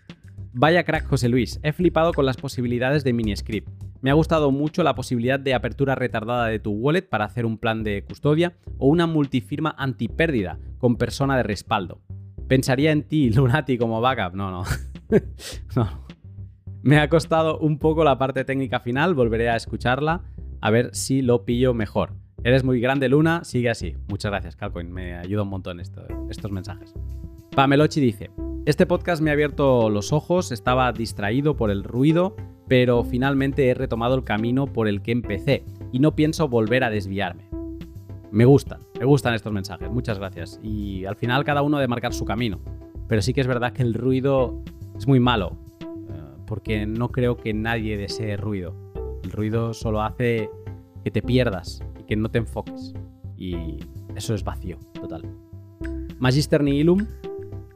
Vaya crack José Luis, he flipado con las posibilidades de Miniscript. Me ha gustado mucho la posibilidad de apertura retardada de tu wallet para hacer un plan de custodia o una multifirma antipérdida con persona de respaldo. Pensaría en ti, Lunati, como backup. No, no. Me ha costado un poco la parte técnica final, volveré a escucharla a ver si lo pillo mejor. Eres muy grande, Luna, sigue así. Muchas gracias, Calcoin, me ayuda un montón estos mensajes. Pamelochi dice, este podcast me ha abierto los ojos, estaba distraído por el ruido, pero finalmente he retomado el camino por el que empecé y no pienso volver a desviarme. Me gustan, me gustan estos mensajes, muchas gracias. Y al final cada uno de marcar su camino. Pero sí que es verdad que el ruido es muy malo, eh, porque no creo que nadie desee ruido. El ruido solo hace que te pierdas y que no te enfoques. Y eso es vacío, total. Magister Nihilum.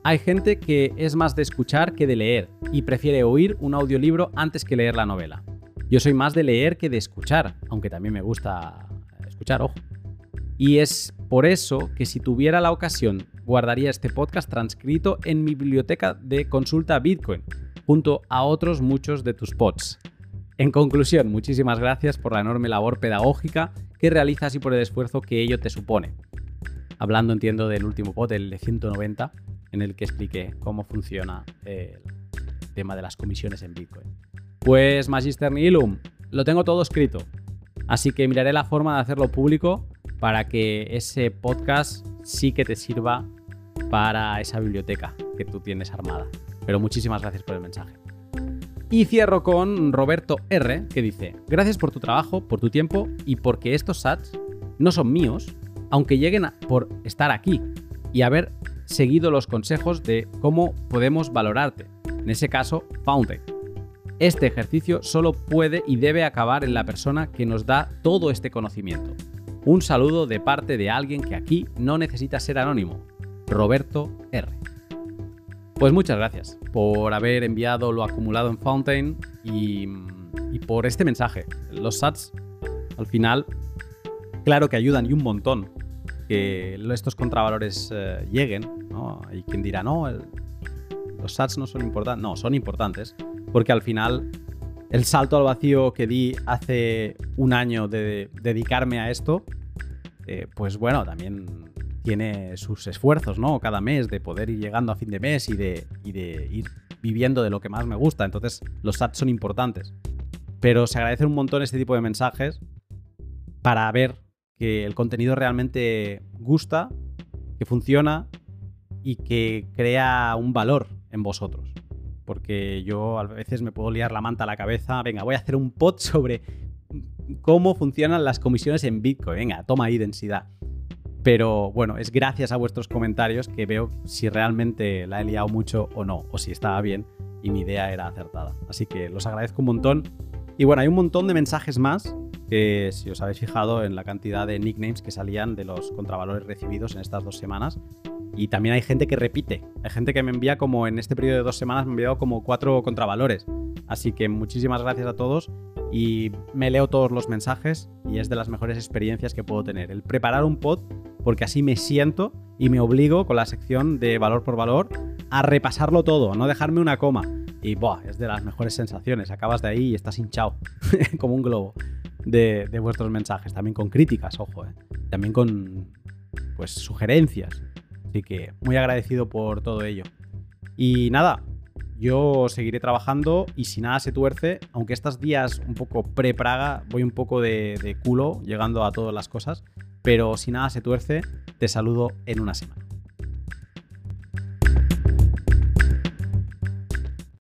Hay gente que es más de escuchar que de leer y prefiere oír un audiolibro antes que leer la novela. Yo soy más de leer que de escuchar, aunque también me gusta escuchar, ojo. Y es por eso que si tuviera la ocasión guardaría este podcast transcrito en mi biblioteca de consulta Bitcoin, junto a otros muchos de tus pods. En conclusión, muchísimas gracias por la enorme labor pedagógica que realizas y por el esfuerzo que ello te supone. Hablando, entiendo, del último pod, el de 190, en el que expliqué cómo funciona el tema de las comisiones en Bitcoin. Pues Magister Nihilum, lo tengo todo escrito, así que miraré la forma de hacerlo público para que ese podcast sí que te sirva para esa biblioteca que tú tienes armada. Pero muchísimas gracias por el mensaje. Y cierro con Roberto R, que dice, gracias por tu trabajo, por tu tiempo y porque estos sats no son míos, aunque lleguen por estar aquí y haber seguido los consejos de cómo podemos valorarte. En ese caso, Fountain. Este ejercicio solo puede y debe acabar en la persona que nos da todo este conocimiento. Un saludo de parte de alguien que aquí no necesita ser anónimo, Roberto R. Pues muchas gracias por haber enviado lo acumulado en Fountain y, por este mensaje. Los sats, al final, claro que ayudan y un montón que estos contravalores eh, lleguen. ¿no? Hay quien dirá, no, los sats no son importantes. No, son importantes porque al final el salto al vacío que di hace un año de dedicarme a esto, eh, pues bueno, también tiene sus esfuerzos, ¿no? Cada mes de poder ir llegando a fin de mes y de, de ir viviendo de lo que más me gusta. Entonces, los sats son importantes. Pero se agradecen un montón este tipo de mensajes para ver que el contenido realmente gusta, que funciona y que crea un valor en vosotros porque yo a veces me puedo liar la manta a la cabeza. Venga, voy a hacer un pod sobre cómo funcionan las comisiones en Bitcoin. Venga, toma ahí densidad. Pero bueno, es gracias a vuestros comentarios que veo si realmente la he liado mucho o no, o si estaba bien y mi idea era acertada. Así que los agradezco un montón. Y bueno, hay un montón de mensajes más si os habéis fijado en la cantidad de nicknames que salían de los contravalores recibidos en estas dos semanas, y también hay gente que repite. Hay gente que me envía como en este periodo de dos semanas me ha enviado como cuatro contravalores. Así que muchísimas gracias a todos y me leo todos los mensajes y es de las mejores experiencias que puedo tener. El preparar un pod porque así me siento y me obligo con la sección de valor por valor a repasarlo todo, no dejarme una coma. Y buah, es de las mejores sensaciones. Acabas de ahí y estás hinchado, como un globo, de, de, vuestros mensajes. También con críticas, ojo, ¿eh? también con pues sugerencias. Así que muy agradecido por todo ello. Y nada, yo seguiré trabajando y si nada se tuerce, aunque estos días un poco pre-Praga voy un poco de, de culo llegando a todas las cosas, pero si nada se tuerce, te saludo en una semana.